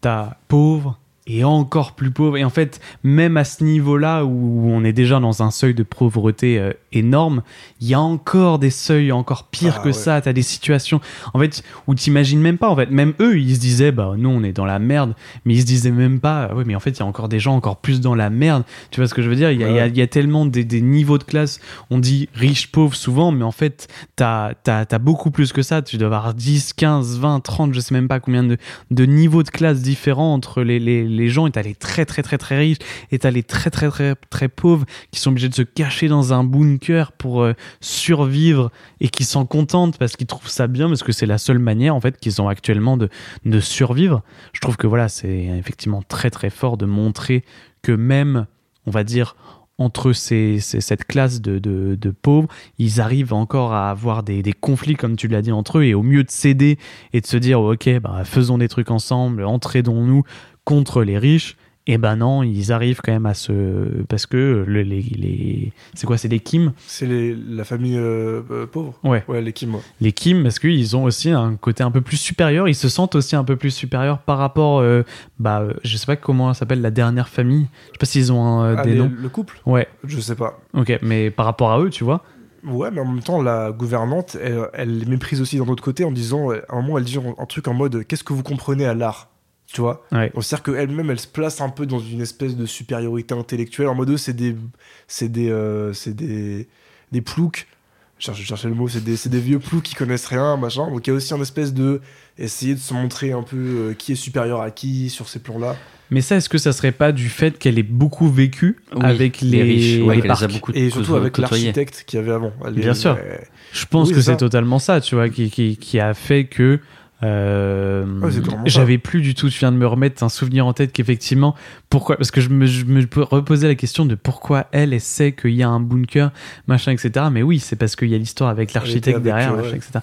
t'as pauvre et encore plus pauvre. Et en fait, même à ce niveau-là où on est déjà dans un seuil de pauvreté euh, énorme, il y a encore des seuils encore pires Ah, que ouais. ça. T'as des situations, en fait, où t'imagines même pas. En fait, même eux, ils se disaient, bah, nous, on est dans la merde. Mais ils se disaient même pas, oui, mais en fait, il y a encore des gens encore plus dans la merde. Tu vois ce que je veux dire? Il y, a- y y tellement des, des niveaux de classe. On dit riche, pauvre souvent, mais en fait, t'as as, beaucoup plus que ça. Tu dois avoir 10, 15, 20, 30, je sais même pas combien de, de niveaux de classe différents entre les, les, les gens et t'as les très très très très riches et t'as les très très très très pauvres qui sont obligés de se cacher dans un bunker pour euh, survivre et qui s'en contentent parce qu'ils trouvent ça bien parce que c'est la seule manière en fait qu'ils ont actuellement de, de survivre. Je trouve que voilà, c'est effectivement très très fort de montrer que même, on va dire, entre ces, cette classe de, de, pauvres, ils arrivent encore à avoir des, des conflits, comme tu l'as dit, entre eux, et au mieux de céder et de se dire, ok, bah, faisons des trucs ensemble, entraidons-nous contre les riches, et ben non, ils arrivent quand même à se... Parce que le- les... les... C'est quoi, c'est les Kim? C'est les- la famille euh, euh, pauvre. Ouais. Ouais, les Kim. ouais. les Kim parce qu'ils ont aussi un côté un peu plus supérieur, ils se sentent aussi un peu plus supérieurs par rapport, euh, bah, euh, je sais pas comment ça s'appelle, la dernière famille. Je sais pas s'ils ont un, Ah, des les- noms. le couple? Ouais, Je sais pas. ok, mais par rapport à eux, tu vois. Ouais, mais en même temps, la gouvernante, elle, elle les méprise aussi d'un autre côté en disant, à un moment, elle dit un truc en mode Qu'est-ce que vous comprenez à l'art? Tu vois Ouais. On sert qu'elle-même, elle se place un peu dans une espèce de supériorité intellectuelle. En mode, c'est des, c'est des, euh, c'est des, des ploucs. Je cherchais le mot, c'est des, c'est des vieux ploucs qui connaissent rien, machin. Donc il y a aussi un espèce de essayer de se montrer un peu euh, qui est supérieur à qui sur ces plans-là. Mais ça, est-ce que ça serait pas du fait qu'elle ait beaucoup vécu Oui, avec les, les riches, ouais, les qu'elle les a parcs beaucoup Et surtout avec l'architecte qu'il y avait avant. Elle est- Bien sûr. elle- Je pense Oui, que c'est totalement ça, tu vois, qui, qui, qui a fait que. Euh, Ouais, ça. J'avais plus du tout, tu viens de me remettre un souvenir en tête qu'effectivement, pourquoi Parce que je me, je me reposais la question de pourquoi elle, elle sait qu'il y a un bunker, machin, etc. Mais oui, c'est parce qu'il y a l'histoire avec l'architecte derrière, machin, ouais. etc.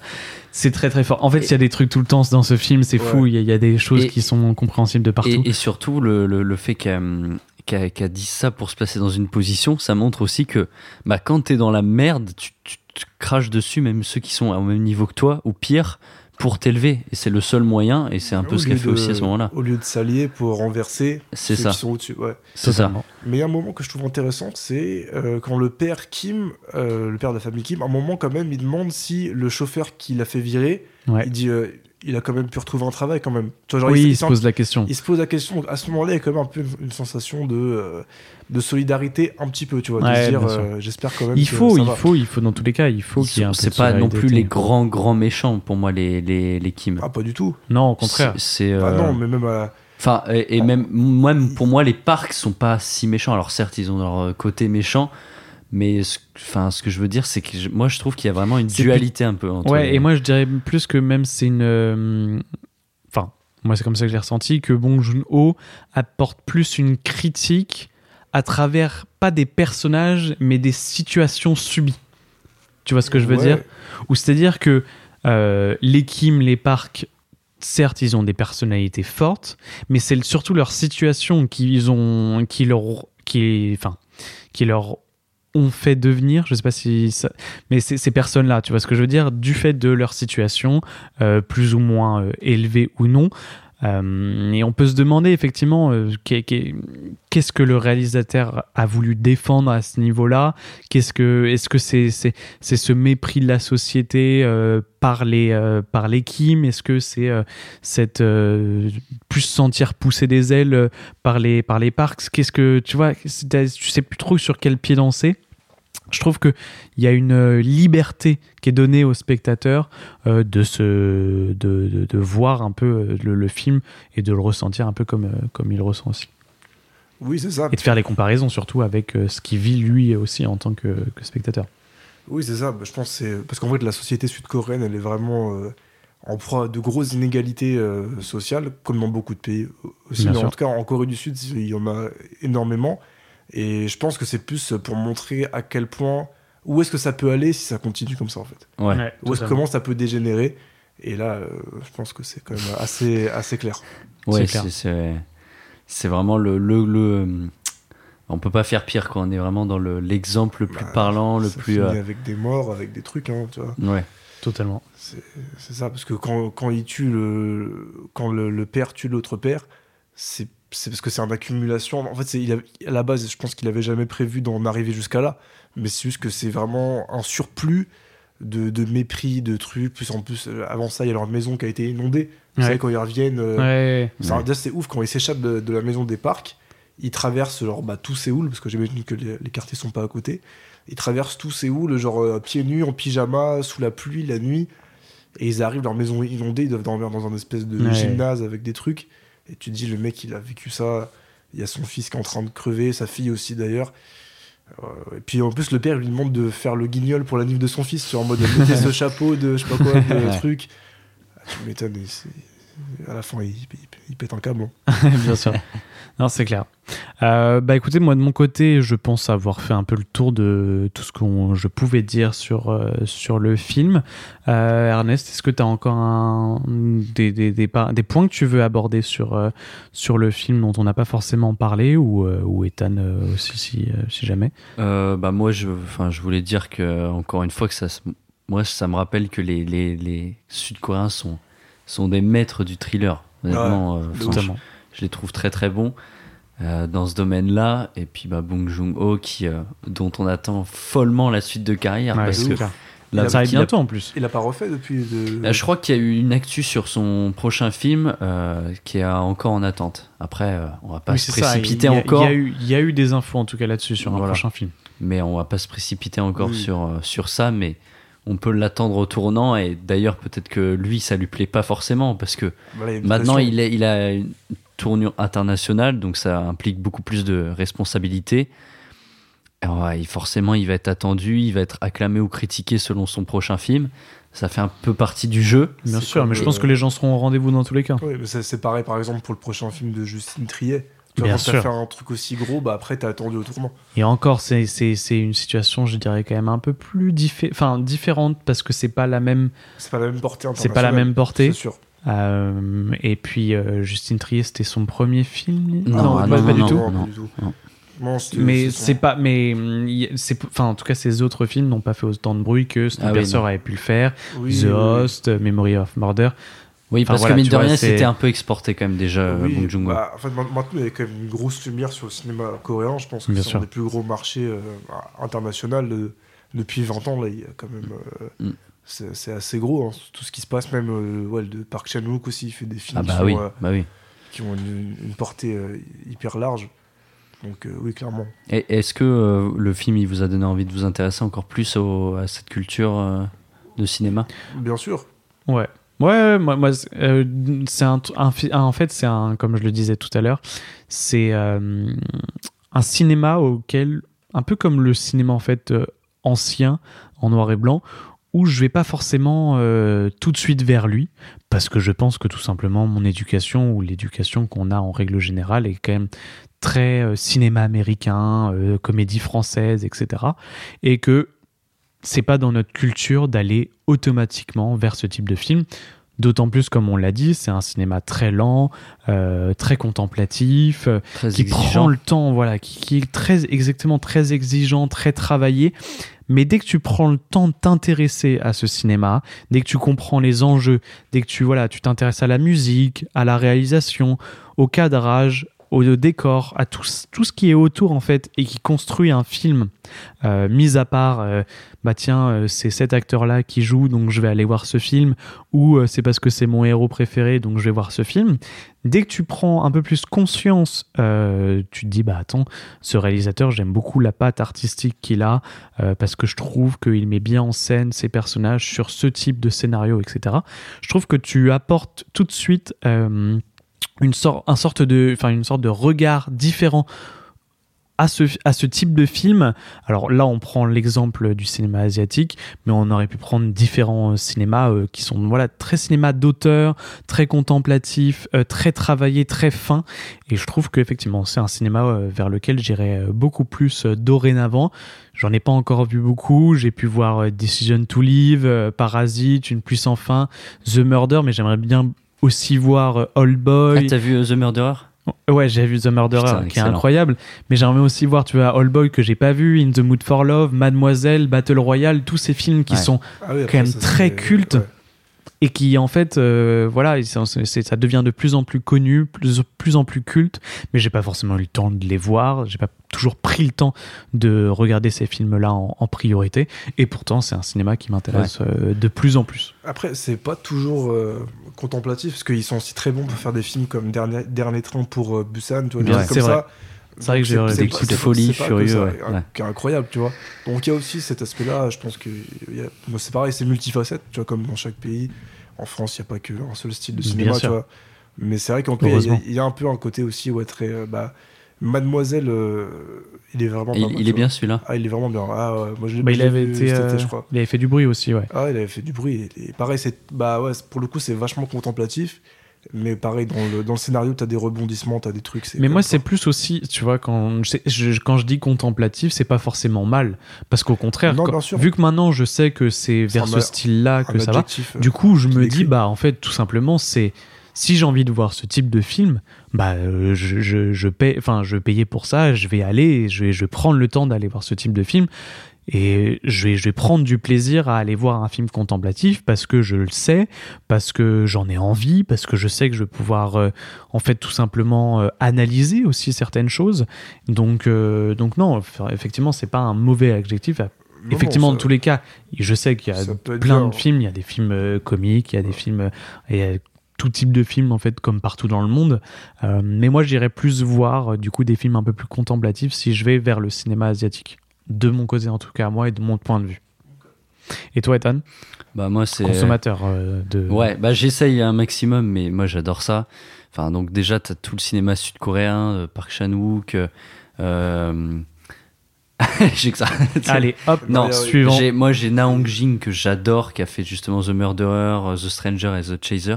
C'est très très fort. En fait, il y a des trucs tout le temps dans ce film, c'est Ouais. fou, il y, a- il y a des choses Et- qui sont compréhensibles de partout. Et, et surtout le, le, le fait qu'elle qui a dit ça pour se placer dans une position, ça montre aussi que bah, quand t'es dans la merde, tu, tu te craches dessus, même ceux qui sont au même niveau que toi, ou pire, pour t'élever. Et c'est le seul moyen, et c'est un peu Au ce qu'elle lieu fait de- aussi à ce moment-là. Au lieu de s'allier pour renverser C'est ceux ça. qui sont au-dessus. Ouais. C'est ça. Mais il y a un moment que je trouve intéressant, c'est euh, quand le père Kim, euh, le père de la famille Kim, à un moment quand même, il demande si le chauffeur qui l'a fait virer, Ouais. il dit, euh, il a quand même pu retrouver un travail quand même. Tu vois, genre, Oui, il, il se pose la question. Il se pose la question. À ce moment-là, il y a quand même un peu une, une sensation de, euh, de solidarité, un petit peu, tu vois, Ouais, euh, j'espère quand même. Il que faut, ça il va. faut, il faut dans tous les cas, il faut qu'il y ait sont- un C'est pas non plus les grands, grands méchants pour moi, les, les, les Kim. Ah, pas du tout. Non, au contraire. C'est. Ah non, mais même à la- Enfin, et, et même, même pour moi, les parcs sont pas si méchants. Alors certes, ils ont leur côté méchant, mais ce, enfin, ce que je veux dire, c'est que je- moi, je trouve qu'il y a vraiment une dualité un peu entre. Ouais, les- et moi je dirais plus que même c'est une. euh, Enfin, moi c'est comme ça que j'ai ressenti que Bong Joon-ho apporte plus une critique à travers pas des personnages mais des situations subies. Tu vois ce que je veux Ouais. dire? Ou c'est-à-dire que euh, les Kim, les parcs, certes ils ont des personnalités fortes, mais c'est surtout leur situation qu'ils ont, qui leur, qui, enfin, qui leur ont fait devenir, je sais pas si ça, mais ces, personnes-là, tu vois ce que je veux dire, du fait de leur situation, euh, plus ou moins euh, élevée ou non. Euh, et on peut se demander effectivement euh, qu'est- qu'est- qu'est-ce que le réalisateur a voulu défendre à ce niveau-là? Qu'est-ce que, est-ce que c'est c'est ce mépris de la société euh, par les par les Kim Est-ce que c'est cette plus se sentir pousser des ailes par les par les parcs? Qu'est-ce que tu vois Tu sais plus trop sur quel pied danser? Je trouve qu'il y a une euh, liberté qui est donnée au spectateur euh, de, se, de, de, de voir un peu euh, le, le film et de le ressentir un peu comme, comme il le ressent aussi. Oui, c'est ça. Et de faire les comparaisons surtout avec ce qu'il vit lui aussi en tant que, que spectateur. Oui, c'est ça. Je pense c'est parce qu'en fait, la société sud-coréenne, elle est vraiment euh, en proie à de grosses inégalités euh, sociales, comme dans beaucoup de pays aussi. Bien mais sûr. en tout cas, en Corée du Sud, il y en a énormément. Et je pense que c'est plus pour montrer à quel point, où est-ce que ça peut aller si ça continue comme ça, en fait. Ouais. Ouais, Où est-ce comment ça peut dégénérer. Et là, euh, je pense que c'est quand même assez, assez clair. Ouais, C'est vraiment le, le, le- on peut pas faire pire quoi. On est vraiment dans le- l'exemple le plus Bah, parlant, le plus. euh, avec des morts, avec des trucs, hein, tu vois. Ouais. Totalement. C'est c'est ça, parce que quand, quand il tue le, quand le, le père tue l'autre père, c'est c'est parce que c'est une accumulation. En fait, c'est- il avait- à la base, je pense qu'il avait jamais prévu d'en arriver jusqu'à là, mais c'est juste que c'est vraiment un surplus de, de mépris, de trucs. Plus en plus, euh, avant ça, il y a leur maison qui a été inondée. Vous Ouais. savez, quand ils reviennent, euh, Ouais. ça, déjà, c'est ouf quand ils s'échappent de, de la maison des parcs. Ils traversent genre, bah, tout Séoul, parce que j'imagine que les, les quartiers sont pas à côté. Ils traversent tout Séoul, genre euh, pieds nus, en pyjama, sous la pluie, la nuit. Et ils arrivent, leur maison inondée, ils doivent dormir dans un espèce de gymnase avec des trucs. Et tu te dis, le mec, il a vécu ça. Il y a son fils qui est en train de crever, sa fille aussi d'ailleurs. Euh, et puis en plus, le père lui demande de faire le guignol pour la nuit de son fils, sur en mode mettez ce [laughs] chapeau de je sais pas quoi, de truc. Ah, tu m'étonnes, à la fin, il, il- il pète un câble. hein. [laughs] Bien sûr. Non, c'est clair. Euh, bah écoutez, moi de mon côté, je pense avoir fait un peu le tour de tout ce que je pouvais dire sur, euh, sur le film. Euh, Ernest, est-ce que tu as encore un, des, des, des, points que tu veux aborder sur, euh, sur le film dont on n'a pas forcément parlé ou, euh, ou Ethan euh, aussi, si, si jamais? Euh, bah moi, je, enfin, je voulais dire que encore une fois que ça, moi, ça me rappelle que les, les, les Sud-Coréens sont, sont des maîtres du thriller. Honnêtement, Ouais, euh, je, les trouve très très bons euh, dans ce domaine-là. Et puis bah, Bong Joon-ho, qui, euh, dont on attend follement la suite de carrière, Ouais, parce que clair. là, Ça arrive il a- bientôt en plus. Il a pas refait depuis. De... Euh, Je crois qu'il y a eu une actu sur son prochain film euh, qui est encore en attente. Après, euh, on va pas Oui, se ça, précipiter il y a- encore, Il y, a eu, il y a eu des infos en tout cas là-dessus sur un prochain film. mais on va pas se précipiter encore Oui. sur, euh, sur ça. Mais on peut l'attendre au tournant. Et d'ailleurs, peut-être que lui, ça lui plaît pas forcément parce que Voilà, maintenant, il, est, il a une tournure internationale, donc ça implique beaucoup plus de responsabilités. Ouais, forcément, il va être attendu, il va être acclamé ou critiqué selon son prochain film. Ça fait un peu partie du jeu. Bien sûr, mais je pense euh, que les gens seront au rendez-vous dans tous les cas. Mais c'est pareil, par exemple, pour le prochain film de Justine Triet. Tu vois, Bien quand t'as sûr. fait un truc aussi gros, bah après, t'as attendu au tournant. Et encore, c'est c'est- c'est une situation, je dirais, quand même un peu plus diffé- enfin, différente parce que c'est pas la même, C'est pas la même portée c'est pas la même portée. C'est sûr. Euh, et puis euh, Justine Trier, c'était son premier film. Non, ah, pas, non, pas non, du tout. non, pas du tout. Non, c'était- Mais c'est pas. Mais y- c'est. Enfin, en tout cas, ces autres films n'ont pas fait autant de bruit que Ah oui, Snowpiercer avait pu le faire. Oui, The oui, oui. Host, Memory of Murder. Oui, Enfin, parce voilà, que mine de rien, c'était un peu exporté quand même déjà, Oui, Bong bah, en fait, ma- maintenant, il y a quand même une grosse lumière sur le cinéma coréen. Je pense que c'est un des plus gros marchés euh, internationaux de- depuis 20 ans. Là, il y a quand même. euh, Mm. c'est assez gros, hein, tout ce qui se passe. Même euh, ouais, de Park Chan-wook aussi, il fait des films Ah qui, bah oui, euh, bah oui. qui ont une, une portée euh, hyper large. Donc, euh, oui, clairement. Et Est-ce que euh, le film il vous a donné envie de vous intéresser encore plus au- à cette culture euh, de cinéma? Bien sûr. Ouais. Ouais, moi, euh, c'est un, fi- en fait, c'est un, comme je le disais tout à l'heure, c'est euh, un cinéma auquel, un peu comme le cinéma en fait euh, ancien, en noir et blanc, où je vais pas forcément tout de suite vers lui, parce que je pense que tout simplement mon éducation ou l'éducation qu'on a en règle générale est quand même très cinéma américain, comédie française, etc. Et que c'est pas dans notre culture d'aller automatiquement vers ce type de film. D'autant plus, comme on l'a dit, c'est un cinéma très lent, euh, très contemplatif, euh, Très qui exigeant. prend le temps, voilà, qui, qui est très exactement très exigeant, très travaillé. Mais dès que tu prends le temps de t'intéresser à ce cinéma, dès que tu comprends les enjeux, dès que tu voilà, tu t'intéresses à la musique, à la réalisation, au cadrage, au décor, à tout, tout ce qui est autour en fait et qui construit un film, euh, mis à part, euh, bah tiens, euh, c'est cet acteur-là qui joue, donc je vais aller voir ce film, ou euh, c'est parce que c'est mon héros préféré, donc je vais voir ce film. Dès que tu prends un peu plus conscience, tu te dis, bah attends, ce réalisateur, j'aime beaucoup la patte artistique qu'il a, parce que je trouve qu'il met bien en scène ses personnages sur ce type de scénario, etc. Je trouve que tu apportes tout de suite euh, une, sorte, de, enfin, une sorte de regard différent à ce, à ce type de film. Alors là, on prend l'exemple du cinéma asiatique, mais on aurait pu prendre différents euh, cinémas euh, qui sont voilà, très cinéma d'auteur, très contemplatif, euh, très travaillé, très fin. Et je trouve qu'effectivement, c'est un cinéma vers lequel j'irai beaucoup plus dorénavant. J'en ai pas encore vu beaucoup. J'ai pu voir Decision to Live, Parasite, Une pluie sans fin, The Murder, mais j'aimerais bien aussi voir euh, Old Boy. Ah, t'as vu euh, The Murderer? Ouais, j'ai vu The Murderer, Putain, qui est incroyable. Mais j'aimerais aussi voir, tu vois, All Boy que j'ai pas vu, In the Mood for Love, Mademoiselle, Battle Royale, tous ces films qui Ouais. sont Ah oui, quand même ça, très cultes ouais. Et qui en fait, euh, voilà, ça devient de plus en plus connu, plus, plus en plus culte. Mais j'ai pas forcément eu le temps de les voir. J'ai pas toujours pris le temps de regarder ces films-là en, en priorité. Et pourtant, c'est un cinéma qui m'intéresse euh, de plus en plus. Après, c'est pas toujours euh, contemplatif, parce qu'ils sont aussi très bons pour faire des films comme Dernier, Dernier Train pour euh, Busan, tu vois, des Ouais, comme c'est vrai. ça. C'est vrai que j'ai des pas- de c'est- folie c'est pas furieux, ouais, ouais. qui est incroyable, tu vois. Donc il y a aussi cet aspect-là, je pense que c'est pareil, c'est multifacette, tu vois, comme dans chaque pays. En France, il n'y a pas qu'un seul style de cinéma, tu vois. Mais c'est vrai qu'en cas, il y a- y, un peu un côté aussi, ouais, très. euh, bah, Mademoiselle, euh, il est vraiment il, mal, il est vois. bien celui-là. Ah, il est vraiment bien. Ah, ouais, moi, je l'ai Bah, il avait vu été, cet euh, été, je crois. il avait fait du bruit aussi, ouais. Ah, il avait fait du bruit. Et, et pareil, c'est bah ouais, pour le coup, c'est vachement contemplatif. Mais pareil, dans le, dans le scénario, t'as des rebondissements, t'as des trucs. Mais moi, c'est plus aussi, tu vois, quand je, je- quand je dis contemplatif, c'est pas forcément mal. Parce qu'au contraire, Non, quand- vu que maintenant je sais que c'est vers ce style-là que ça va, euh, du coup, je me dis, bah, en fait, tout simplement, c'est si j'ai envie de voir ce type de film, bah, euh, je, je, je paie, enfin, je payais pour ça, je vais aller, je vais, je vais prendre le temps d'aller voir ce type de film. Et je vais, je vais prendre du plaisir à aller voir un film contemplatif parce que je le sais, parce que j'en ai envie, parce que je sais que je vais pouvoir, euh, en fait, tout simplement euh, analyser aussi certaines choses. Donc, euh, donc non, effectivement, c'est pas un mauvais adjectif. Non, effectivement, non, dans ça- tous les cas, je sais qu'il y a plein bien. de films. Il y a des films comiques, il y a des films, il y a tout type de films en fait, comme partout dans le monde. Mais moi, j'irais plus voir du coup des films un peu plus contemplatifs si je vais vers le cinéma asiatique. De mon côté, en tout cas, moi et de mon point de vue. Et toi, Ethan, Bah moi c'est consommateur euh, de. Ouais, bah j'essaye un maximum, mais moi j'adore ça. Enfin, donc déjà, t'as tout le cinéma sud-coréen, euh, Park Chan-wook. euh, euh, [laughs] j'ai que ça. Allez, hop, non, suivant. moi j'ai Na Hong Jin que j'adore, qui a fait justement The Murderer, The Stranger et The Chaser,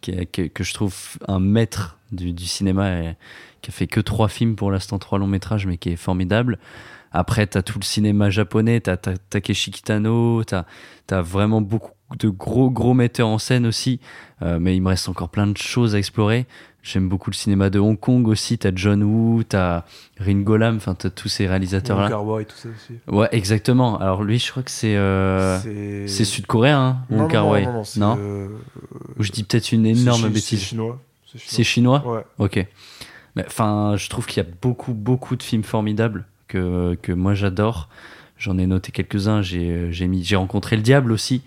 qui est- que, que je trouve un maître du, du cinéma, et, qui a fait que trois films pour l'instant, trois longs métrages, mais qui est formidable. Après, t'as tout le cinéma japonais, t'as t'as Takeshi Kitano, t'as as vraiment beaucoup de gros gros metteurs en scène aussi. Euh, mais il me reste encore plein de choses à explorer. J'aime beaucoup le cinéma de Hong Kong aussi. T'as John Woo, t'as Ringo Lam, enfin t'as tous ces réalisateurs là. Wong Kar-wai, tout ça aussi. Ouais, exactement. Alors lui, je crois que c'est euh, C'est- sud-coréen, hein, Wong non, Kar-wai. non, non, euh, je dis peut-être une énorme bêtise. C'est chinois. C'est chinois Ouais. Ok. Mais, Enfin, je trouve qu'il y a beaucoup, beaucoup de films formidables que, que moi j'adore. J'en ai noté quelques-uns. J'ai j'ai mis, j'ai rencontré le diable aussi,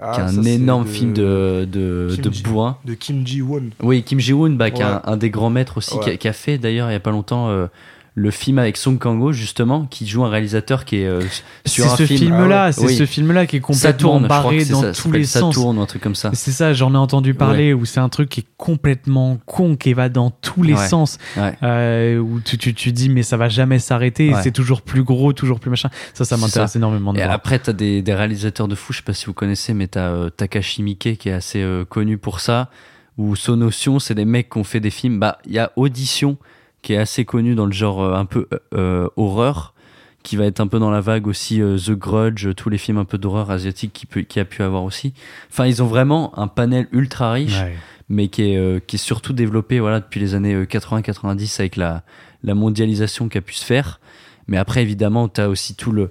Ah, qui est un énorme de- film de de, de Ji- bourrin. De Kim Ji-won. Oui, Kim Ji-woon, bah, qui est un, un des grands maîtres aussi, qui, a, Ouais. qui a fait d'ailleurs il y a pas longtemps euh, le film avec Song Kang-ho justement, qui joue un réalisateur qui est euh, sur C'est un ce film. film-là, Ah ouais. c'est Oui. ce film-là qui est complètement tourne, barré dans ça, ça tous les sens. Ça tourne ou un truc comme ça. C'est ça, j'en ai entendu parler, où c'est un truc qui est complètement con, qui va dans tous les Ouais. sens, Ouais. euh, où tu, tu, tu dis mais ça va jamais s'arrêter, c'est toujours plus gros, toujours plus machin. Ça, ça m'intéresse énormément de Et voir. après, t'as des, des réalisateurs de fou, je sais pas si vous connaissez, mais t'as euh, Takashi Miike qui est assez euh, connu pour ça, ou Sonotion, c'est des mecs qui ont fait des films. Bah, il y a Audition qui est assez connu dans le genre euh, un peu euh, euh, horreur, qui va être un peu dans la vague aussi The Grudge, tous les films un peu d'horreur asiatique qui, peut, qui a pu avoir aussi. Enfin, ils ont vraiment un panel ultra riche, Ouais. mais qui est, qui est surtout développé voilà, depuis les années euh, 80-90 avec la, la mondialisation qui a pu se faire. Mais après, évidemment, tu as aussi tout le,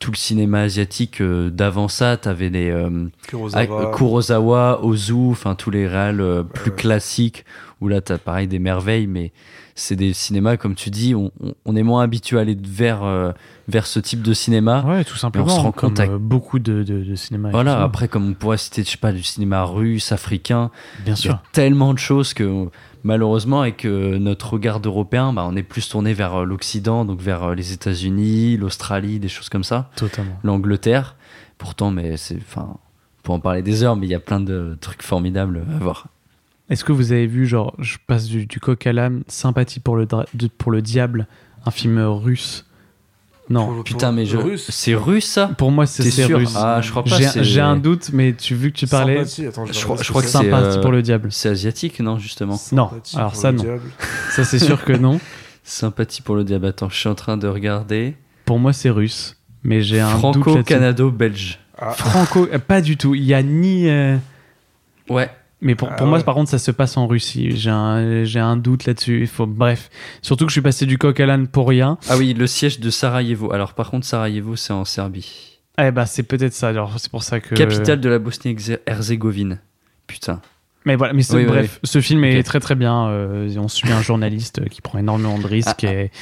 tout le cinéma asiatique euh, d'avant ça. Tu avais les euh, Kurosawa. Kurosawa, Ozu, enfin tous les réals euh, plus classiques, où là, tu as pareil des merveilles, mais c'est des cinémas, comme tu dis, on, est moins habitué à aller vers, euh, vers ce type de cinéma. Ouais, tout simplement. On se rend compte à- euh, beaucoup de, de, de cinéma. Voilà, après, comme on pourrait citer, je sais pas, du cinéma russe, africain, Bien il y sûr. a tellement de choses que malheureusement, avec euh, notre regard d'Européen, bah, on est plus tourné vers euh, l'Occident, donc vers euh, les États-Unis, l'Australie, des choses comme ça, Totalement. l'Angleterre. Pourtant, mais c'est, enfin, pour en parler des heures, mais il y a plein de trucs formidables à voir. Est-ce que vous avez vu, genre, je passe du, du coq à l'âme, Sympathie pour le, de- pour le diable, un film russe? Non. Pour- Putain, mais je, Russe? c'est russe ça? Pour moi, c'est sûr? russe. Ah, je crois pas. J'ai c'est- j'ai un doute, mais tu vu que tu parlais. Sympathie, attends, je, crois, je que c'est. c'est Sympathie euh, pour le diable. C'est asiatique, non justement? Non, alors ça non. diable. [laughs] Ça c'est sûr que non. Sympathie pour le diable. Attends, je suis en train de regarder. Pour moi, c'est russe. Mais j'ai un. Franco-canado-belge. Ah, Franco, pas du tout. Il y a ni. euh, Ouais. Mais pour, Ah pour moi, ouais. par contre, ça se passe en Russie. J'ai un, j'ai un doute là-dessus. Il faut, bref. Surtout que je suis passé du coq à l'âne pour rien. Ah oui, le siège de Sarajevo. Alors par contre, Sarajevo, c'est en Serbie. Eh bah, c'est peut-être ça. Alors, c'est pour ça que. Capitale de la Bosnie-Herzégovine. Putain. Mais voilà, mais oui, bref, ce film est très très bien. euh, on suit un journaliste qui prend énormément de risques Ah, ah.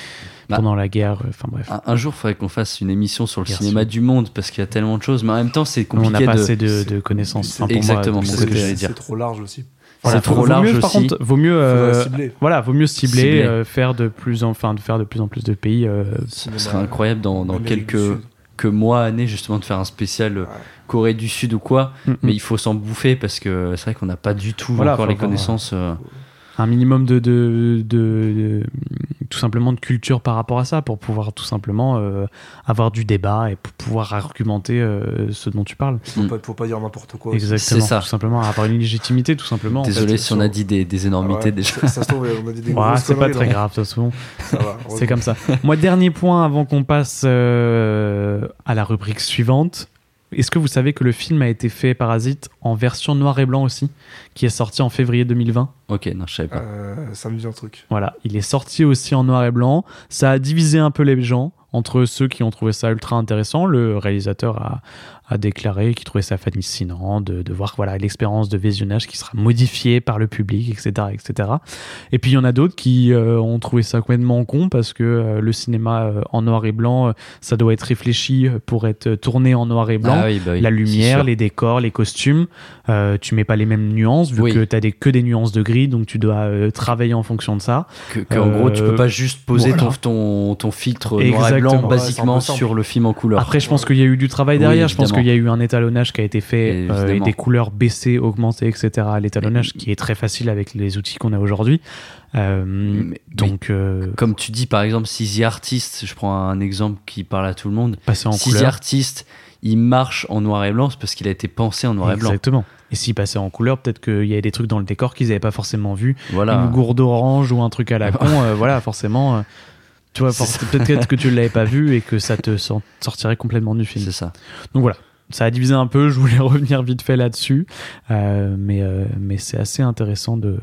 Bah. pendant la guerre. euh, Enfin bref. Un, un jour, il faudrait qu'on fasse une émission sur le cinéma du monde parce qu'il y a tellement de choses. Mais en même temps, c'est Nous, on compliqué n'a pas de. assez de, de connaissances. c'est- Enfin, exactement, c'est ce que j'allais dire. C'est trop large aussi. Voilà, C'est trop vaut large mieux, Par aussi. contre, vaut mieux. euh, voilà, vaut mieux cibler, Cibler. euh, faire de plus en, enfin, de faire de plus en plus de pays. euh, Ce serait incroyable dans, quelques que mois, années, justement, de faire un spécial Corée du Sud ou quoi. Mm, mm. Mais il faut s'en bouffer parce que c'est vrai qu'on n'a pas du tout Voilà, encore les connaissances. euh, un minimum de, de, de- de- tout simplement de culture par rapport à ça pour pouvoir tout simplement euh, avoir du débat et pour pouvoir argumenter euh, ce dont tu parles. Faut pas, faut pas dire n'importe quoi. Exactement. C'est ça. Tout simplement avoir une légitimité, tout simplement. en Désolé fait. si on a dit des, des énormités Ah ouais, déjà. Ça, ça se trouve, on a dit des Ouais, c'est pas très grave, de toute façon. [laughs] C'est comme ça. Moi, dernier point avant qu'on passe euh, à la rubrique suivante. Est-ce que vous savez que le film a été fait, Parasite, en version noir et blanc aussi, qui est sorti en février 2020 Ok, non, je savais pas. Euh, ça me dit un truc. Voilà, il est sorti aussi en noir et blanc. Ça a divisé un peu les gens entre ceux qui ont trouvé ça ultra intéressant. Le réalisateur a, a déclaré qu'il trouvait ça fascinant de, de voir voilà l'expérience de visionnage qui sera modifiée par le public, etc., etc. Et puis il y en a d'autres qui euh, ont trouvé ça complètement con parce que euh, le cinéma euh, en noir et blanc, euh, ça doit être réfléchi pour être tourné en noir et blanc. Ah oui, bah oui, La lumière, les décors, les costumes, euh, tu mets pas les mêmes nuances vu Oui. que tu as des, que des nuances de gris, donc tu dois euh, travailler en fonction de ça. Que, que, en Euh, gros, tu peux pas juste poser voilà. ton, ton, ton filtre noir et Exactement. blanc c'est un basiquement sur le film en couleur. Après, je pense qu'il y a eu du travail Oui, derrière. je pense. Qu'il y a eu un étalonnage qui a été fait euh, et Évidemment. des couleurs baissées, augmentées, etc. L'étalonnage qui est très facile avec les outils qu'on a aujourd'hui. Euh, donc, euh, Comme tu dis, par exemple, si The Artist, je prends un exemple qui parle à tout le monde. passer en si The couleur. Artist, il marche en noir et blanc, c'est parce qu'il a été pensé en noir et blanc. Exactement. Et s'il passait en couleur, peut-être qu'il y avait des trucs dans le décor qu'ils n'avaient pas forcément vu. Voilà. Une gourde orange ou un truc à la [laughs] con, euh, voilà, forcément. Euh, tu vois, peut-être que tu ne l'avais pas vu et que ça te [laughs] sort- sortirait complètement du film. C'est ça. Donc voilà. ça a divisé un peu. Je voulais [laughs] revenir vite fait là-dessus, euh, mais euh, mais c'est assez intéressant de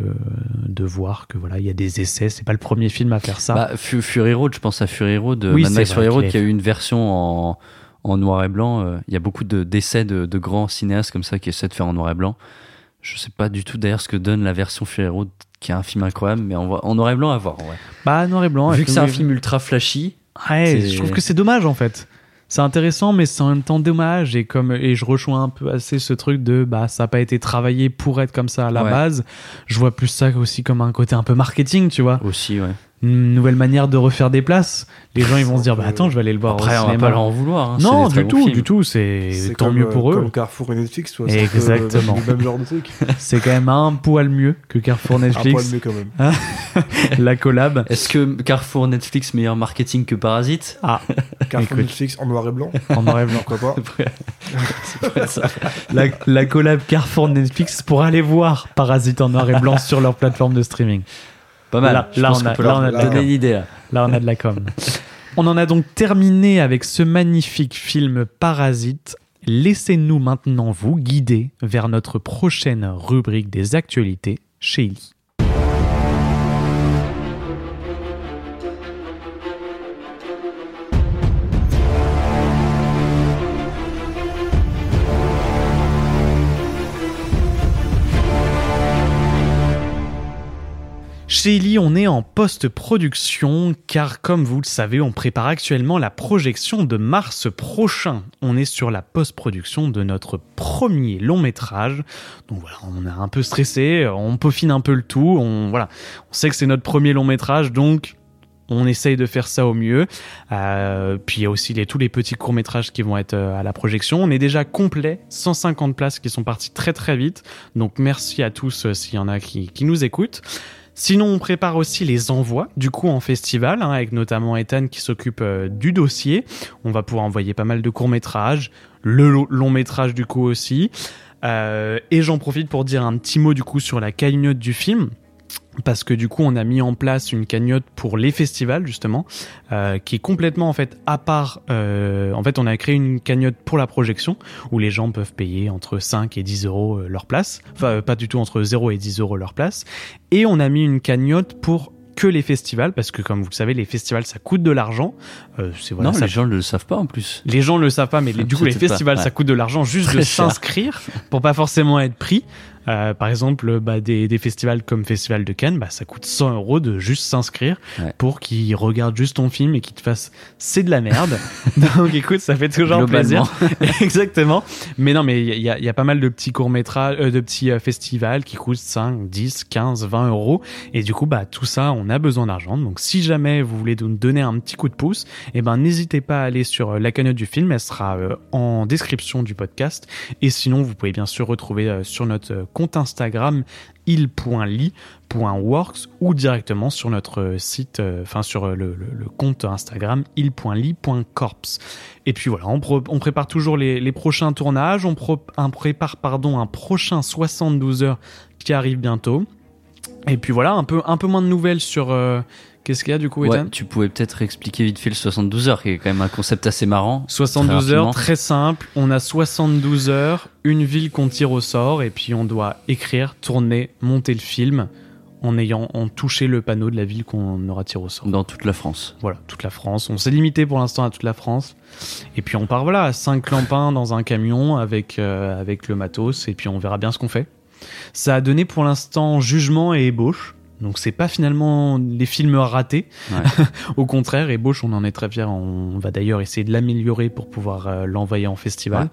de voir que voilà, il y a des essais. C'est pas le premier film à faire ça. Bah, Fu- Fury Road, je pense à Fury Road, Oui, Mad Max Fury Road, qui a eu une version en, en noir et blanc. euh, Il y a beaucoup de d'essais de, de grands cinéastes comme ça qui essaient de faire en noir et blanc. Je sais pas du tout d'ailleurs ce que donne la version Fury Road, qui est un film incroyable, mais en, voit- en noir et blanc à voir. en vrai. Bah noir et blanc. Vu que c'est un film ultra flashy, Ouais, je trouve que c'est dommage en fait. C'est intéressant, mais c'est en même temps dommage. Et comme et je rejoins un peu assez ce truc de bah ça n'a pas été travaillé pour être comme ça à la Ouais. base. Je vois plus ça aussi comme un côté un peu marketing, tu vois. aussi, ouais. Une nouvelle manière de refaire des places. Les gens ils vont se dire bah attends, je vais aller le voir. Après, au on va cinéma. pas leur en vouloir. hein, c'est Non, du tout, du tout. C'est C'est tant comme, mieux euh, pour eux. Comme Carrefour et Netflix, c'est peu, euh, Exactement. Le même genre de truc. [laughs] C'est quand même un poil mieux que Carrefour [laughs] Un poil Netflix. mieux quand même. Hein [laughs] La collab. Est-ce que Carrefour Netflix meilleur marketing que Parasite? Ah, Carrefour Écoute. Netflix en noir et blanc. en noir et blanc. Pourquoi pas? C'est pas ça. La, la collab Carrefour Netflix pour aller voir Parasite en noir et blanc sur leur plateforme de streaming. Pas mal. Là- on a- qu'on peut là, leur on a de la donner com. une idée. là. Là, on a de la com. [laughs] On en a donc terminé avec ce magnifique film Parasite. Laissez-nous maintenant vous guider vers notre prochaine rubrique des actualités chez Eli. Chez Eli, on est en post-production car comme vous le savez, on prépare actuellement la projection de mars prochain. On est sur la post-production de notre premier long métrage. Donc voilà, on est un peu stressé, on peaufine un peu le tout, on voilà, on sait que c'est notre premier long métrage donc on essaye de faire ça au mieux. Euh, puis il y a aussi tous les petits courts-métrages qui vont être euh, à la projection. On est déjà complet, 150 places qui sont parties très très vite. Donc merci à tous euh, s'il y en a qui nous écoutent. Sinon, on prépare aussi les envois, du coup, en festival, hein, avec notamment Ethan qui s'occupe euh, du dossier. On va pouvoir envoyer pas mal de courts-métrages, le lo- long-métrage du coup aussi. Euh, et j'en profite pour dire un petit mot du coup sur la cagnotte du film parce que du coup on a mis en place une cagnotte pour les festivals justement euh, qui est complètement en fait à part euh, en fait on a créé une cagnotte pour la projection où les gens peuvent payer entre 5 et 10 euros euh, leur place enfin euh, pas du tout entre 0 et 10 euros leur place et on a mis une cagnotte pour que les festivals parce que comme vous le savez les festivals ça coûte de l'argent euh, voilà, non, ça les gens ne le savent pas en plus. les gens le savent pas, mais les- [laughs] du coup, les pas- festivals, ouais. ça coûte de l'argent juste Très de s'inscrire pour pas forcément être pris. Euh, par exemple, bah, des, des festivals comme Festival de Cannes, bah, ça coûte 100 euros de juste s'inscrire Ouais. pour qu'ils regardent juste ton film et qu'ils te fassent c'est de la merde. [laughs] Donc écoute, ça fait toujours plaisir. [laughs] [laughs] Exactement. Mais non, mais il y a, il y a pas mal de petits courts-métrages, euh, de petits euh, festivals qui coûtent 5, 10, 15, 20 euros. Et du coup, bah, tout ça, on a besoin d'argent. Donc si jamais vous voulez nous donner un petit coup de pouce, eh ben, n'hésitez pas à aller sur euh, la cagnotte du film. Elle sera en description du podcast. Et sinon, vous pouvez bien sûr retrouver sur notre compte Instagram il.ly.works ou directement sur notre euh, site, euh, enfin sur euh, le, compte Instagram il.ly.corps. Et puis voilà, on, prépare toujours les, prochains tournages, on, prépare pardon un prochain 72 heures qui arrive bientôt. Et puis voilà, un peu, moins de nouvelles sur qu'est-ce qu'il y a du coup, Ouais, Ethan tu pouvais peut-être expliquer vite fait le 72 heures, qui est quand même un concept assez marrant. 72 Très heures, rapidement. très simple. On a 72 heures, une ville qu'on tire au sort, et puis on doit écrire, tourner, monter le film en ayant en touché le panneau de la ville qu'on aura tiré au sort. Dans toute la France. Voilà, toute la France. On s'est limité pour l'instant à toute la France. Et puis on part voilà, à 5 clampins dans un camion avec, euh, avec le matos, et puis on verra bien ce qu'on fait. Ça a donné pour l'instant jugement et ébauche. Donc c'est pas finalement les films ratés. Ouais. [laughs] Au contraire, ébauche, on en est très fiers. On va d'ailleurs essayer de l'améliorer pour pouvoir euh, l'envoyer en festival.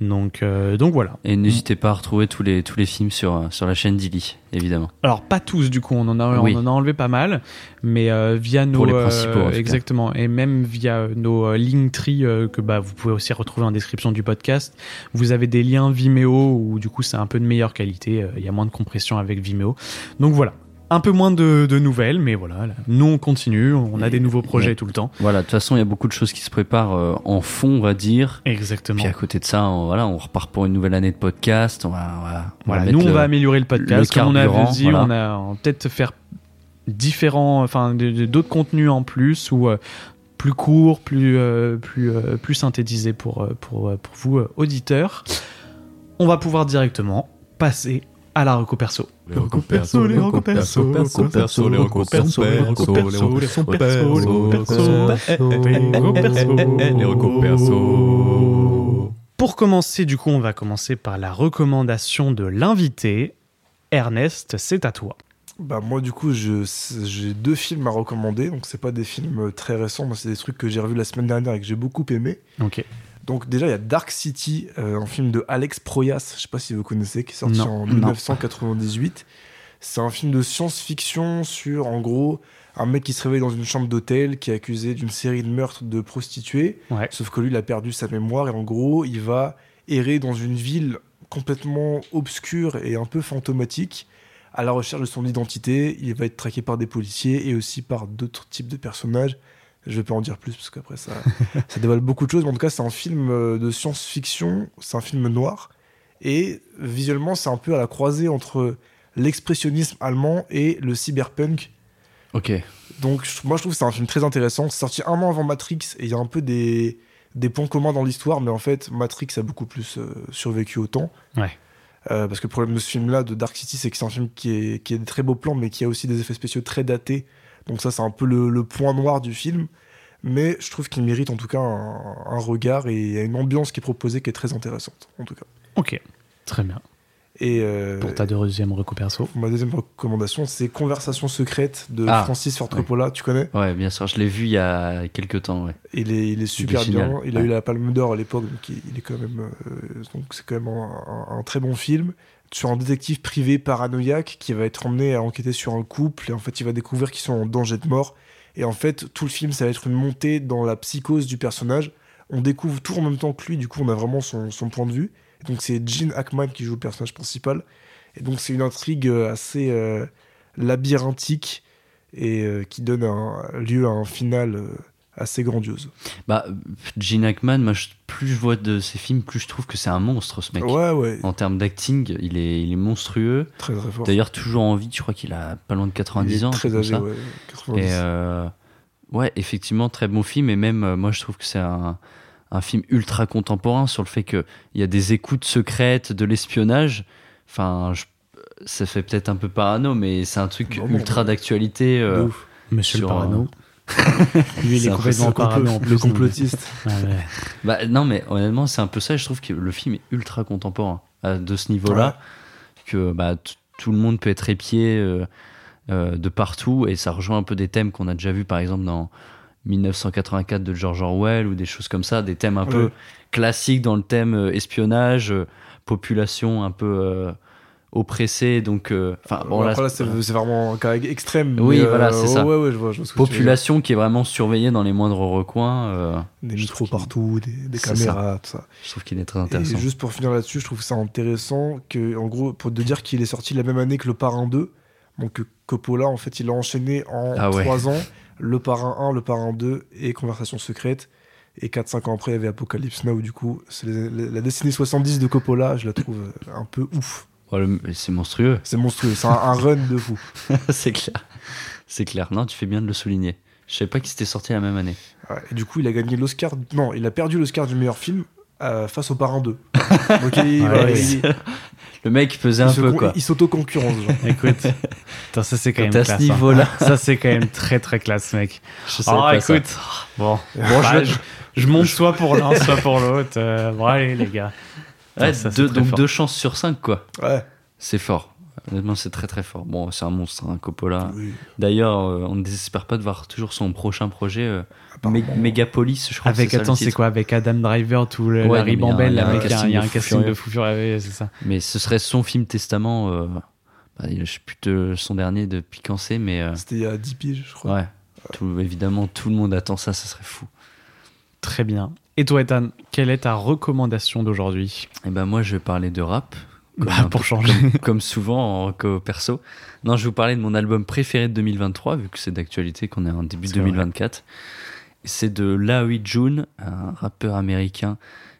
Donc, euh, donc voilà. Et n'hésitez pas à retrouver tous les, tous les films sur, euh, sur la chaîne d'Ili, évidemment. Alors pas tous du coup, on en a, Oui. on en a enlevé pas mal, mais euh, via nos Pour les euh, principaux, exactement, et même via nos Linktree euh, que bah vous pouvez aussi retrouver en description du podcast. Vous avez des liens Vimeo où du coup c'est un peu de meilleure qualité, il y a moins de compression avec Vimeo. Donc voilà. Un peu moins de, de nouvelles, mais voilà. là, nous, on continue. On a Et- des nouveaux projets ouais. tout le temps. Voilà, de toute façon, il y a beaucoup de choses qui se préparent euh, en fond, on va dire. Exactement. Puis à côté de ça, on, voilà, on repart pour une nouvelle année de podcast. On va, on nous, on le- va améliorer le podcast. le Comme on carburant, dit, voilà. on a on peut-être faire différents, enfin, d'autres contenus en plus ou euh, plus court, plus, euh, plus, plus synthétisé pour, pour, pour vous, auditeurs. On va pouvoir directement passer à la reco perso. Les perso, les perso, les perso, les perso, les perso, les perso, les perso. Pour commencer, du coup, on va commencer par la recommandation de l'invité. Ernest, c'est à toi. Bah moi du coup j'ai deux films à recommander, donc c'est pas des films très récents, moi c'est des trucs que j'ai revus la semaine dernière et que j'ai beaucoup aimé. Ok. Donc déjà il y a Dark City, euh, un film de Alex Proyas, je sais pas si vous connaissez, qui est sorti Non, en non. 1998. C'est un film de science-fiction sur en gros un mec qui se réveille dans une chambre d'hôtel qui est accusé d'une série de meurtres de prostituées, Ouais. sauf que lui il a perdu sa mémoire et en gros il va errer dans une ville complètement obscure et un peu fantomatique à la recherche de son identité. Il va être traqué par des policiers et aussi par d'autres types de personnages. Je vais pas en dire plus parce qu'après ça, [laughs] ça dévoile beaucoup de choses. Mais en tout cas, c'est un film euh, de science-fiction, c'est un film noir. Et visuellement, c'est un peu à la croisée entre l'expressionnisme allemand et le cyberpunk. Ok. Donc moi, je trouve que c'est un film très intéressant. C'est sorti un an avant Matrix et il y a un peu des, des points communs dans l'histoire. Mais en fait, Matrix a beaucoup plus euh, survécu au temps. Ouais. Euh, parce que le problème de ce film-là, de Dark City, c'est que c'est un film qui est, qui est des très beaux plans, mais qui a aussi des effets spéciaux très datés. Donc ça, c'est un peu le, le point noir du film. Mais je trouve qu'il mérite en tout cas un, un regard et il y a une ambiance qui est proposée qui est très intéressante, en tout cas. Ok, très bien. Et euh, Pour ta deuxième reco perso. ma deuxième recommandation, c'est Conversation secrète de Ah, Francis Ford ouais. Coppola. Tu connais? Ouais, bien sûr, je l'ai vu il y a quelques temps. Ouais. Il est, il est super bien. Il a Ouais. eu la Palme d'Or à l'époque, donc il, il est quand même. euh, donc c'est quand même un, un- un très bon film sur un détective privé paranoïaque qui va être emmené à enquêter sur un couple et en fait il va découvrir qu'ils sont en danger de mort. Et en fait tout le film ça va être une montée dans la psychose du personnage. On découvre tout en même temps que lui, du coup on a vraiment son, point de vue. Donc c'est Gene Hackman qui joue le personnage principal. Et donc c'est une intrigue euh, assez euh, labyrinthique et euh, qui donne lieu à un final assez grandiose. Bah, Gene Hackman, moi, plus je vois de ses films, plus je trouve que c'est un monstre, ce mec. Ouais, ouais. En termes d'acting, il est, il est monstrueux. Très, très fort. D'ailleurs, toujours en vie, je crois qu'il a pas loin de 90 Il est ans. très âgé, ouais, 90. Et euh, ouais, effectivement, très bon film. Et même, euh, moi, je trouve que c'est un, un film ultra contemporain sur le fait qu'il y a des écoutes secrètes, de l'espionnage. Enfin, je- ça fait peut-être un peu parano, mais c'est un truc Non, ultra d'actualité. Euh, ouf. Monsieur le parano. Euh, Lui, il est un peu complètement en plus. Le complotiste. [laughs] Ah ouais. Bah, non, mais honnêtement, c'est un peu ça. Je trouve que le film est ultra contemporain à- de ce niveau-là. Que bah, tout le monde peut être épié euh, euh, de partout. Et ça rejoint un peu des thèmes qu'on a déjà vus, par exemple, dans 1984 de George Orwell ou des choses comme ça. Des thèmes un peu classiques dans le thème euh, espionnage, euh, population un peu euh, oppressée. Donc, euh, enfin, bon, là, Après, là, c'est vraiment un cas extrême. Oui, voilà, euh, c'est ça. Ouais, ouais, je vois, je vois ce que tu veux dire. population qui est vraiment surveillée dans les moindres recoins. euh, Des micros partout, des, caméras, tout ça. Je trouve qu'il est très Et intéressant. juste pour finir là-dessus, je trouve ça intéressant que, en gros, pour te dire qu'il est sorti la même année que Le Parrain 2. Donc euh, Coppola, en fait, il a enchaîné en Ah ouais. 3 ans Le Parrain 1, Le Parrain 2 et Conversation secrète. Et 4-5 ans après, il y avait Apocalypse Now, du coup. C'est les- la décennie 70 de Coppola, je la trouve euh, un peu ouf. Oh, c'est monstrueux. C'est monstrueux, c'est un, un run de fou. [laughs] c'est clair. C'est clair. Non, tu fais bien de le souligner. Je savais pas qu'il s'était sorti la même année. Ouais, et du coup, il a gagné l'Oscar. Non, il a perdu l'Oscar du meilleur film euh, face au Parrain 2. [laughs] Donc, il, Ouais, voilà, ouais. il- Le mec faisait il un peu con- quoi. Il s'auto-concurrence. [laughs] Écoute, Putain, ça c'est quand même à classe. ce hein. niveau-là. Ça c'est quand même très très classe, mec. Je savais Ah, pas ça. écoute, bon, Bon, Bah, je- je, je monte soit pour l'un, soit pour l'autre. Euh, bon, allez les gars. Ouais, ça, deux- donc fort. deux chances sur cinq quoi. Ouais. C'est fort. Honnêtement, c'est très très fort. Bon, c'est un monstre, hein, Coppola. Oui. D'ailleurs, euh, on ne désespère pas de voir toujours son prochain projet, euh, Apparemment. Mé- Megapolis, je crois. que Avec, c'est ça, attends, c'est quoi Avec Adam Driver, tout le, Ouais, la non, mais il y a un- ribambelle, il y a là, un y a- casting de un fou casting furieux. de fou furieux, ouais, c'est ça. Mais ce serait son film testament. euh, bah, je sais plus de son dernier depuis quand c'est, mais euh, C'était il y a 10 piges, je crois. ouais. Tout, évidemment, tout le monde attend ça, ça serait fou. Très bien. Et toi, Ethan, quelle est ta recommandation d'aujourd'hui Et ben moi, je vais parler de rap. Comme, Bah, pour peu- changer. Comme, comme souvent en co- perso. Non, je vais vous parler de mon album préféré de 2023, vu que c'est d'actualité qu'on est en début C'est 2024. C'est de Laoui June, un rappeur américain,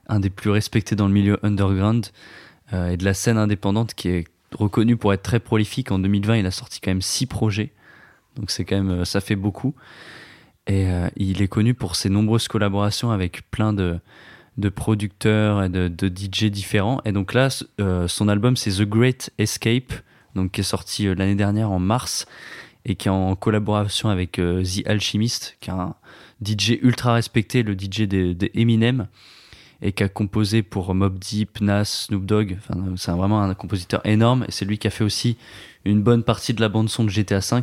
un des plus respectés dans le milieu underground euh, et de la scène indépendante qui est reconnu pour être très prolifique. En 2020, il a sorti quand même six projets. Donc c'est quand même, euh, ça fait beaucoup. Et euh, il est connu pour ses nombreuses collaborations avec plein de, de producteurs et de, de DJ différents. Et donc là, euh, son album, c'est The Great Escape, donc qui est sorti euh, l'année dernière en mars et qui est en collaboration avec The Alchemist, qui est un DJ ultra respecté, le DJ des Eminem, et qui a composé pour Mob Deep, Nas, Snoop Dogg. C'est vraiment un compositeur énorme, et c'est lui qui a fait aussi une bonne partie de la bande son de GTA V.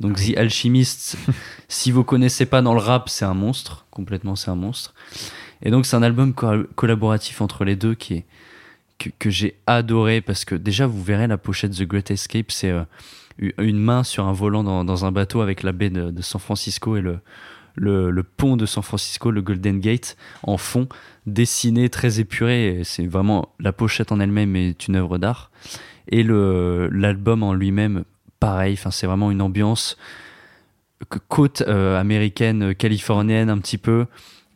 Donc The Alchemist, [laughs] si vous connaissez pas dans le rap, c'est un monstre, complètement c'est un monstre. Et donc c'est un album co- collaboratif entre les deux qui est que, que j'ai adoré parce que déjà vous verrez la pochette The Great Escape, c'est euh, une main sur un volant dans, dans un bateau avec la baie de, de San Francisco et le, le, le pont de San Francisco, le Golden Gate, en fond, dessiné, très épuré. C'est vraiment la pochette en elle-même est une œuvre d'art. Et l'album en lui-même, pareil. Enfin, c'est vraiment une ambiance côte euh, américaine, euh, californienne un petit peu,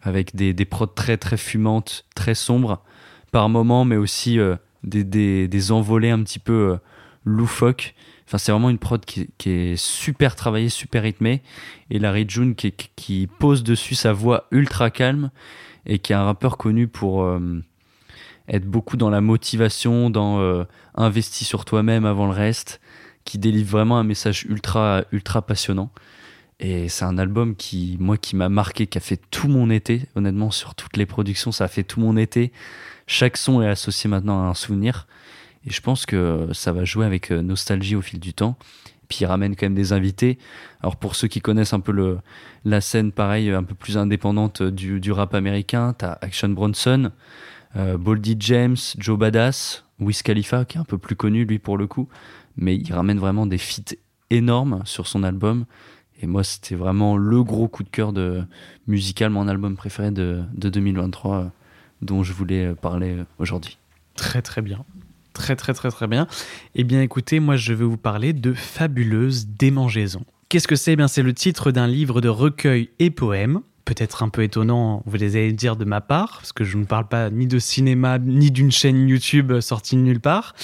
avec des, des prods très très fumantes, très sombres par moments, mais aussi euh, des, des, envolées un petit peu loufoques. Enfin, c'est vraiment une prod qui, est super travaillée, super rythmée. Et Larry June qui, qui- pose dessus sa voix ultra calme et qui est un rappeur connu pour être beaucoup dans la motivation, dans investi sur toi-même avant le reste, qui délivre vraiment un message ultra, ultra passionnant. Et c'est un album qui, moi, qui m'a marqué, qui a fait tout mon été. Honnêtement, sur toutes les productions, ça a fait tout mon été. Chaque son est associé maintenant à un souvenir. Et je pense que ça va jouer avec euh, nostalgie au fil du temps. Puis il ramène quand même des invités. Alors pour ceux qui connaissent un peu le, la scène, pareil, un peu plus indépendante du, du rap américain, t'as Action Bronson, euh, Boldy James, Joe Badass, Wiz Khalifa, qui est un peu plus connu lui pour le coup. Mais il ramène vraiment des feats énormes sur son album. Et moi, c'était vraiment le gros coup de cœur de musical, mon album préféré de, de 2023, euh, dont je voulais euh, parler euh, aujourd'hui. Très très bien. Très très très très bien. Eh bien écoutez, moi je vais vous parler de Fabuleuse démangeaison. Qu'est-ce que c'est? Eh bien c'est le titre d'un livre de recueil et poèmes. Peut-être un peu étonnant, vous les allez dire de ma part, parce que je ne parle pas ni de cinéma, ni d'une chaîne YouTube sortie de nulle part.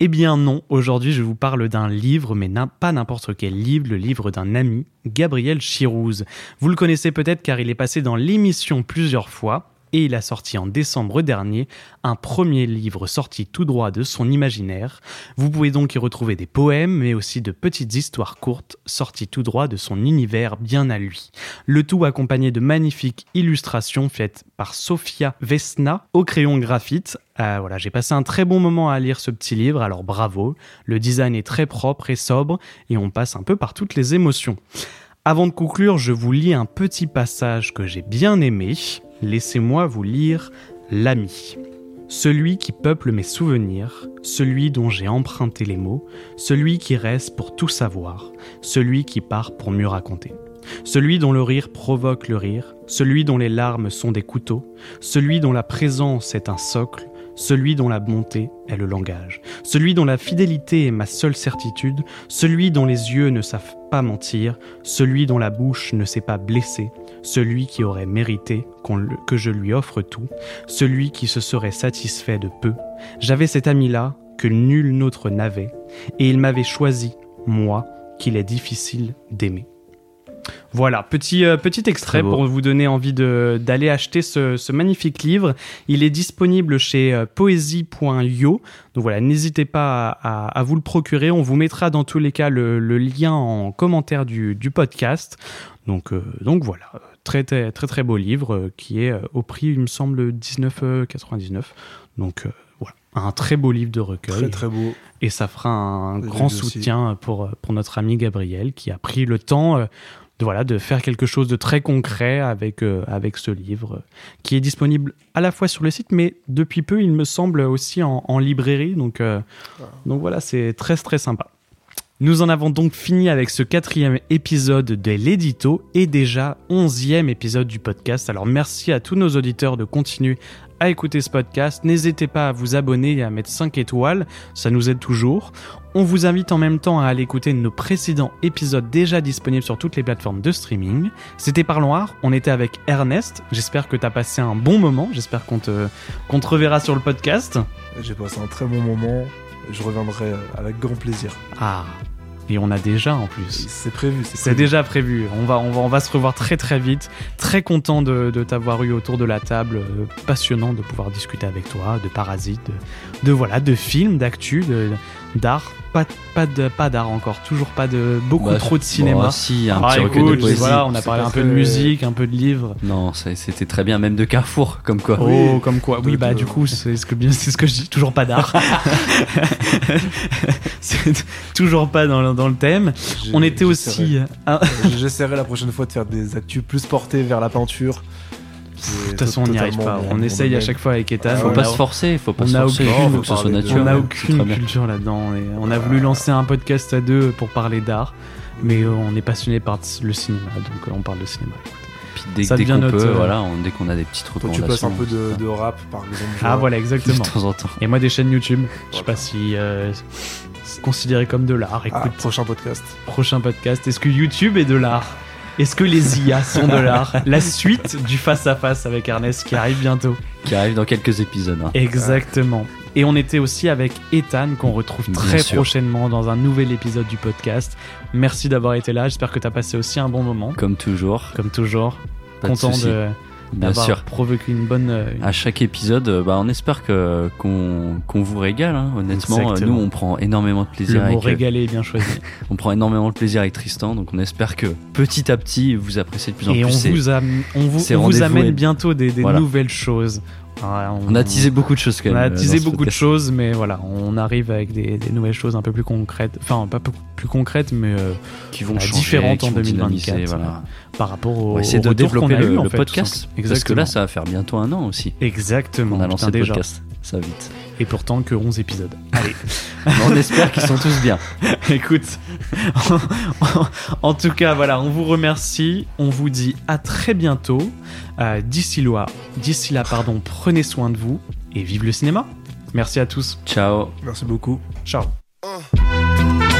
Eh bien non, aujourd'hui je vous parle d'un livre, mais pas n'importe quel livre, le livre d'un ami, Gabriel Chirouze. Vous le connaissez peut-être car il est passé dans l'émission plusieurs fois, et il a sorti en décembre dernier un premier livre sorti tout droit de son imaginaire. Vous pouvez donc y retrouver des poèmes, mais aussi de petites histoires courtes sorties tout droit de son univers bien à lui. Le tout accompagné de magnifiques illustrations faites par Sofia Vesna au crayon graphite. Euh, voilà, j'ai passé un très bon moment à lire ce petit livre, alors bravo. Le design est très propre et sobre, et on passe un peu par toutes les émotions. Avant de conclure, je vous lis un petit passage que j'ai bien aimé. Laissez-moi vous lire L'ami. Celui qui peuple mes souvenirs, celui dont j'ai emprunté les mots, celui qui reste pour tout savoir, celui qui part pour mieux raconter. Celui dont le rire provoque le rire, celui dont les larmes sont des couteaux, celui dont la présence est un socle, celui dont la bonté est le langage, celui dont la fidélité est ma seule certitude, celui dont les yeux ne savent pas mentir, celui dont la bouche ne sait pas blesser, celui qui aurait mérité que je lui offre tout, celui qui se serait satisfait de peu. J'avais cet ami-là que nul n'autre n'avait, et il m'avait choisi, moi, qu'il est difficile d'aimer. Voilà, petit, euh, petit extrait pour vous donner envie de- d'aller acheter ce, ce magnifique livre. Il est disponible chez euh, poésie.io. Donc voilà, n'hésitez pas à, à- à vous le procurer. On vous mettra dans tous les cas le, le lien en commentaire du, du podcast. Donc, euh, donc voilà, très, très très très beau livre qui est au prix, il me semble, 19,99. Donc voilà, un très beau livre de recueil. Très très beau. Et ça fera un grand soutien pour, pour notre ami Gabriel qui a pris le temps de, voilà, de faire quelque chose de très concret avec, euh, avec ce livre euh, qui est disponible à la fois sur le site mais depuis peu il me semble aussi en, en librairie. Donc, euh, donc voilà, c'est très très sympa. Nous en avons donc fini avec ce quatrième épisode de l'édito et déjà onzième épisode du podcast. Alors merci à tous nos auditeurs de continuer à écouter ce podcast. N'hésitez pas à vous abonner et à mettre 5 étoiles, ça nous aide toujours. On vous invite en même temps à aller écouter nos précédents épisodes déjà disponibles sur toutes les plateformes de streaming. C'était Parlons Art, on était avec Ernest. J'espère que tu as passé un bon moment, j'espère qu'on te, qu'on te reverra sur le podcast. J'ai passé un très bon moment. Je reviendrai euh, avec grand plaisir. Ah, Et on a déjà en plus. C'est prévu. C'est déjà prévu. On va, on, va, on va se revoir très très vite. Très content de, de t'avoir eu autour de la table. Euh, passionnant de pouvoir discuter avec toi de Parasite, de, de voilà, de films, d'actu, de- d'art. Pas, pas de pas d'art encore. Toujours pas de beaucoup Bah, trop de bon, cinéma. si, un ah, petit recueil de écoute, poésie. Voilà, on a parlé un peu de musique, un peu de livres. Non, c'était très bien, même de Carrefour, comme quoi. Oh, comme quoi. Oui, bah du coup, c'est ce que bien, c'est ce que je dis. Toujours pas d'art. [laughs] c'est toujours pas dans, le- dans le thème. On était aussi. j'essaierai. Ah, J'essaierai la prochaine fois de faire des actus plus portés vers la peinture. De toute façon, on n'y arrive pas. On essaye à chaque fois avec Ethan. Faut On pas a- se forcer, faut pas on se a forcer. aucune- faut que ce soit On naturel. n'a C'est aucune culture là-dedans. On a voulu lancer un podcast à deux pour parler d'art, mais on est passionné par le cinéma, donc euh, on parle de cinéma. Puis dès, Ça dès devient qu'on notre, peut, euh, voilà, on- dès qu'on a des petites Toi, tu recommandations. passes un peu de, rap, par exemple. Ah voilà, [laughs] exactement. De temps en temps. Et moi des chaînes YouTube. Je sais pas si euh, considéré comme de l'art. Ah, Écoute, prochain podcast. prochain podcast. Est-ce que YouTube est de l'art? Est-ce que les IA sont de l'art? La suite du face à face avec Ernest qui arrive bientôt. Qui arrive dans quelques épisodes. hein. Exactement. Et on était aussi avec Ethan qu'on retrouve très prochainement dans un nouvel épisode du podcast. Merci d'avoir été là. J'espère que tu as passé aussi un bon moment. Comme toujours. Comme toujours. Pas Content de Bien sûr. provoqué une bonne. euh, À chaque épisode, euh, bah, on espère que qu'on vous régale. hein. Honnêtement, euh, Exactement. nous on prend énormément de plaisir. le mot avec, régalé est bien choisi. [laughs] on prend énormément de plaisir avec Tristan, donc on espère que petit à petit vous appréciez de plus en Et plus. on vous, am- on vous, on vous amène et- bientôt des, des Voilà. nouvelles choses. Ah, On a teasé beaucoup de choses quand On même. a euh, teasé beaucoup de choses, mais voilà, on arrive avec des, des nouvelles choses un peu plus concrètes. Enfin, pas plus concrètes, mais euh, qui vont changer, différentes qui en vont 2024 dynamiser, voilà. euh, par rapport au. On essayer au de développer qu'on a le, eu, en le fait, podcast. Parce que là, ça va faire bientôt un an aussi. Exactement. On a lancé le podcast. Ça va vite. Et pourtant que 11 épisodes. [laughs] Allez. on espère qu'ils sont tous bien. [laughs] Écoute, en tout cas, voilà, on vous remercie. On vous dit à très bientôt. Euh, d'ici là, d'ici là, pardon, prenez soin de vous et vive le cinéma. Merci à tous. Ciao. Merci beaucoup. Ciao. Uh.